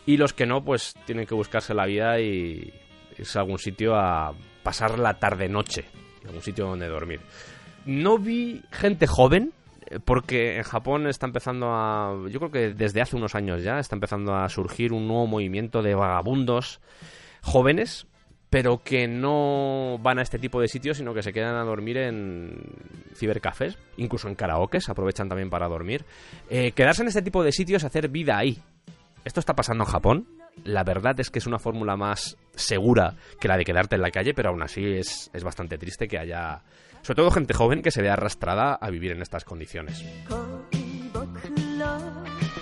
y los que no, pues tienen que buscarse la vida y irse a algún sitio a pasar la tarde-noche, algún sitio donde dormir. No vi gente joven, eh, porque en Japón está empezando a. Yo creo que desde hace unos años ya está empezando a surgir un nuevo movimiento de vagabundos jóvenes, pero que no van a este tipo de sitios, sino que se quedan a dormir en cibercafés, incluso en karaokes, aprovechan también para dormir. Eh, quedarse en este tipo de sitios, hacer vida ahí. Esto está pasando en Japón. La verdad es que es una fórmula más segura que la de quedarte en la calle, pero aún así es, es bastante triste que haya, sobre todo gente joven, que se vea arrastrada a vivir en estas condiciones.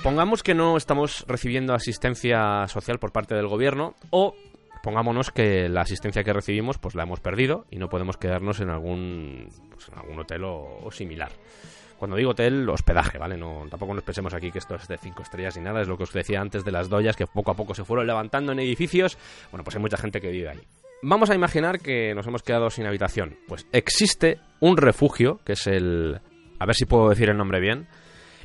Pongamos que no estamos recibiendo asistencia social por parte del gobierno o pongámonos que la asistencia que recibimos pues la hemos perdido y no podemos quedarnos en algún pues, en algún hotel o, similar. Cuando digo hotel, hospedaje, ¿vale? No, tampoco nos pensemos aquí que esto es de cinco estrellas ni nada, es lo que os decía antes de las doyas que poco a poco se fueron levantando en edificios. Bueno, pues hay mucha gente que vive ahí. Vamos a imaginar que nos hemos quedado sin habitación. Pues existe un refugio, que es el... A ver si puedo decir el nombre bien.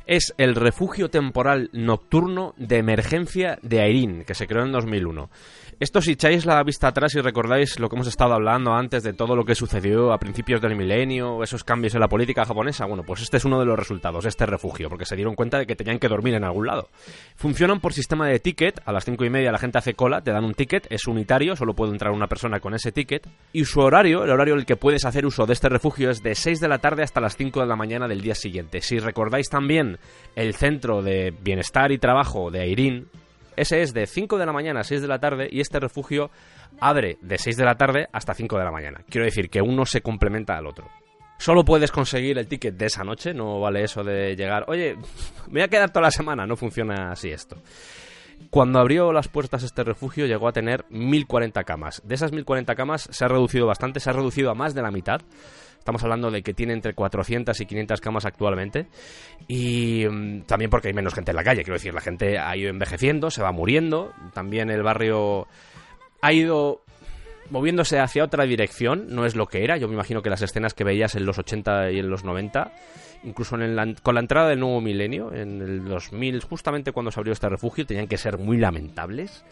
Es el Refugio Temporal Nocturno de Emergencia de Airin, que se creó en 2001. Esto si echáis la vista atrás y recordáis lo que hemos estado hablando antes de todo lo que sucedió a principios del milenio, esos cambios en la política japonesa, bueno, pues este es uno de los resultados, este refugio, porque se dieron cuenta de que tenían que dormir en algún lado. Funcionan por sistema de ticket, a las cinco y media la gente hace cola, te dan un ticket, es unitario, solo puede entrar una persona con ese ticket, y su horario, el horario en el que puedes hacer uso de este refugio es de 6 de la tarde hasta las 5 de la mañana del día siguiente. Si recordáis también el centro de bienestar y trabajo de Airin, ese es de 5 de la mañana a 6 de la tarde y este refugio abre de 6 de la tarde hasta 5 de la mañana. Quiero decir que uno se complementa al otro. Solo puedes conseguir el ticket de esa noche, no vale eso de llegar, oye, me voy a quedar toda la semana, no funciona así esto. Cuando abrió las puertas este refugio llegó a tener 1040 camas. De esas 1040 camas se ha reducido bastante, se ha reducido a más de la mitad. Estamos hablando de que tiene entre 400 y 500 camas actualmente. Y mm, también porque hay menos gente en la calle. Quiero decir, la gente ha ido envejeciendo, se va muriendo. También el barrio ha ido moviéndose hacia otra dirección. No es lo que era. Yo me imagino que las escenas que veías en los 80 y en los 90, incluso en la- con la entrada del nuevo milenio, en el 2000, justamente cuando se abrió este refugio, tenían que ser muy lamentables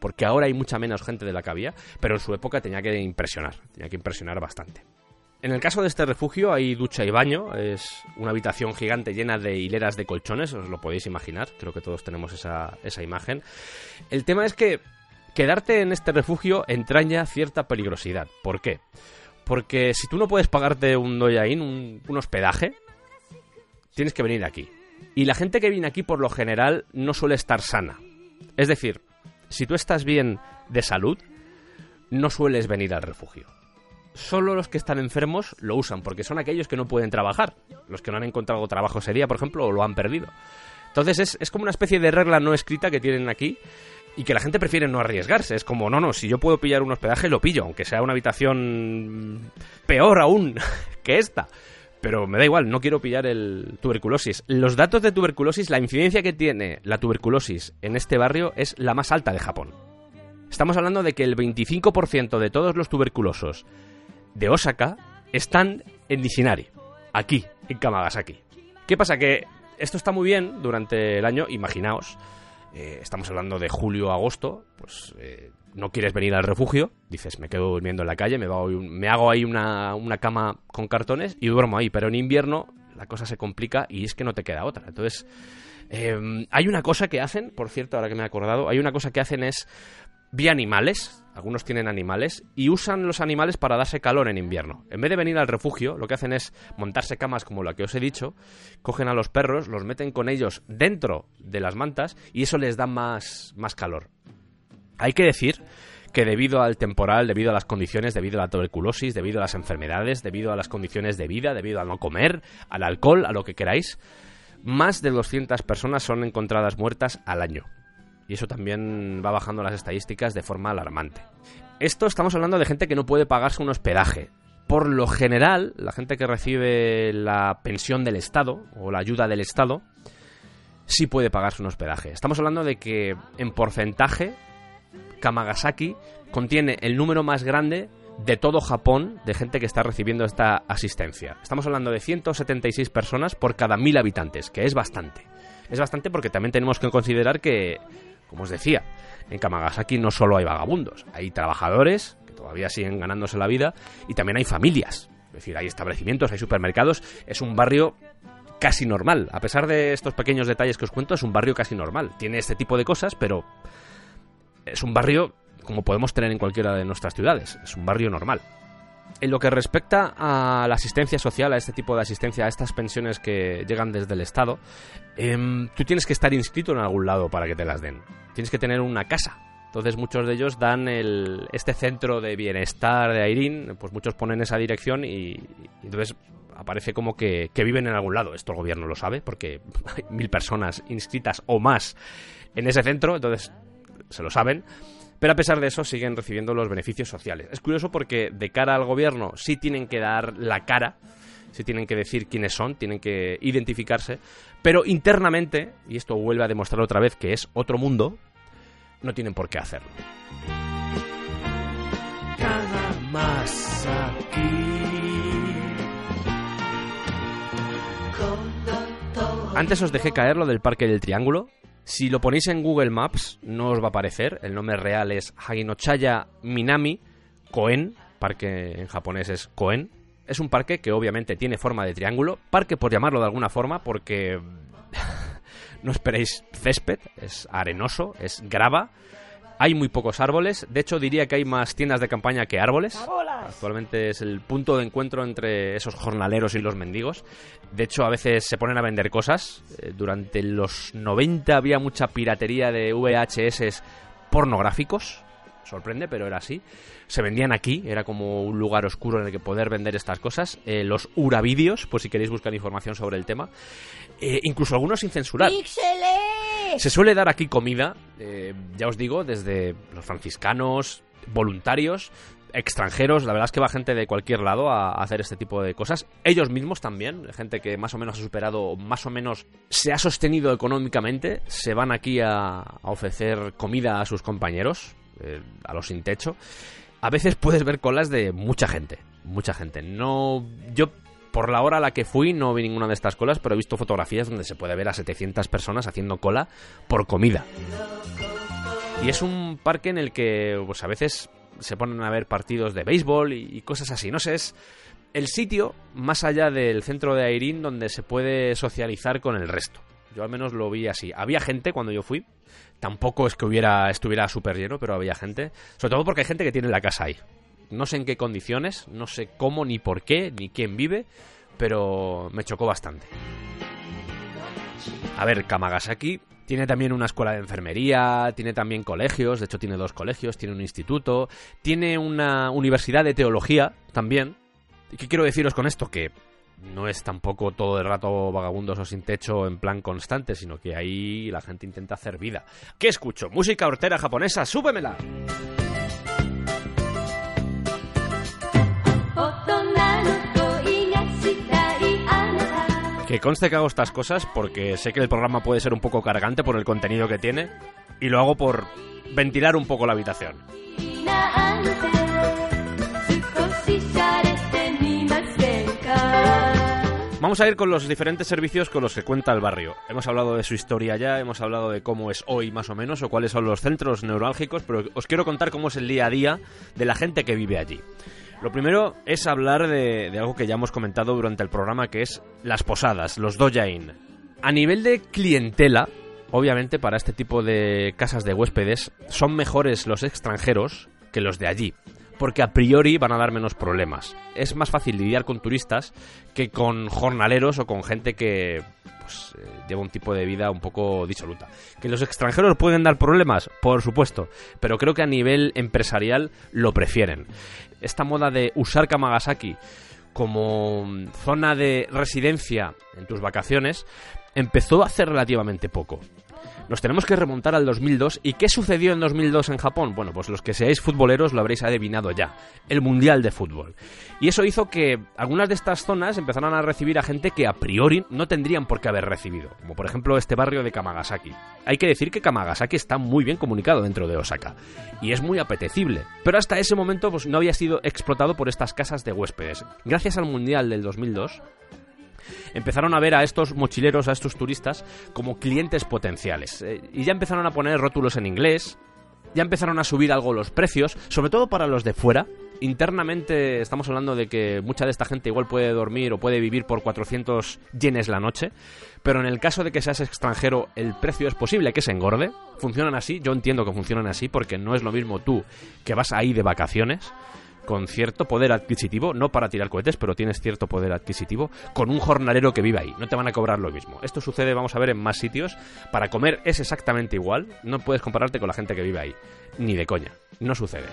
porque ahora hay mucha menos gente de la que había, pero en su época tenía que impresionar, tenía que impresionar bastante. En el caso de este refugio hay ducha y baño, es una habitación gigante llena de hileras de colchones, os lo podéis imaginar, creo que todos tenemos esa, esa imagen. El tema es que quedarte en este refugio entraña cierta peligrosidad. ¿Por qué? Porque si tú no puedes pagarte un doyain, un, un hospedaje, tienes que venir aquí. Y la gente que viene aquí por lo general no suele estar sana. Es decir, si tú estás bien de salud, no sueles venir al refugio. Solo los que están enfermos lo usan, porque son aquellos que no pueden trabajar. Los que no han encontrado trabajo ese día, por ejemplo, o lo han perdido. Entonces es, es como una especie de regla no escrita que tienen aquí y que la gente prefiere no arriesgarse. Es como, no, no, si yo puedo pillar un hospedaje, lo pillo, aunque sea una habitación peor aún que esta. Pero me da igual, no quiero pillar el tuberculosis. Los datos de tuberculosis, la incidencia que tiene la tuberculosis en este barrio es la más alta de Japón. Estamos hablando de que el 25% de todos los tuberculosos de Osaka están en Nishinari, aquí, en Kamagasaki. ¿Qué pasa? Que esto está muy bien durante el año, imaginaos, eh, estamos hablando de julio agosto, pues eh, no quieres venir al refugio, dices, me quedo durmiendo en la calle, me, va- me hago ahí una, una cama con cartones y duermo ahí, pero en invierno la cosa se complica y es que no te queda otra. Entonces, eh, hay una cosa que hacen, por cierto, ahora que me he acordado, hay una cosa que hacen es vía animales, algunos tienen animales, y usan los animales para darse calor en invierno. En vez de venir al refugio, lo que hacen es montarse camas como la que os he dicho, cogen a los perros, los meten con ellos dentro de las mantas y eso les da más, más calor. Hay que decir que debido al temporal, debido a las condiciones, debido a la tuberculosis, debido a las enfermedades, debido a las condiciones de vida, debido a no comer, al alcohol, a lo que queráis, más de 200 personas son encontradas muertas al año. Y eso también va bajando las estadísticas de forma alarmante. Esto estamos hablando de gente que no puede pagarse un hospedaje. Por lo general, la gente que recibe la pensión del Estado o la ayuda del Estado sí puede pagarse un hospedaje. Estamos hablando de que en porcentaje Kamagasaki contiene el número más grande de todo Japón de gente que está recibiendo esta asistencia. Estamos hablando de 176 personas por cada mil habitantes, que es bastante. Es bastante porque también tenemos que considerar que, como os decía, en Kamagasaki no solo hay vagabundos, hay trabajadores que todavía siguen ganándose la vida y también hay familias. Es decir, hay establecimientos, hay supermercados. Es un barrio casi normal. A pesar de estos pequeños detalles que os cuento, es un barrio casi normal. Tiene este tipo de cosas, pero es un barrio como podemos tener en cualquiera de nuestras ciudades. Es un barrio normal. En lo que respecta a la asistencia social, a este tipo de asistencia, a estas pensiones que llegan desde el Estado, em, tú tienes que estar inscrito en algún lado para que te las den. Tienes que tener una casa. Entonces muchos de ellos dan el, este centro de bienestar de Airín, pues muchos ponen esa dirección y, y entonces aparece como que, que viven en algún lado. Esto el gobierno lo sabe porque hay mil personas inscritas o más en ese centro, entonces se lo saben. Pero a pesar de eso siguen recibiendo los beneficios sociales. Es curioso porque de cara al gobierno sí tienen que dar la cara, sí tienen que decir quiénes son, tienen que identificarse, pero internamente, y esto vuelve a demostrar otra vez que es otro mundo, no tienen por qué hacerlo. Antes os dejé caer lo del Parque del Triángulo. Si lo ponéis en Google Maps, no os va a aparecer. El nombre real es Haginochaya Minami Koen. Parque en japonés es Koen. Es un parque que obviamente tiene forma de triángulo. Parque por llamarlo de alguna forma porque no esperéis césped. Es arenoso, es grava. Hay muy pocos árboles. De hecho, diría que hay más tiendas de campaña que árboles. Actualmente es el punto de encuentro entre esos jornaleros y los mendigos. De hecho, a veces se ponen a vender cosas. Eh, Durante los 90 había mucha piratería de VHS pornográficos. Sorprende, pero era así. Se vendían aquí, era como un lugar oscuro en el que poder vender estas cosas. Eh, los Uravídeos, por si queréis buscar información sobre el tema. Eh, incluso algunos sin censurar. Se suele dar aquí comida, eh, ya os digo, desde los franciscanos, voluntarios, extranjeros, la verdad es que va gente de cualquier lado a, hacer este tipo de cosas. Ellos mismos también, gente que más o menos ha superado, más o menos se ha sostenido económicamente, se van aquí a, a ofrecer comida a sus compañeros, eh, a los sin techo. A veces puedes ver colas de mucha gente, mucha gente. No, yo por la hora a la que fui no vi ninguna de estas colas, pero he visto fotografías donde se puede ver a 700 personas haciendo cola por comida. Y es un parque en el que pues a veces se ponen a ver partidos de béisbol y, cosas así. No sé, es el sitio más allá del centro de Airín donde se puede socializar con el resto. Yo al menos lo vi así. Había gente cuando yo fui. Tampoco es que hubiera estuviera súper lleno, pero había gente. Sobre todo porque hay gente que tiene la casa ahí. No sé en qué condiciones, no sé cómo, ni por qué, ni quién vive, pero me chocó bastante. A ver, Kamagasaki tiene también una escuela de enfermería, tiene también colegios, de hecho tiene dos colegios, tiene un instituto, tiene una universidad de teología también. ¿Y qué quiero deciros con esto? Que no es tampoco todo el rato vagabundos o sin techo en plan constante, sino que ahí la gente intenta hacer vida. ¿Qué escucho? Música hortera japonesa, súbemela. Que conste que hago estas cosas porque sé que el programa puede ser un poco cargante por el contenido que tiene y lo hago por ventilar un poco la habitación. Vamos a ir con los diferentes servicios con los que cuenta el barrio. Hemos hablado de su historia ya, hemos hablado de cómo es hoy más o menos o cuáles son los centros neurálgicos, pero os quiero contar cómo es el día a día de la gente que vive allí. Lo primero es hablar de, algo que ya hemos comentado durante el programa, que es las posadas, los dojain. A nivel de clientela, obviamente para este tipo de casas de huéspedes son mejores los extranjeros que los de allí. Porque a priori van a dar menos problemas. Es más fácil lidiar con turistas que con jornaleros o con gente que pues, eh, lleva un tipo de vida un poco disoluta. ¿Que los extranjeros pueden dar problemas? Por supuesto. Pero creo que a nivel empresarial lo prefieren. Esta moda de usar Kamagasaki como zona de residencia en tus vacaciones empezó hace relativamente poco. Nos tenemos que remontar al 2002. ¿Y qué sucedió en 2002 en Japón? Bueno, pues los que seáis futboleros lo habréis adivinado ya. El Mundial de Fútbol. Y eso hizo que algunas de estas zonas empezaran a recibir a gente que a priori no tendrían por qué haber recibido. Como por ejemplo este barrio de Kamagasaki. Hay que decir que Kamagasaki está muy bien comunicado dentro de Osaka. Y es muy apetecible. Pero hasta ese momento pues, no había sido explotado por estas casas de huéspedes. Gracias al Mundial del 2002 empezaron a ver a estos mochileros, a estos turistas, como clientes potenciales. Eh, y ya empezaron a poner rótulos en inglés, ya empezaron a subir algo los precios, sobre todo para los de fuera. Internamente estamos hablando de que mucha de esta gente igual puede dormir o puede vivir por 400 yenes la noche, pero en el caso de que seas extranjero el precio es posible que se engorde. Funcionan así, yo entiendo que funcionan así porque no es lo mismo tú que vas ahí de vacaciones con cierto poder adquisitivo, no para tirar cohetes, pero tienes cierto poder adquisitivo, con un jornalero que vive ahí. No te van a cobrar lo mismo. Esto sucede, vamos a ver, en más sitios. Para comer es exactamente igual. No puedes compararte con la gente que vive ahí. Ni de coña. No sucede.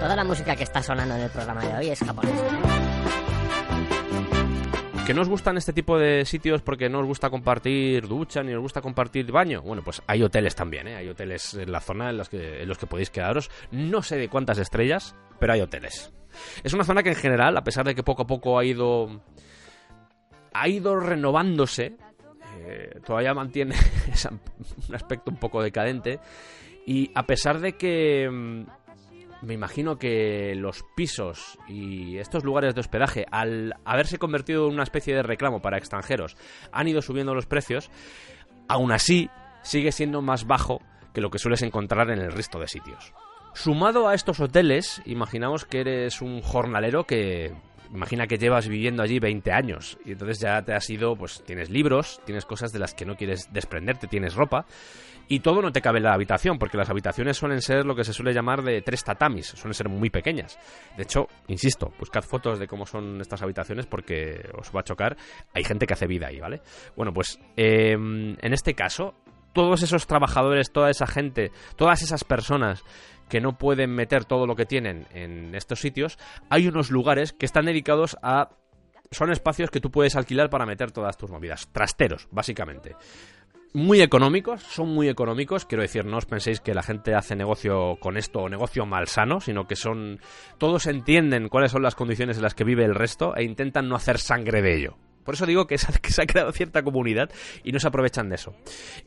Toda la música que está sonando en el programa de hoy es japonesa. ¿Que no os gustan este tipo de sitios porque no os gusta compartir ducha ni os gusta compartir baño? Bueno, pues hay hoteles también, ¿eh? Hay hoteles en la zona en, los que podéis quedaros. No sé de cuántas estrellas, pero hay hoteles. Es una zona que en general, a pesar de que poco a poco ha ido... ha ido renovándose, eh, todavía mantiene un aspecto un poco decadente. Y a pesar de que mm, me imagino que los pisos y estos lugares de hospedaje, al haberse convertido en una especie de reclamo para extranjeros, han ido subiendo los precios, aún así sigue siendo más bajo que lo que sueles encontrar en el resto de sitios. Sumado a estos hoteles, imaginamos que eres un jornalero que imagina que llevas viviendo allí 20 años y entonces ya te has ido, pues tienes libros, tienes cosas de las que no quieres desprenderte, tienes ropa y todo no te cabe en la habitación porque las habitaciones suelen ser lo que se suele llamar de tres tatamis, suelen ser muy pequeñas. De hecho, insisto, buscad fotos de cómo son estas habitaciones porque os va a chocar. Hay gente que hace vida ahí, ¿vale? Bueno, pues eh, en este caso, todos esos trabajadores, toda esa gente, todas esas personas que no pueden meter todo lo que tienen en estos sitios, hay unos lugares que están dedicados a... Son espacios que tú puedes alquilar para meter todas tus movidas. Trasteros, básicamente. Muy económicos, son muy económicos. Quiero decir, no os penséis que la gente hace negocio con esto o negocio malsano, sino que son. Todos entienden cuáles son las condiciones en las que vive el resto e intentan no hacer sangre de ello. Por eso digo que se ha, que se ha creado cierta comunidad y no se aprovechan de eso.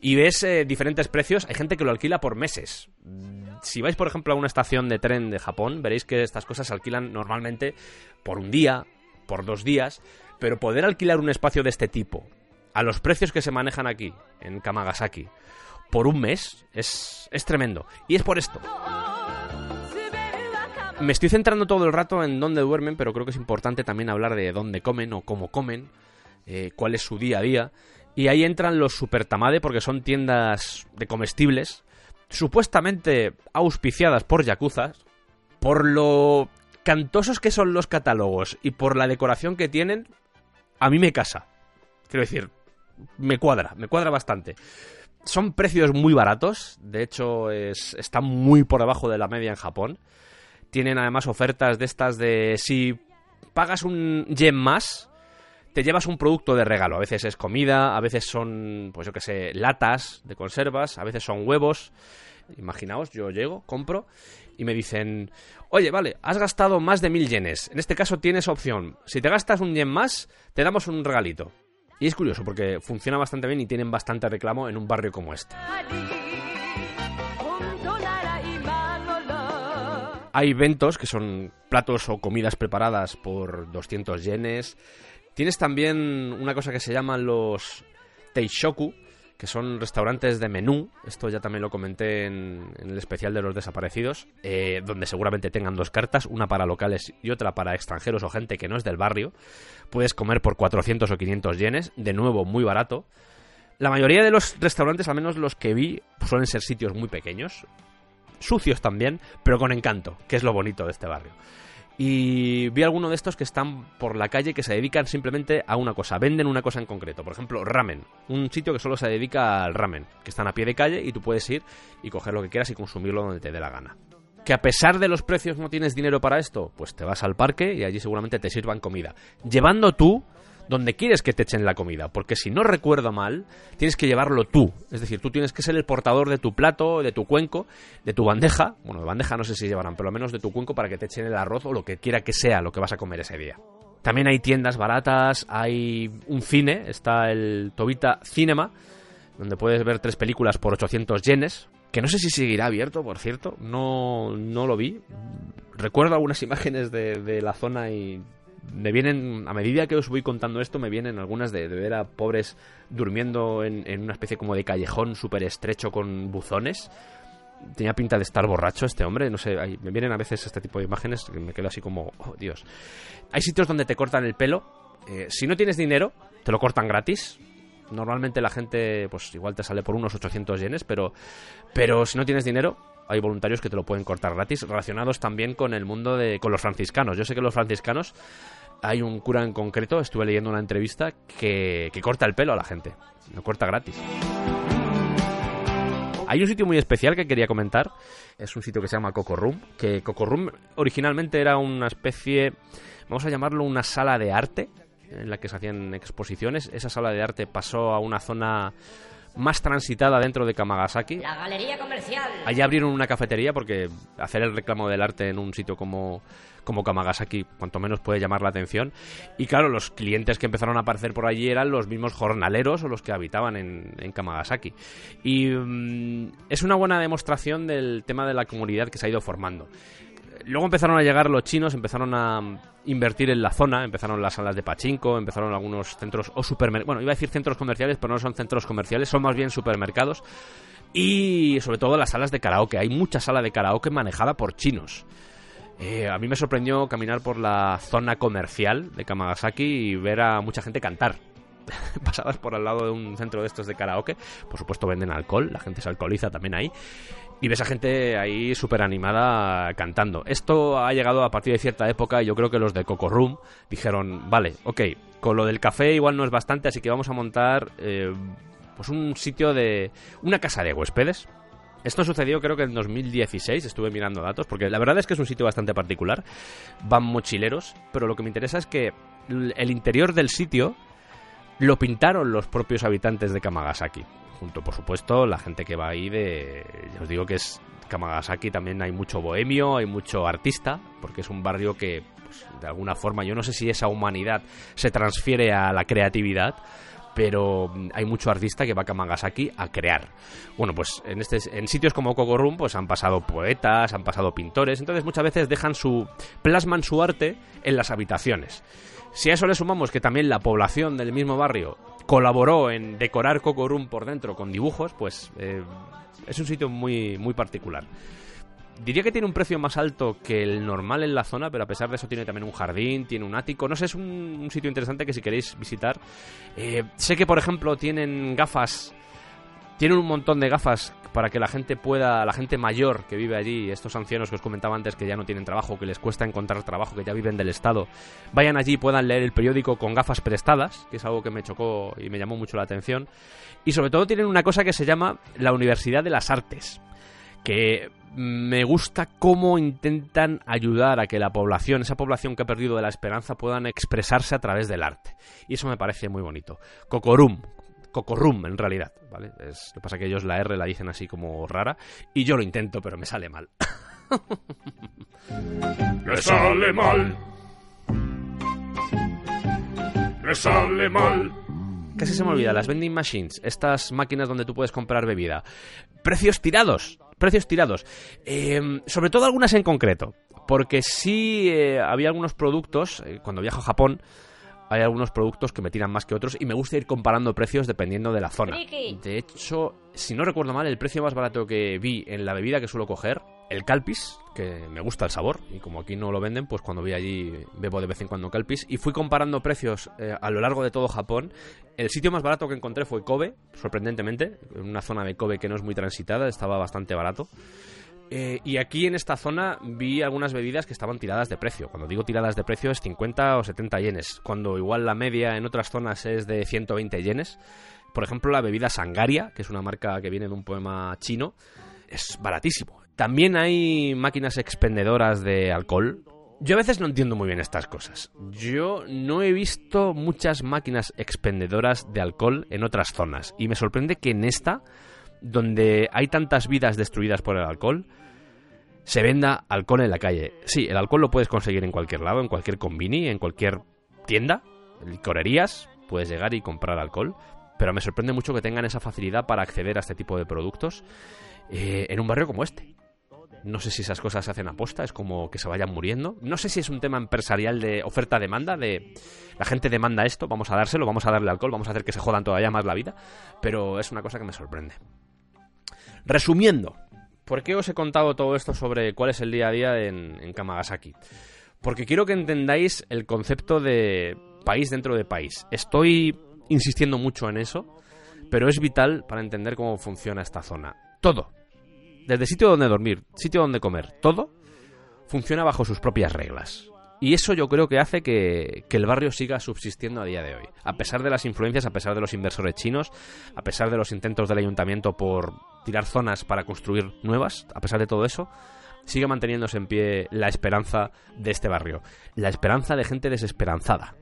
Y ves eh, diferentes precios, hay gente que lo alquila por meses. Si vais, por ejemplo, a una estación de tren de Japón, veréis que estas cosas se alquilan normalmente por un día, por dos días, pero poder alquilar un espacio de este tipo, a los precios que se manejan aquí, en Kamagasaki, por un mes, es, es tremendo. Y es por esto. Me estoy centrando todo el rato en dónde duermen, pero creo que es importante también hablar de dónde comen o cómo comen, eh, cuál es su día a día. Y ahí entran los Super Tamade porque son tiendas de comestibles, supuestamente auspiciadas por yakuzas, por lo cantosos que son los catálogos y por la decoración que tienen, a mí me casa. Quiero decir, me cuadra, me cuadra bastante. Son precios muy baratos, de hecho es, están muy por debajo de la media en Japón. Tienen además ofertas de estas de si pagas un yen más, te llevas un producto de regalo. A veces es comida, a veces son, pues yo que sé, latas de conservas, a veces son huevos. Imaginaos, yo llego, compro y me dicen, oye, vale, has gastado más de mil yenes. En este caso tienes opción. Si te gastas un yen más, te damos un regalito. Y es curioso porque funciona bastante bien y tienen bastante reclamo en un barrio como este. Hay eventos que son platos o comidas preparadas por 200 yenes. Tienes también una cosa que se llaman los teishoku, que son restaurantes de menú. Esto ya también lo comenté en, el especial de los desaparecidos, eh, donde seguramente tengan dos cartas, una para locales y otra para extranjeros o gente que no es del barrio. Puedes comer por 400 o 500 yenes, de nuevo muy barato. La mayoría de los restaurantes, al menos los que vi, suelen ser sitios muy pequeños, sucios también, pero con encanto, que es lo bonito de este barrio. Y vi alguno de estos que están por la calle que se dedican simplemente a una cosa, venden una cosa en concreto. Por ejemplo, ramen, un sitio que solo se dedica al ramen, que están a pie de calle y tú puedes ir y coger lo que quieras y consumirlo donde te dé la gana. Que a pesar de los precios no tienes dinero para esto, pues te vas al parque y allí seguramente te sirvan comida. Llevando tú donde quieres que te echen la comida, porque si no recuerdo mal, tienes que llevarlo tú. Es decir, tú tienes que ser el portador de tu plato, de tu cuenco, de tu bandeja. Bueno, de bandeja no sé si llevarán, pero al menos de tu cuenco para que te echen el arroz o lo que quiera que sea lo que vas a comer ese día. También hay tiendas baratas, hay un cine, está el Tobita Cinema, donde puedes ver tres películas por 800 yenes, que no sé si seguirá abierto, por cierto, no, no lo vi. Recuerdo algunas imágenes de, de la zona y me vienen, a medida que os voy contando esto, me vienen algunas de, de ver a pobres durmiendo en, en una especie como de callejón súper estrecho con buzones. Tenía pinta de estar borracho este hombre, no sé, me vienen a veces este tipo de imágenes que me quedo así como, oh Dios. Hay sitios donde te cortan el pelo, eh, si no tienes dinero, te lo cortan gratis. Normalmente la gente, pues igual te sale por unos 800 yenes, pero, pero si no tienes dinero, hay voluntarios que te lo pueden cortar gratis, relacionados también con el mundo de, con los franciscanos. Yo sé que los franciscanos, hay un cura en concreto, estuve leyendo una entrevista, que, que corta el pelo a la gente, lo corta gratis. Hay un sitio muy especial que quería comentar. Es un sitio que se llama Coco Room. Que Coco Room originalmente era una especie, vamos a llamarlo una sala de arte, en la que se hacían exposiciones. Esa sala de arte pasó a una zona más transitada dentro de Kamagasaki. La galería comercial. Allí abrieron una cafetería porque hacer el reclamo del arte en un sitio como, como Kamagasaki, cuanto menos puede llamar la atención. Y claro, los clientes que empezaron a aparecer por allí eran los mismos jornaleros o los que habitaban en, en Kamagasaki. Y mm, es una buena demostración del tema de la comunidad que se ha ido formando. Luego empezaron a llegar los chinos, empezaron a invertir en la zona, empezaron las salas de pachinko, empezaron algunos centros o supermercados, bueno, iba a decir centros comerciales, pero no son centros comerciales, son más bien supermercados y sobre todo las salas de karaoke. Hay mucha sala de karaoke manejada por chinos. Eh, a mí me sorprendió caminar por la zona comercial de Kamagasaki y ver a mucha gente cantar. Pasabas por al lado de un centro de estos de karaoke, por supuesto venden alcohol, la gente se alcoholiza también ahí, y ves a gente ahí súper animada cantando. Esto ha llegado a partir de cierta época y yo creo que los de Coco Room dijeron, vale, ok, con lo del café igual no es bastante, así que vamos a montar eh, pues un sitio de... una casa de huéspedes. Esto sucedió creo que en 2016, estuve mirando datos, porque la verdad es que es un sitio bastante particular. Van mochileros, pero lo que me interesa es que el interior del sitio lo pintaron los propios habitantes de Kamagasaki. Por supuesto, la gente que va ahí de... Ya os digo que es Kamagasaki, también hay mucho bohemio, hay mucho artista, porque es un barrio que, pues, de alguna forma, yo no sé si esa humanidad se transfiere a la creatividad, pero mm, hay mucho artista que va a Kamagasaki a crear. Bueno, pues en, este, en sitios como Kokorum pues han pasado poetas, han pasado pintores, entonces muchas veces dejan su plasman su arte en las habitaciones. Si a eso le sumamos que también la población del mismo barrio colaboró en decorar Kokorum por dentro con dibujos, pues eh, es un sitio muy, muy particular. Diría que tiene un precio más alto que el normal en la zona, pero a pesar de eso tiene también un jardín, tiene un ático. No sé, es un, un sitio interesante que si queréis visitar. Eh, sé que, por ejemplo, tienen gafas. Tienen un montón de gafas para que la gente pueda, la gente mayor que vive allí, estos ancianos que os comentaba antes que ya no tienen trabajo, que les cuesta encontrar trabajo, que ya viven del Estado, vayan allí y puedan leer el periódico con gafas prestadas, que es algo que me chocó y me llamó mucho la atención. Y sobre todo tienen una cosa que se llama la Universidad de las Artes, que me gusta cómo intentan ayudar a que la población, esa población que ha perdido de la esperanza, puedan expresarse a través del arte. Y eso me parece muy bonito. Cocorum, Cocorum en realidad, ¿vale? Es, lo que pasa es que ellos la R la dicen así como rara y yo lo intento, pero me sale mal. Me sale mal. Me sale mal. Casi se me olvida, las vending machines, estas máquinas donde tú puedes comprar bebida. Precios tirados, precios tirados. Eh, sobre todo algunas en concreto, porque sí eh, había algunos productos, eh, cuando viajo a Japón, hay algunos productos que me tiran más que otros y me gusta ir comparando precios dependiendo de la zona. De hecho, si no recuerdo mal, el precio más barato que vi en la bebida que suelo coger, el Calpis, que me gusta el sabor, y como aquí no lo venden, pues cuando voy allí bebo de vez en cuando Calpis, y fui comparando precios eh, a lo largo de todo Japón. El sitio más barato que encontré fue Kobe, sorprendentemente, en una zona de Kobe que no es muy transitada, estaba bastante barato. Eh, y aquí en esta zona vi algunas bebidas que estaban tiradas de precio. Cuando digo tiradas de precio es 50 o 70 yenes, cuando igual la media en otras zonas es de 120 yenes. Por ejemplo, la bebida Sangaria, que es una marca que viene de un poema chino, es baratísimo. También hay máquinas expendedoras de alcohol. Yo a veces no entiendo muy bien estas cosas. Yo no he visto muchas máquinas expendedoras de alcohol en otras zonas. Y me sorprende que en esta, donde hay tantas vidas destruidas por el alcohol, se venda alcohol en la calle. Sí, el alcohol lo puedes conseguir en cualquier lado, en cualquier convini, en cualquier tienda, licorerías, puedes llegar y comprar alcohol. Pero me sorprende mucho que tengan esa facilidad para acceder a este tipo de productos eh, en un barrio como este. No sé si esas cosas se hacen aposta, es como que se vayan muriendo. No sé si es un tema empresarial de oferta-demanda, de la gente demanda esto, vamos a dárselo, vamos a darle alcohol, vamos a hacer que se jodan todavía más la vida, pero es una cosa que me sorprende. Resumiendo, ¿por qué os he contado todo esto sobre cuál es el día a día en, Kamagasaki? Porque quiero que entendáis el concepto de país dentro de país. Estoy insistiendo mucho en eso, pero es vital para entender cómo funciona esta zona. Todo, desde sitio donde dormir, sitio donde comer, todo funciona bajo sus propias reglas. Y eso yo creo que hace que, el barrio siga subsistiendo a día de hoy. A pesar de las influencias, a pesar de los inversores chinos, a pesar de los intentos del ayuntamiento por tirar zonas para construir nuevas, a pesar de todo eso, sigue manteniéndose en pie la esperanza de este barrio. La esperanza de gente desesperanzada.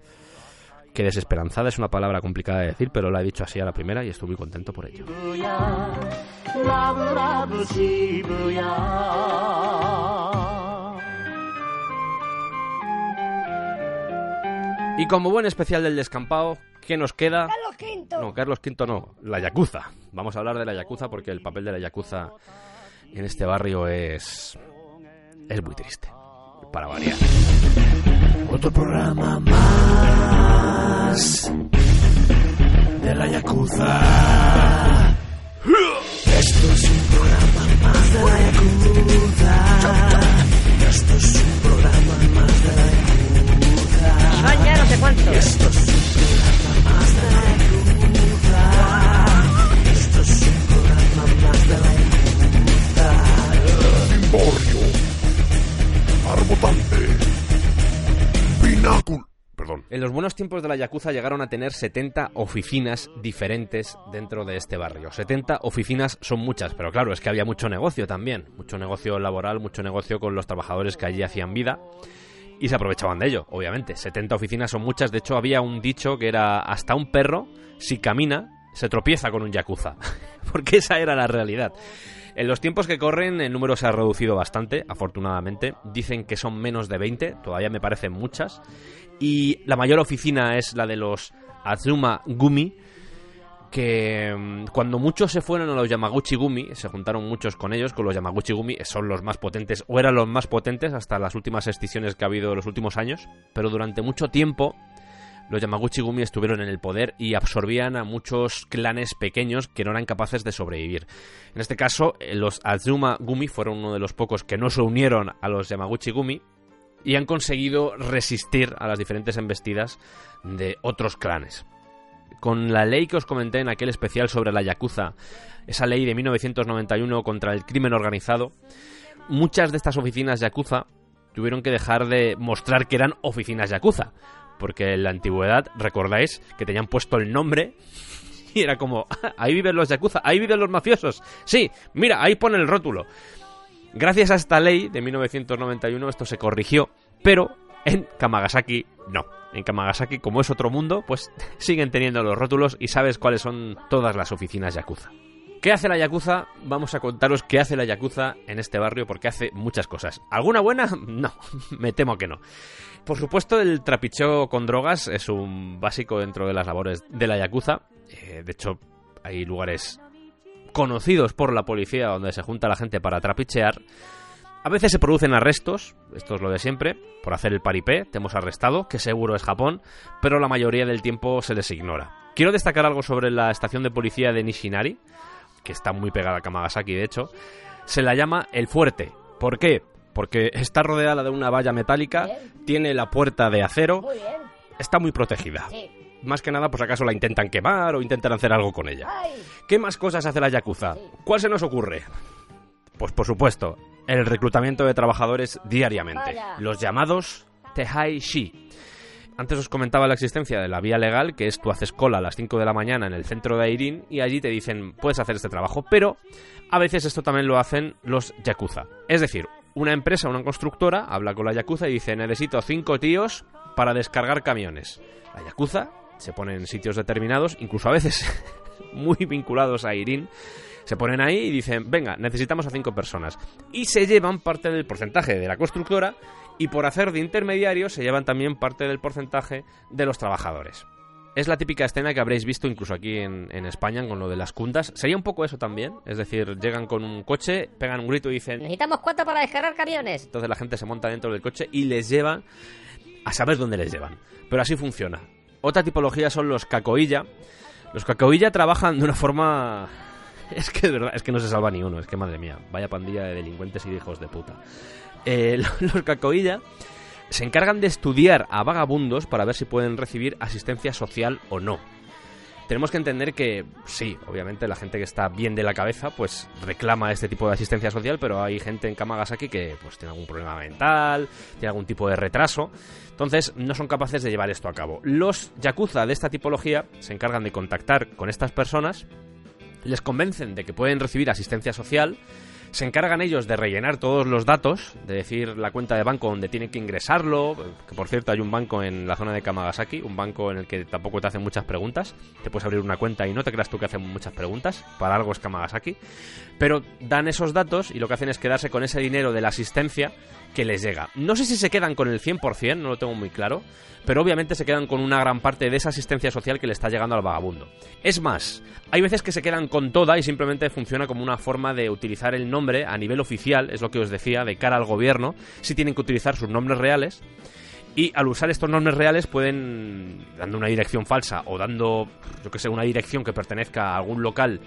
Que desesperanzada es una palabra complicada de decir, pero la he dicho así a la primera y estoy muy contento por ello. Y como buen especial del descampado, ¿qué nos queda? Carlos Quinto. No, Carlos V no, la Yakuza. Vamos a hablar de la Yakuza porque el papel de la Yakuza en este barrio es. es muy triste. Para variar. Otro programa más de la Yakuza. Esto es un programa más de la Yakuza. Esto es un programa más de la Yakuza. Iván ya no sé cuánto. Esto es un programa más de la Yakuza. Esto es un programa más de la Yakuza. Emporio. Arbotante. Pináculo. Perdón. En los buenos tiempos de la Yakuza llegaron a tener 70 oficinas diferentes dentro de este barrio. 70 oficinas son muchas, pero claro, es que había mucho negocio también. Mucho negocio laboral, mucho negocio con los trabajadores que allí hacían vida. Y se aprovechaban de ello, obviamente. 70 oficinas son muchas. De hecho, había un dicho que era hasta un perro, si camina, se tropieza con un Yakuza. Porque esa era la realidad. En los tiempos que corren el número se ha reducido bastante, afortunadamente. Dicen que son menos de 20, todavía me parecen muchas. Y la mayor oficina es la de los Azuma Gumi, que mm, cuando muchos se fueron a los Yamaguchi Gumi, se juntaron muchos con ellos, con los Yamaguchi Gumi, son los más potentes, o eran los más potentes hasta las últimas excisiones que ha habido en los últimos años, pero durante mucho tiempo los Yamaguchi Gumi estuvieron en el poder y absorbían a muchos clanes pequeños que no eran capaces de sobrevivir. En este caso, eh, los Azuma Gumi fueron uno de los pocos que no se unieron a los Yamaguchi Gumi y han conseguido resistir a las diferentes embestidas de otros clanes. Con la ley que os comenté en aquel especial sobre la Yakuza, esa ley de 1991 contra el crimen organizado, muchas de estas oficinas Yakuza tuvieron que dejar de mostrar que eran oficinas Yakuza, porque en la antigüedad, recordáis, que tenían puesto el nombre y era como, "Ah, ahí viven los Yakuza, ahí viven los mafiosos. Sí, mira, ahí pone el rótulo. Gracias a esta ley de 1991 esto se corrigió, pero en Kamagasaki no. En Kamagasaki, como es otro mundo, pues siguen teniendo los rótulos y sabes cuáles son todas las oficinas Yakuza. ¿Qué hace la Yakuza? Vamos a contaros qué hace la Yakuza en este barrio porque hace muchas cosas. ¿Alguna buena? No, me temo que no. Por supuesto, el trapicheo con drogas es un básico dentro de las labores de la Yakuza. Eh, de hecho, hay lugares conocidos por la policía donde se junta la gente para trapichear. A veces se producen arrestos, esto es lo de siempre, por hacer el paripé, te hemos arrestado, que seguro es Japón, pero la mayoría del tiempo se les ignora. Quiero destacar algo sobre la estación de policía de Nishinari, que está muy pegada a Kamagasaki de hecho. Se la llama El Fuerte. ¿Por qué? Porque está rodeada de una valla metálica, tiene la puerta de acero, Muy está muy protegida. Sí. Más que nada, pues acaso la intentan quemar o intentan hacer algo con ella. Ay. ¿Qué más cosas hace la Yakuza? ¿Cuál se nos ocurre? Pues por supuesto, el reclutamiento de trabajadores diariamente. Los llamados Tehai Shi. Antes os comentaba la existencia de la vía legal, que es tú haces cola a las 5 de la mañana en el centro de Airin y allí te dicen puedes hacer este trabajo, pero a veces esto también lo hacen los Yakuza. Es decir, una empresa, una constructora, habla con la Yakuza y dice necesito cinco tíos para descargar camiones. La Yakuza se pone en sitios determinados, incluso a veces muy vinculados a Airin, se ponen ahí y dicen, venga, necesitamos a cinco personas. Y se llevan parte del porcentaje de la constructora y por hacer de intermediario se llevan también parte del porcentaje de los trabajadores. Es la típica escena que habréis visto incluso aquí en, en España con lo de las cundas. Sería un poco eso también. Es decir, llegan con un coche, pegan un grito y dicen... Necesitamos cuatro para descargar camiones. Entonces la gente se monta dentro del coche y les llevan a saber dónde les llevan. Pero así funciona. Otra tipología son los cacoilla. Los cacoilla trabajan de una forma... Es que de verdad, es que no se salva ni uno. Es que madre mía, vaya pandilla de delincuentes y de hijos de puta. Eh, los cacoilla se encargan de estudiar a vagabundos para ver si pueden recibir asistencia social o no. Tenemos que entender que sí, obviamente la gente que está bien de la cabeza pues reclama este tipo de asistencia social, pero hay gente en Kamagasaki que pues tiene algún problema mental, tiene algún tipo de retraso, entonces no son capaces de llevar esto a cabo. Los yakuza de esta tipología se encargan de contactar con estas personas, les convencen de que pueden recibir asistencia social, se encargan ellos de rellenar todos los datos, de decir la cuenta de banco donde tienen que ingresarlo, que por cierto hay un banco en la zona de Kamagasaki, un banco en el que tampoco te hacen muchas preguntas, te puedes abrir una cuenta y no te creas tú que hacen muchas preguntas, para algo es Kamagasaki, pero dan esos datos y lo que hacen es quedarse con ese dinero de la asistencia que les llega. No sé si se quedan con el 100%, no lo tengo muy claro, pero obviamente se quedan con una gran parte de esa asistencia social que le está llegando al vagabundo. Es más, hay veces que se quedan con toda y simplemente funciona como una forma de utilizar el nombre a nivel oficial, es lo que os decía, de cara al gobierno, si tienen que utilizar sus nombres reales. Y al usar estos nombres reales pueden, dando una dirección falsa o dando, yo que sé, una dirección que pertenezca a algún local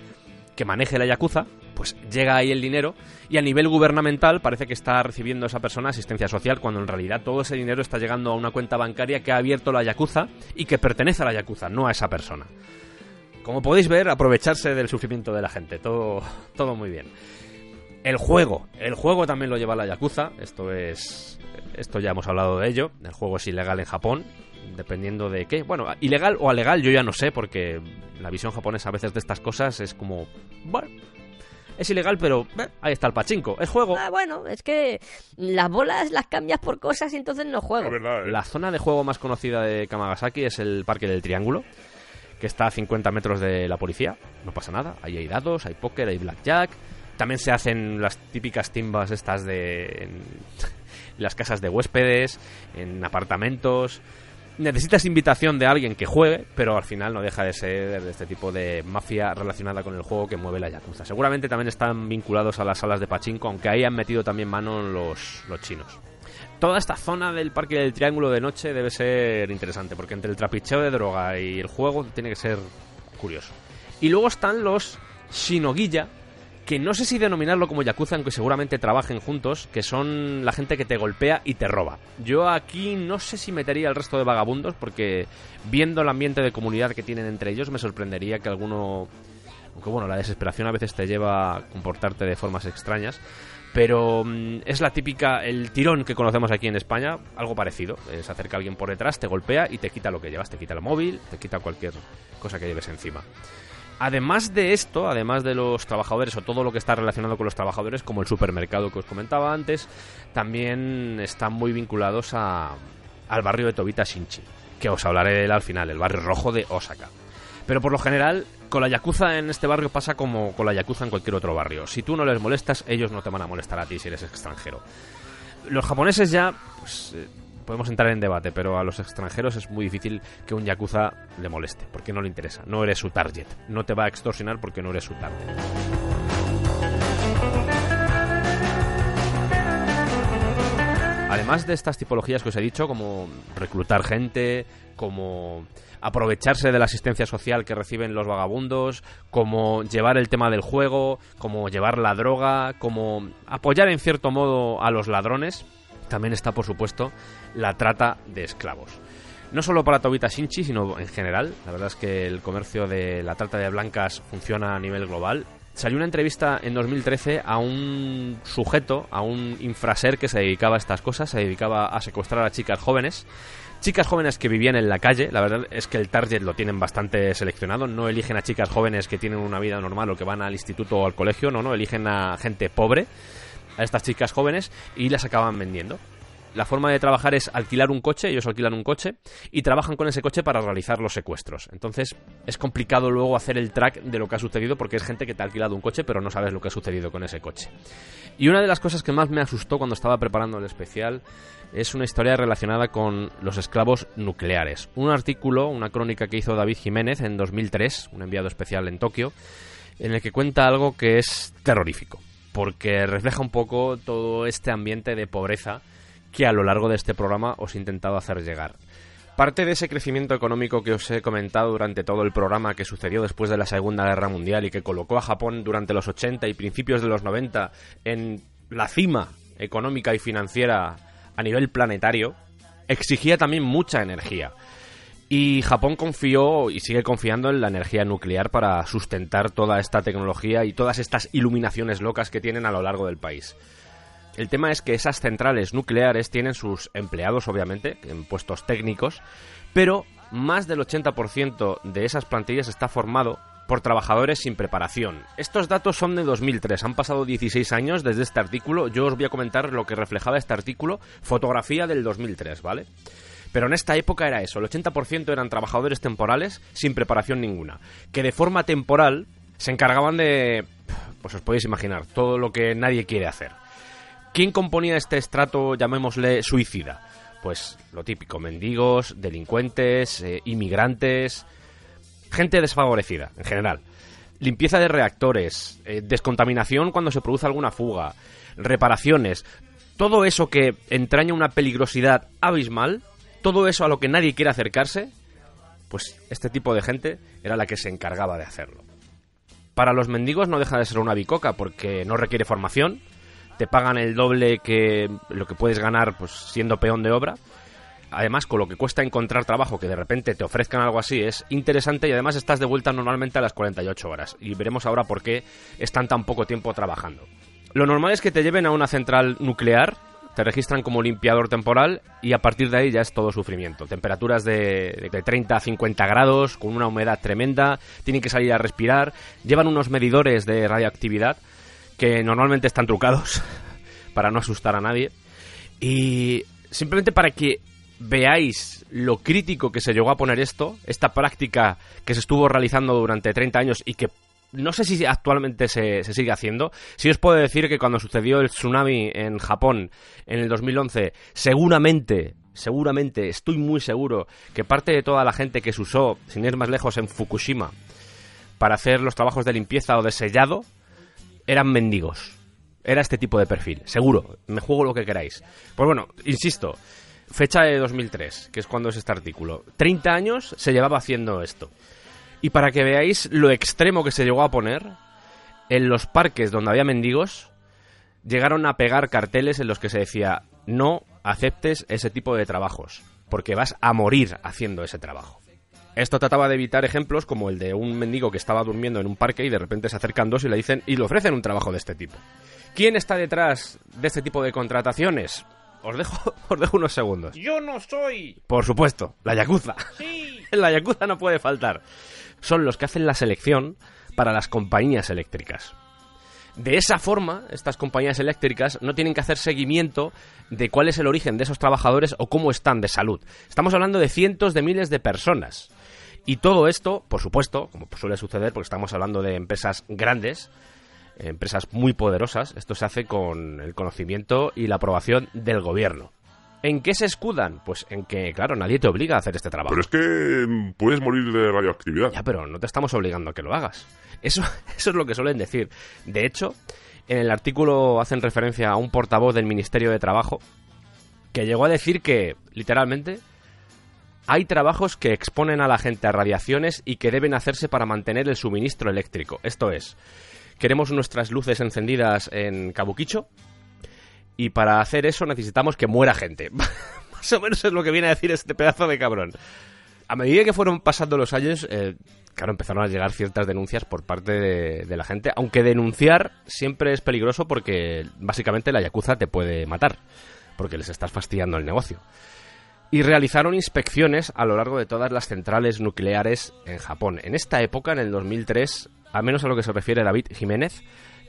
que maneje la Yakuza, pues llega ahí el dinero y a nivel gubernamental parece que está recibiendo esa persona asistencia social cuando en realidad todo ese dinero está llegando a una cuenta bancaria que ha abierto la Yakuza y que pertenece a la Yakuza, no a esa persona. Como podéis ver, aprovecharse del sufrimiento de la gente, todo, todo muy bien. El juego, el juego también lo lleva la Yakuza, esto es esto ya hemos hablado de ello, el juego es ilegal en Japón, dependiendo de qué. Bueno, ilegal o alegal yo ya no sé, porque la visión japonesa a veces de estas cosas es como, bueno, es ilegal, pero eh, ahí está el pachinko, es juego. Ah, bueno, es que las bolas las cambias por cosas y entonces no juego. Verdad, ¿eh? La zona de juego más conocida de Kamagasaki es el Parque del Triángulo, que está a 50 metros de la policía. No pasa nada, ahí hay dados, hay póker, hay blackjack. También se hacen las típicas timbas estas de... en las casas de huéspedes, en apartamentos. Necesitas invitación de alguien que juegue, pero al final no deja de ser de este tipo de mafia relacionada con el juego que mueve la Yakuza. Seguramente también están vinculados a las salas de pachinko, aunque ahí han metido también mano los, los chinos. Toda esta zona del Parque del Triángulo de noche debe ser interesante, porque entre el trapicheo de droga y el juego tiene que ser curioso. Y luego están los Shinogiya, que no sé si denominarlo como Yakuza, aunque seguramente trabajen juntos, que son la gente que te golpea y te roba. Yo aquí no sé si metería el resto de vagabundos, porque viendo el ambiente de comunidad que tienen entre ellos, me sorprendería que alguno... Aunque bueno, la desesperación a veces te lleva a comportarte de formas extrañas. Pero mm, es la típica, el tirón que conocemos aquí en España, algo parecido. Eh, Se acerca alguien por detrás, te golpea y te quita lo que llevas. Te quita el móvil, te quita cualquier cosa que lleves encima. Además de esto, además de los trabajadores o todo lo que está relacionado con los trabajadores, como el supermercado que os comentaba antes, también están muy vinculados a, al barrio de Tobita Shinchi, que os hablaré de él al final, el barrio rojo de Osaka. Pero por lo general, con la Yakuza en este barrio pasa como con la Yakuza en cualquier otro barrio. Si tú no les molestas, ellos no te van a molestar a ti si eres extranjero. Los japoneses ya, pues, eh, podemos entrar en debate, pero a los extranjeros es muy difícil que un Yakuza le moleste, porque no le interesa. No eres su target. No te va a extorsionar porque no eres su target. además de estas tipologías que os he dicho, como reclutar gente, como aprovecharse de la asistencia social que reciben los vagabundos, como llevar el tema del juego, como llevar la droga, como apoyar en cierto modo a los ladrones, también está por supuesto la trata de esclavos. No solo para Tobita Shinchi, sino en general. La verdad es que el comercio de la trata de blancas funciona a nivel global. Salió una entrevista en 2013 a un sujeto, a un infraser que se dedicaba a estas cosas, se dedicaba a secuestrar a chicas jóvenes. Chicas jóvenes que vivían en la calle, la verdad es que el target lo tienen bastante seleccionado, no eligen a chicas jóvenes que tienen una vida normal o que van al instituto o al colegio, no, no, eligen a gente pobre, a estas chicas jóvenes y las acaban vendiendo. La forma de trabajar es alquilar un coche, ellos alquilan un coche y trabajan con ese coche para realizar los secuestros. Entonces es complicado luego hacer el track de lo que ha sucedido porque es gente que te ha alquilado un coche pero no sabes lo que ha sucedido con ese coche. Y una de las cosas que más me asustó cuando estaba preparando el especial es una historia relacionada con los esclavos nucleares. Un artículo, una crónica que hizo David Jiménez en 2003, un enviado especial en Tokio, en el que cuenta algo que es terrorífico, porque refleja un poco todo este ambiente de pobreza que a lo largo de este programa os he intentado hacer llegar. Parte de ese crecimiento económico que os he comentado durante todo el programa que sucedió después de la Segunda Guerra Mundial y que colocó a Japón durante los 80 y principios de los 90 en la cima económica y financiera a nivel planetario, exigía también mucha energía. Y Japón confió y sigue confiando en la energía nuclear para sustentar toda esta tecnología y todas estas iluminaciones locas que tienen a lo largo del país. El tema es que esas centrales nucleares tienen sus empleados, obviamente, en puestos técnicos, pero más del 80% de esas plantillas está formado por trabajadores sin preparación. Estos datos son de 2003, han pasado 16 años desde este artículo. Yo os voy a comentar lo que reflejaba este artículo, fotografía del 2003, ¿vale? Pero en esta época era eso, el 80% eran trabajadores temporales sin preparación ninguna, que de forma temporal se encargaban de, pues os podéis imaginar, todo lo que nadie quiere hacer. ¿Quién componía este estrato, llamémosle, suicida? Pues lo típico, mendigos, delincuentes, eh, inmigrantes, gente desfavorecida, en general. Limpieza de reactores, eh, descontaminación cuando se produce alguna fuga, reparaciones, todo eso que entraña una peligrosidad abismal, todo eso a lo que nadie quiere acercarse, pues este tipo de gente era la que se encargaba de hacerlo. Para los mendigos no deja de ser una bicoca porque no requiere formación, te pagan el doble que lo que puedes ganar pues siendo peón de obra. Además, con lo que cuesta encontrar trabajo, que de repente te ofrezcan algo así, es interesante y además estás de vuelta normalmente a las 48 horas. Y veremos ahora por qué están tan poco tiempo trabajando. Lo normal es que te lleven a una central nuclear, te registran como limpiador temporal y a partir de ahí ya es todo sufrimiento. Temperaturas de, de 30 a 50 grados, con una humedad tremenda, tienen que salir a respirar, llevan unos medidores de radioactividad que normalmente están trucados para no asustar a nadie. Y simplemente para que veáis lo crítico que se llegó a poner esto, esta práctica que se estuvo realizando durante 30 años y que no sé si actualmente se, sigue haciendo. Sí os puedo decir que cuando sucedió el tsunami en Japón en el 2011, seguramente, seguramente, estoy muy seguro que parte de toda la gente que se usó, sin ir más lejos, en Fukushima, para hacer los trabajos de limpieza o de sellado, eran mendigos. Era este tipo de perfil, seguro. Me juego lo que queráis. Pues bueno, insisto, fecha de 2003, que es cuando es este artículo. 30 años se llevaba haciendo esto. Y para que veáis lo extremo que se llegó a poner, en los parques donde había mendigos, llegaron a pegar carteles en los que se decía, no aceptes ese tipo de trabajos, porque vas a morir haciendo ese trabajo. Esto trataba de evitar ejemplos como el de un mendigo que estaba durmiendo en un parque y de repente se acercan dos y le dicen y le ofrecen un trabajo de este tipo. ¿Quién está detrás de este tipo de contrataciones? Os dejo, os dejo unos segundos. Yo no soy. Por supuesto, la Yakuza. Sí. la Yakuza no puede faltar. Son los que hacen la selección para las compañías eléctricas. De esa forma, estas compañías eléctricas no tienen que hacer seguimiento de cuál es el origen de esos trabajadores o cómo están de salud. Estamos hablando de cientos de miles de personas. Y todo esto, por supuesto, como suele suceder, porque estamos hablando de empresas grandes, empresas muy poderosas, esto se hace con el conocimiento y la aprobación del gobierno. ¿En qué se escudan? Pues en que, claro, nadie te obliga a hacer este trabajo. Pero es que mm, puedes morir de radioactividad. Ya, pero no te estamos obligando a que lo hagas. Eso, eso es lo que suelen decir. De hecho, en el artículo hacen referencia a un portavoz del Ministerio de Trabajo que llegó a decir que, literalmente, hay trabajos que exponen a la gente a radiaciones y que deben hacerse para mantener el suministro eléctrico. Esto es, queremos nuestras luces encendidas en Kabukicho y para hacer eso necesitamos que muera gente. Más o menos es lo que viene a decir este pedazo de cabrón. A medida que fueron pasando los años, eh, claro, empezaron a llegar ciertas denuncias por parte de, de la gente, aunque denunciar siempre es peligroso porque básicamente la Yakuza te puede matar, porque les estás fastidiando el negocio y realizaron inspecciones a lo largo de todas las centrales nucleares en Japón. En esta época, en el 2003, al menos a lo que se refiere David Jiménez,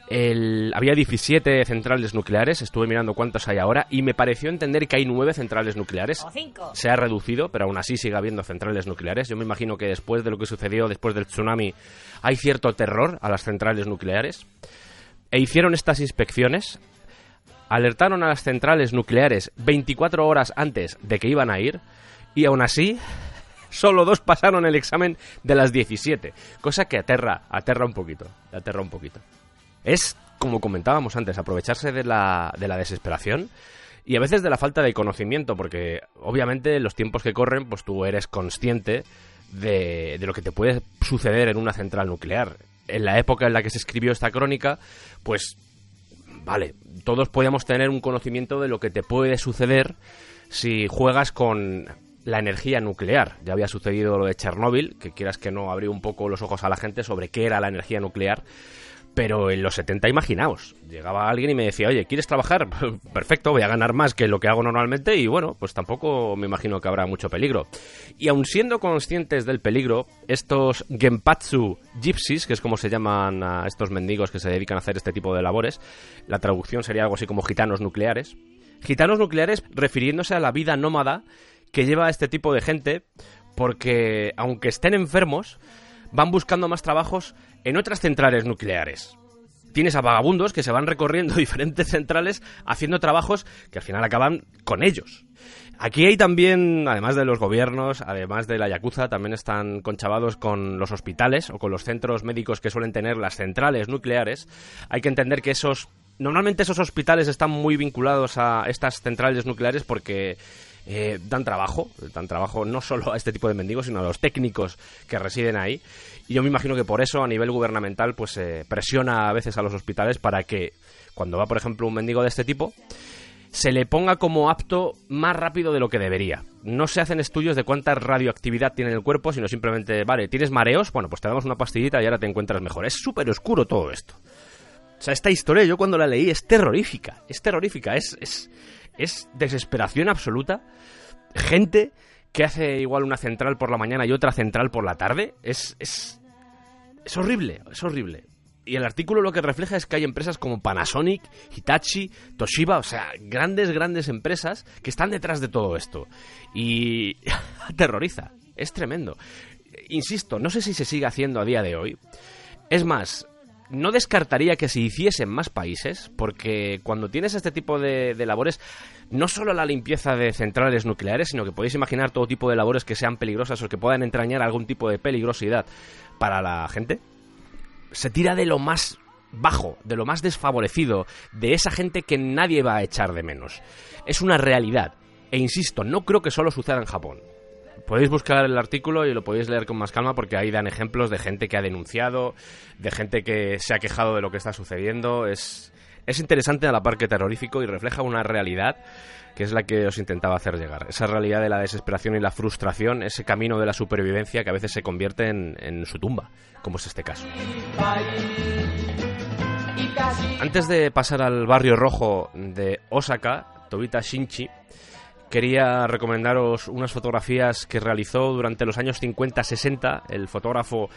el- había 17 centrales nucleares, estuve mirando cuántos hay ahora, y me pareció entender que hay 9 centrales nucleares. O cinco. Se ha reducido, pero aún así sigue habiendo centrales nucleares. Yo me imagino que después de lo que sucedió después del tsunami hay cierto terror a las centrales nucleares. E hicieron estas inspecciones alertaron a las centrales nucleares 24 horas antes de que iban a ir y aún así solo dos pasaron el examen de las 17, cosa que aterra, aterra un poquito, aterra un poquito. Es, como comentábamos antes, aprovecharse de la, de la desesperación y a veces de la falta de conocimiento, porque obviamente en los tiempos que corren, pues tú eres consciente de, de lo que te puede suceder en una central nuclear. En la época en la que se escribió esta crónica, pues vale, todos podíamos tener un conocimiento de lo que te puede suceder si juegas con la energía nuclear. Ya había sucedido lo de Chernóbil, que quieras que no abrió un poco los ojos a la gente sobre qué era la energía nuclear. Pero en los 70, imaginaos, llegaba alguien y me decía, oye, ¿quieres trabajar? Perfecto, voy a ganar más que lo que hago normalmente y bueno, pues tampoco me imagino que habrá mucho peligro. Y aun siendo conscientes del peligro, estos Genpatsu Gypsies, que es como se llaman a estos mendigos que se dedican a hacer este tipo de labores, la traducción sería algo así como gitanos nucleares. Gitanos nucleares refiriéndose a la vida nómada que lleva este tipo de gente, porque aunque estén enfermos, van buscando más trabajos en otras centrales nucleares. Tienes a vagabundos que se van recorriendo diferentes centrales haciendo trabajos que al final acaban con ellos. Aquí hay también, además de los gobiernos, además de la Yakuza, también están conchavados con los hospitales o con los centros médicos que suelen tener las centrales nucleares. Hay que entender que esos Normalmente esos hospitales están muy vinculados a estas centrales nucleares porque eh, dan trabajo, dan trabajo no solo a este tipo de mendigos, sino a los técnicos que residen ahí. Y yo me imagino que por eso a nivel gubernamental pues se presiona a veces a los hospitales para que cuando va, por ejemplo, un mendigo de este tipo, se le ponga como apto más rápido de lo que debería. No se hacen estudios de cuánta radioactividad tiene en el cuerpo, sino simplemente, vale, ¿tienes mareos? Bueno, pues te damos una pastillita y ahora te encuentras mejor. Es súper oscuro todo esto. O sea, esta historia yo cuando la leí es terrorífica, es terrorífica, es, es, es desesperación absoluta. Gente que hace igual una central por la mañana y otra central por la tarde, es, es, es horrible, es horrible. Y el artículo lo que refleja es que hay empresas como Panasonic, Hitachi, Toshiba, o sea, grandes, grandes empresas que están detrás de todo esto. Y aterroriza, es tremendo. Insisto, no sé si se sigue haciendo a día de hoy. Es más, no descartaría que se hiciese en más países, porque cuando tienes este tipo de, labores, no solo la limpieza de centrales nucleares, sino que podéis imaginar todo tipo de labores que sean peligrosas o que puedan entrañar algún tipo de peligrosidad para la gente, se tira de lo más bajo, de lo más desfavorecido, de esa gente que nadie va a echar de menos. Es una realidad. E insisto, no creo que solo suceda en Japón podéis buscar el artículo y lo podéis leer con más calma porque ahí dan ejemplos de gente que ha denunciado, de gente que se ha quejado de lo que está sucediendo. Es, es interesante a la par que terrorífico y refleja una realidad que es la que os intentaba hacer llegar. Esa realidad de la desesperación y la frustración, ese camino de la supervivencia que a veces se convierte en, en su tumba, como es este caso. Antes de pasar al barrio rojo de Osaka, Tobita Shinchi, quería recomendaros unas fotografías que realizó durante los años 50-60 el fotógrafo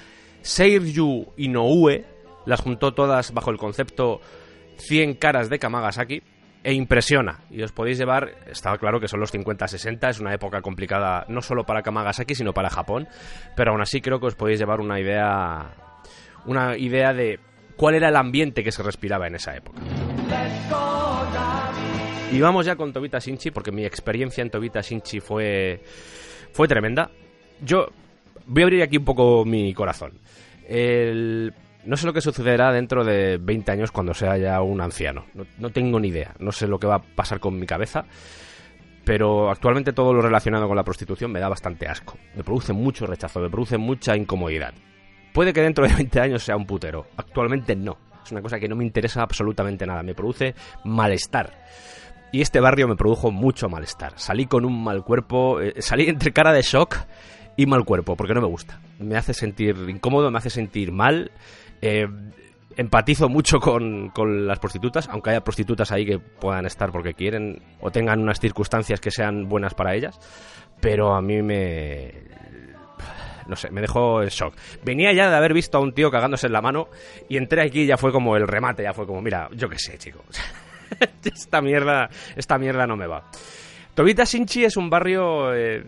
Seiryu Inoue. Las juntó todas bajo el concepto 100 caras de Kamagasaki e impresiona. Y os podéis llevar, estaba claro que son los 50-60, es una época complicada no solo para Kamagasaki, sino para Japón, pero aún así creo que os podéis llevar una idea una idea de cuál era el ambiente que se respiraba en esa época. Y vamos ya con Tobita Shinchi, porque mi experiencia en Tobita Shinchi fue, fue tremenda. Yo voy a abrir aquí un poco mi corazón. No sé lo que sucederá dentro de 20 años cuando sea ya un anciano. No, no, tengo ni idea. No sé lo que va a pasar con mi cabeza. pero actualmente todo lo relacionado con la prostitución me da bastante asco. Me produce mucho rechazo, me produce mucha incomodidad. Puede que dentro de 20 años sea un putero, actualmente no. Es una cosa que no me interesa absolutamente nada, me produce malestar. Y este barrio me produjo mucho malestar. Salí con un mal cuerpo, eh, salí entre cara de shock y mal cuerpo, porque no me gusta. Me hace sentir incómodo, me hace sentir mal. eh, empatizo mucho con, con las prostitutas, aunque haya prostitutas ahí que puedan estar porque quieren o tengan unas circunstancias que sean buenas para ellas, pero a mí me... No sé, me dejó en shock. Venía ya de haber visto a un tío cagándose en la mano y entré aquí y ya fue como el remate, ya fue como, mira, yo qué sé, chicos. esta mierda, esta mierda no me va. Tobita Sinchi es un barrio eh,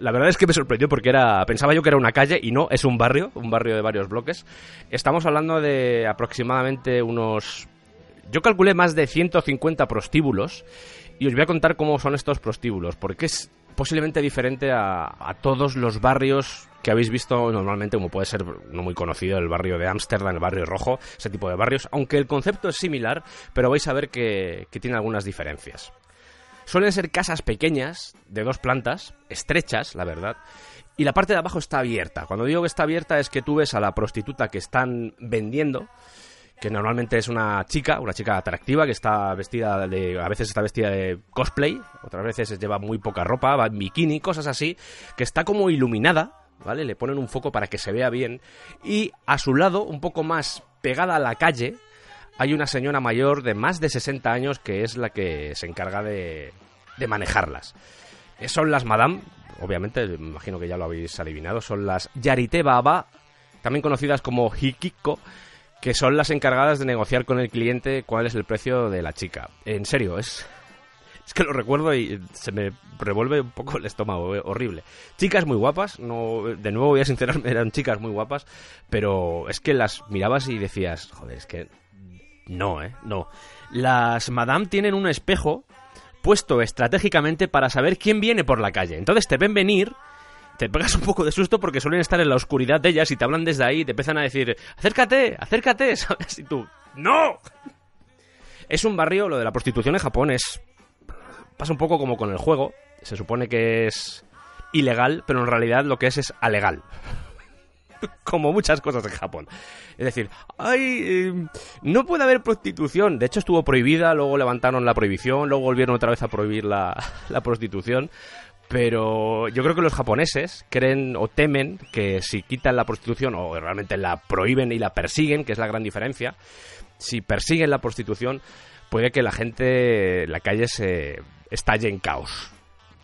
la verdad es que me sorprendió porque era pensaba yo que era una calle y no, es un barrio, un barrio de varios bloques. Estamos hablando de aproximadamente unos yo calculé más de 150 prostíbulos y os voy a contar cómo son estos prostíbulos, porque es posiblemente diferente a, a todos los barrios que habéis visto normalmente, como puede ser no muy conocido el barrio de Ámsterdam, el barrio rojo, ese tipo de barrios, aunque el concepto es similar, pero vais a ver que, que tiene algunas diferencias. Suelen ser casas pequeñas, de dos plantas, estrechas, la verdad, y la parte de abajo está abierta. Cuando digo que está abierta es que tú ves a la prostituta que están vendiendo, que normalmente es una chica, una chica atractiva que está vestida de, a veces está vestida de cosplay, otras veces lleva muy poca ropa, va en bikini, cosas así, que está como iluminada, ¿vale? Le ponen un foco para que se vea bien y a su lado, un poco más pegada a la calle, hay una señora mayor de más de 60 años que es la que se encarga de, de manejarlas. Eh, Son las Madame, obviamente, me imagino que ya lo habéis adivinado, son las Yarite Baba, también conocidas como Hikiko, que son las encargadas de negociar con el cliente cuál es el precio de la chica. En serio, es, es que lo recuerdo y se me revuelve un poco el estómago, eh, horrible. Chicas muy guapas, no, de nuevo voy a sincerarme, eran chicas muy guapas, pero es que las mirabas y decías, joder, es que no, eh, no. Las Madame tienen un espejo puesto estratégicamente para saber quién viene por la calle. Entonces te ven venir, te pegas un poco de susto porque suelen estar en la oscuridad de ellas y te hablan desde ahí y te empiezan a decir, acércate, acércate, ¿sabes? Y tú, ¡no! Es un barrio, lo de la prostitución en Japón es... pasa un poco como con el juego. Se supone que es ilegal, pero en realidad lo que es es alegal. como muchas cosas en Japón. Es decir, ay, eh, no puede haber prostitución. De hecho, estuvo prohibida, luego levantaron la prohibición, luego volvieron otra vez a prohibir la, la prostitución. Pero yo creo que los japoneses creen o temen que si quitan la prostitución o realmente la prohíben y la persiguen, que es la gran diferencia, si persiguen la prostitución, puede que la gente, la calle se estalle en caos.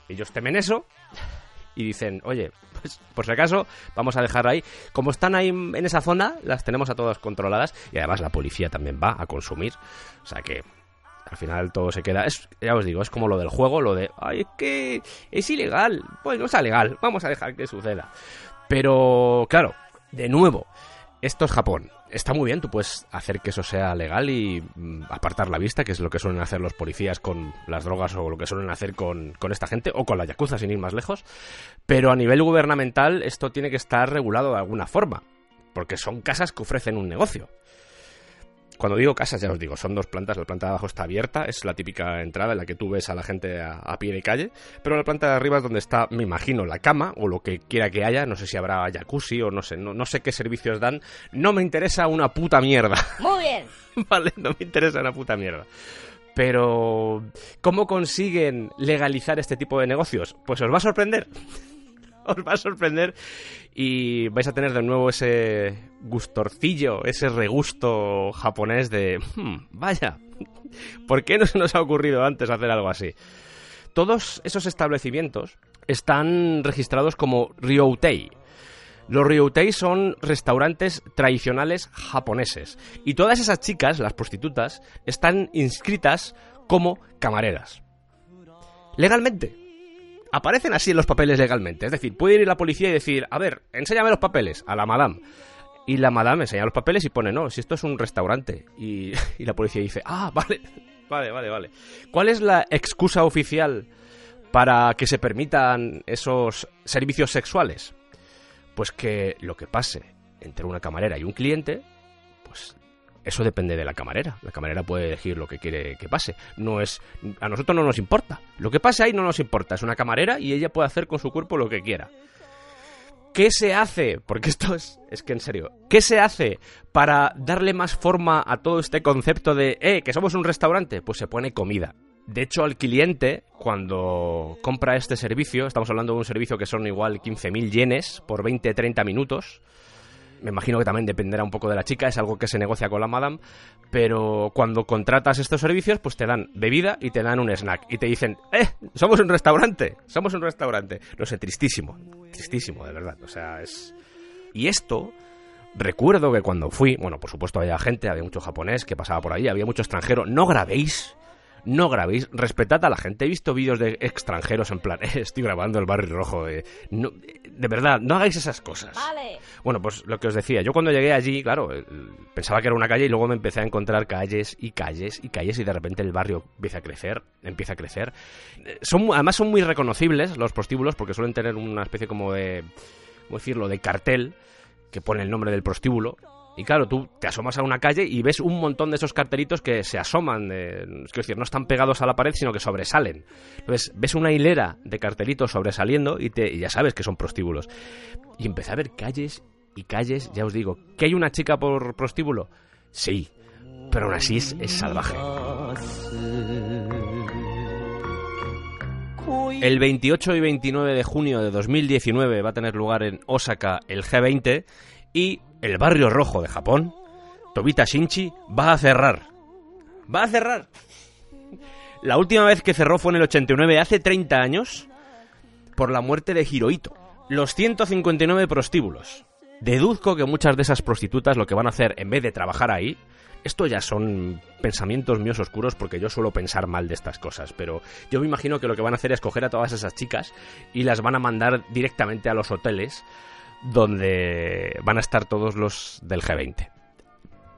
Ellos temen eso y dicen, oye, pues por si acaso vamos a dejar ahí. Como están ahí en esa zona, las tenemos a todas controladas y además la policía también va a consumir. O sea que al final todo se queda. Es, ya os digo, es como lo del juego, lo de, ay, es que es ilegal. Pues no está legal, vamos a dejar que suceda. Pero, claro, de nuevo, esto es Japón. Está muy bien, tú puedes hacer que eso sea legal y mm, apartar la vista, que es lo que suelen hacer los policías con las drogas o lo que suelen hacer con, con esta gente, o con la yakuza, sin ir más lejos. Pero a nivel gubernamental esto tiene que estar regulado de alguna forma, porque son casas que ofrecen un negocio. Cuando digo casas, ya os digo, son dos plantas. La planta de abajo está abierta, es la típica entrada en la que tú ves a la gente a, a, pie de calle. Pero la planta de arriba es donde está, me imagino, la cama o lo que quiera que haya. No sé si habrá jacuzzi o no sé, no, no sé qué servicios dan. No me interesa una puta mierda. Muy bien. vale, no me interesa una puta mierda. Pero, ¿cómo consiguen legalizar este tipo de negocios? Pues os va a sorprender. os va a sorprender y vais a tener de nuevo ese gustorcillo, ese regusto japonés de, hmm, vaya, ¿por qué no se nos ha ocurrido antes hacer algo así? Todos esos establecimientos están registrados como Ryoutei. Los Ryoutei son restaurantes tradicionales japoneses y todas esas chicas, las prostitutas, están inscritas como camareras. Legalmente aparecen así en los papeles legalmente. Es decir, puede ir la policía y decir, a ver, enséñame los papeles a la madame. Y la madame enseña los papeles y pone, no, si esto es un restaurante. Y, y, la policía dice, ah, vale, vale, vale, vale. ¿Cuál es la excusa oficial para que se permitan esos servicios sexuales? Pues que lo que pase entre una camarera y un cliente, pues eso depende de la camarera. La camarera puede elegir lo que quiere que pase. No es a nosotros no nos importa. Lo que pase ahí no nos importa. Es una camarera y ella puede hacer con su cuerpo lo que quiera. ¿Qué se hace? Porque esto es, es que en serio, ¿qué se hace para darle más forma a todo este concepto de, eh, que somos un restaurante? Pues se pone comida. De hecho, al cliente, cuando compra este servicio, estamos hablando de un servicio que son igual 15.000 yenes por 20-30 minutos, me imagino que también dependerá un poco de la chica, es algo que se negocia con la madame, pero cuando contratas estos servicios, pues te dan bebida y te dan un snack. Y te dicen, ¡eh! Somos un restaurante, somos un restaurante. No sé, tristísimo, tristísimo, de verdad. O sea, es... Y esto, recuerdo que cuando fui, bueno, por supuesto había gente, había mucho japonés que pasaba por ahí, había mucho extranjero, no grabéis no grabéis, respetad a la gente. He visto vídeos de extranjeros en plan, "Eh, estoy grabando el barrio rojo. eh". No, eh, de verdad, no hagáis esas cosas. Vale. Bueno, pues lo que os decía, yo cuando llegué allí, claro, eh, pensaba que era una calle y luego me empecé a encontrar calles y calles y calles y de repente el barrio empieza a crecer, empieza a crecer. Eh, Son, además son muy reconocibles los prostíbulos porque suelen tener una especie como de, ¿cómo decirlo?, de cartel que pone el nombre del prostíbulo. Y claro, tú te asomas a una calle y ves un montón de esos cartelitos que se asoman, eh, es decir, no están pegados a la pared, sino que sobresalen. Entonces, ves una hilera de cartelitos sobresaliendo y, te, ya sabes que son prostíbulos. Y empecé a ver calles y calles, ya os digo, ¿que hay una chica por prostíbulo? Sí, pero aún así es, es salvaje. El 28 y 29 de junio de 2019 va a tener lugar en Osaka el G20 y el barrio rojo de Japón, Tobita Shinchi, va a cerrar. Va a cerrar. La última vez que cerró fue en el 89, hace 30 años, por la muerte de Hirohito. Los 159 prostíbulos. Deduzco que muchas de esas prostitutas lo que van a hacer en vez de trabajar ahí, esto ya son pensamientos míos oscuros porque yo suelo pensar mal de estas cosas, pero yo me imagino que lo que van a hacer es coger a todas esas chicas y las van a mandar directamente a los hoteles donde van a estar todos los del G20.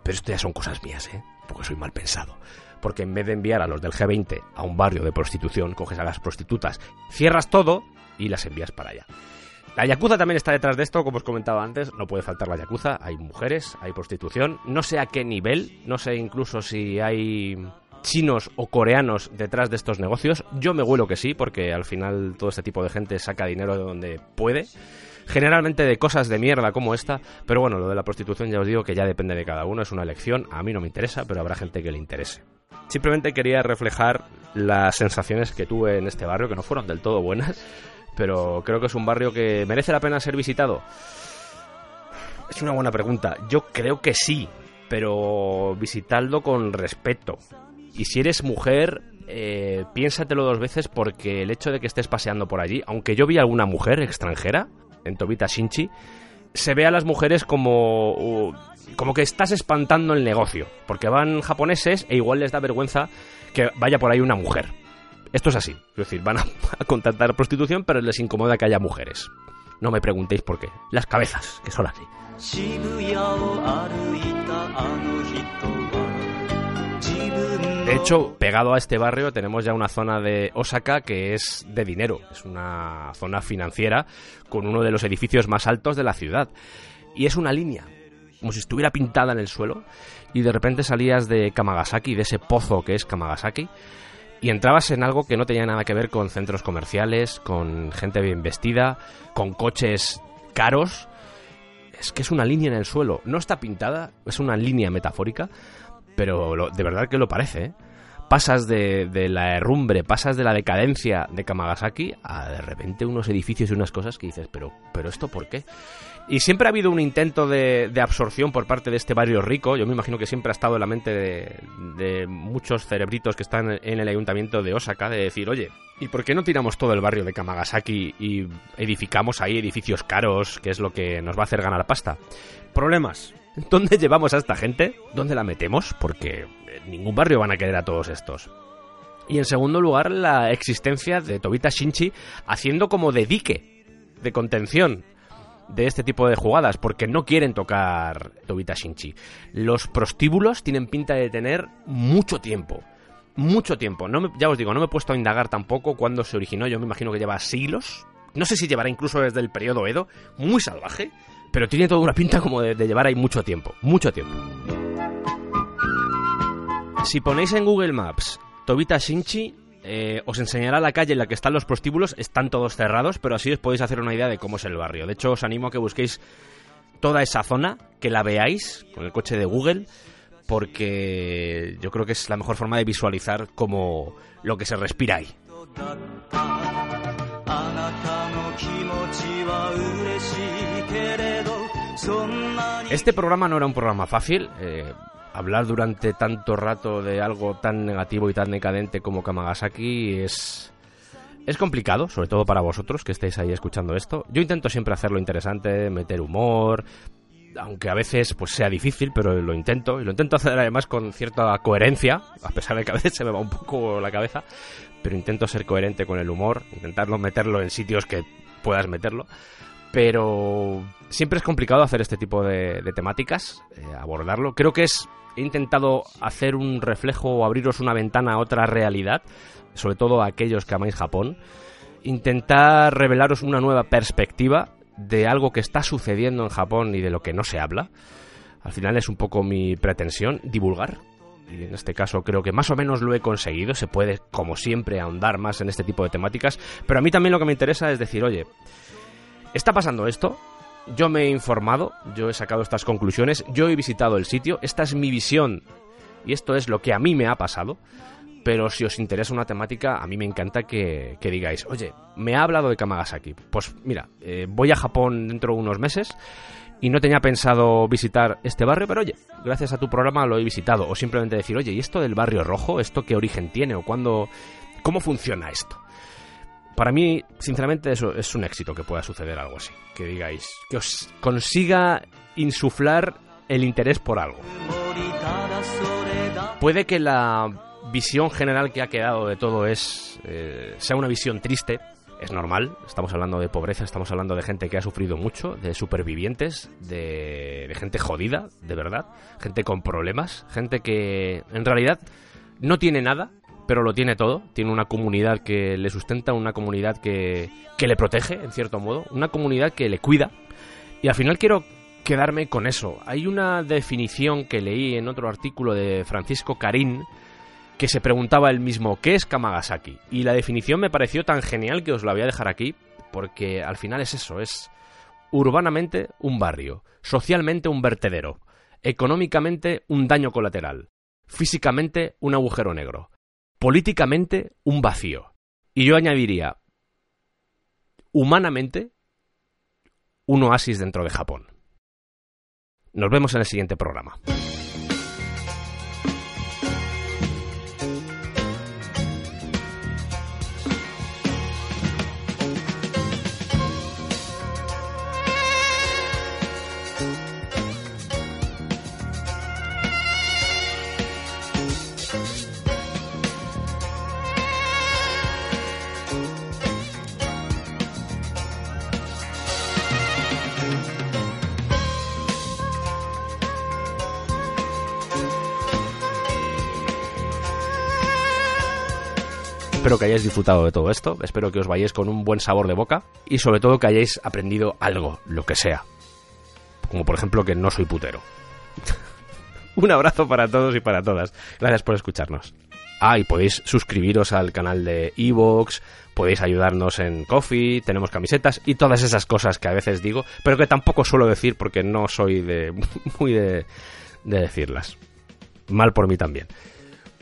Pero esto ya son cosas mías, ¿eh? Porque soy mal pensado. Porque en vez de enviar a los del G20 a un barrio de prostitución, coges a las prostitutas, cierras todo y las envías para allá. La Yakuza también está detrás de esto, como os comentaba antes, no puede faltar la Yakuza, hay mujeres, hay prostitución, no sé a qué nivel, no sé incluso si hay chinos o coreanos detrás de estos negocios, yo me huelo que sí, porque al final todo este tipo de gente saca dinero de donde puede, generalmente de cosas de mierda como esta, pero bueno, lo de la prostitución ya os digo que ya depende de cada uno, es una elección, a mí no me interesa, pero habrá gente que le interese. Simplemente quería reflejar las sensaciones que tuve en este barrio, que no fueron del todo buenas, pero creo que es un barrio que merece la pena ser visitado. Es una buena pregunta. Yo creo que sí, pero visitadlo con respeto. Y si eres mujer, eh, piénsatelo dos veces porque el hecho de que estés paseando por allí, aunque yo vi alguna mujer extranjera en Tobita Shinchi, se ve a las mujeres como como que estás espantando el negocio, porque van japoneses e igual les da vergüenza que vaya por ahí una mujer. Esto es así, es decir, van a, a contratar prostitución, pero les incomoda que haya mujeres. No me preguntéis por qué. Las cabezas, que son así. Hecho, pegado a este barrio tenemos ya una zona de Osaka que es de dinero. Es una zona financiera con uno de los edificios más altos de la ciudad. Y es una línea, como si estuviera pintada en el suelo. Y de repente salías de Kamagasaki, de ese pozo que es Kamagasaki. Y entrabas en algo que no tenía nada que ver con centros comerciales, con gente bien vestida, con coches caros. Es que es una línea en el suelo. No está pintada, es una línea metafórica, pero lo- de verdad que lo parece, ¿eh? Pasas de, la herrumbre, pasas de la decadencia de Kamagasaki a de repente unos edificios y unas cosas que dices, pero, pero esto por qué? Y siempre ha habido un intento de, de absorción por parte de este barrio rico. Yo me imagino que siempre ha estado en la mente de, de muchos cerebritos que están en el ayuntamiento de Osaka de decir, oye, ¿y por qué no tiramos todo el barrio de Kamagasaki y edificamos ahí edificios caros, que es lo que nos va a hacer ganar pasta? Problemas. ¿Dónde llevamos a esta gente? ¿Dónde la metemos? Porque en ningún barrio van a querer a todos estos. Y en segundo lugar, la existencia de Tobita Shinchi haciendo como de dique, de contención de este tipo de jugadas, porque no quieren tocar Tobita Shinchi. Los prostíbulos tienen pinta de tener mucho tiempo. Mucho tiempo. No me- ya os digo, no me he puesto a indagar tampoco cuándo se originó. Yo me imagino que lleva siglos. No sé si llevará incluso desde el periodo Edo. Muy salvaje. Pero tiene toda una pinta como de, llevar ahí mucho tiempo. Mucho tiempo. Si ponéis en Google Maps Tobita Shinchi, eh, os enseñará la calle en la que están los prostíbulos. Están todos cerrados, pero así os podéis hacer una idea de cómo es el barrio. De hecho, os animo a que busquéis toda esa zona, que la veáis con el coche de Google, porque yo creo que es la mejor forma de visualizar como lo que se respira ahí. Este programa no era un programa fácil. Eh, hablar durante tanto rato de algo tan negativo y tan decadente como Kamagasaki es. Es complicado, sobre todo para vosotros que estáis ahí escuchando esto. Yo intento siempre hacerlo interesante, meter humor, aunque a veces pues sea difícil, pero lo intento y lo intento hacer además con cierta coherencia, a pesar de que a veces se me va un poco la cabeza, pero intento ser coherente con el humor, intentarlo meterlo en sitios que puedas meterlo. Pero siempre es complicado hacer este tipo de, de temáticas, eh, abordarlo. Creo que es. He intentado hacer un reflejo o abriros una ventana a otra realidad, sobre todo a aquellos que amáis Japón. Intentar revelaros una nueva perspectiva de algo que está sucediendo en Japón y de lo que no se habla. Al final es un poco mi pretensión, divulgar. Y en este caso creo que más o menos lo he conseguido. Se puede, como siempre, ahondar más en este tipo de temáticas. Pero a mí también lo que me interesa es decir, oye, está pasando esto. Yo me he informado, yo he sacado estas conclusiones, yo he visitado el sitio, esta es mi visión y esto es lo que a mí me ha pasado. Pero si os interesa una temática, a mí me encanta que, que digáis, oye, me ha hablado de Kamagasaki. Pues mira, eh, voy a Japón dentro de unos meses y no tenía pensado visitar este barrio, pero oye, gracias a tu programa lo he visitado. O simplemente decir, oye, ¿y esto del barrio rojo? ¿Esto qué origen tiene? ¿O cuándo? ¿Cómo funciona esto? Para mí, sinceramente, eso es un éxito que pueda suceder algo así. Que digáis, que os consiga insuflar el interés por algo. Puede que la visión general que ha quedado de todo es eh, sea una visión triste, es normal, estamos hablando de pobreza, estamos hablando de gente que ha sufrido mucho, de supervivientes, de, de, gente jodida, de verdad, gente con problemas, gente que en realidad no tiene nada, pero lo tiene todo. Tiene una comunidad que le sustenta, una comunidad que, que le protege, en cierto modo, una comunidad que le cuida. Y al final quiero quedarme con eso. Hay una definición que leí en otro artículo de Francisco Carín que se preguntaba él mismo, ¿qué es Kamagasaki? Y la definición me pareció tan genial que os la voy a dejar aquí, porque al final es eso, es urbanamente un barrio, socialmente un vertedero, económicamente un daño colateral, físicamente un agujero negro, políticamente un vacío. Y yo añadiría, humanamente, un oasis dentro de Japón. Nos vemos en el siguiente programa. Espero que hayáis disfrutado de todo esto, espero que os vayáis con un buen sabor de boca y sobre todo que hayáis aprendido algo, lo que sea. Como por ejemplo que no soy putero. un abrazo para todos y para todas. Gracias por escucharnos. Ah, y podéis suscribiros al canal de Evox, podéis ayudarnos en Coffee, tenemos camisetas y todas esas cosas que a veces digo, pero que tampoco suelo decir porque no soy de muy de, de decirlas. Mal por mí también.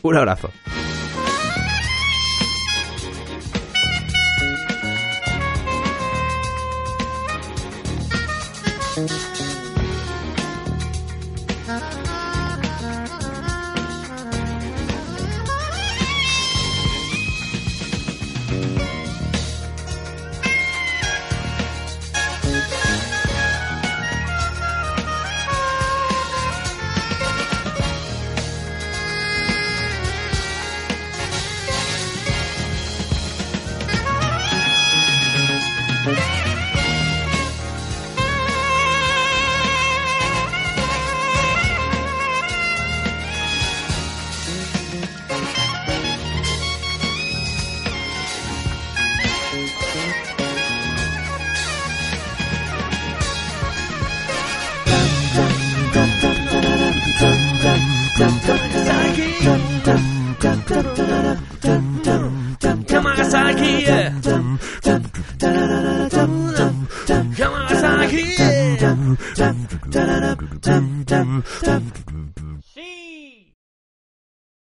Un abrazo.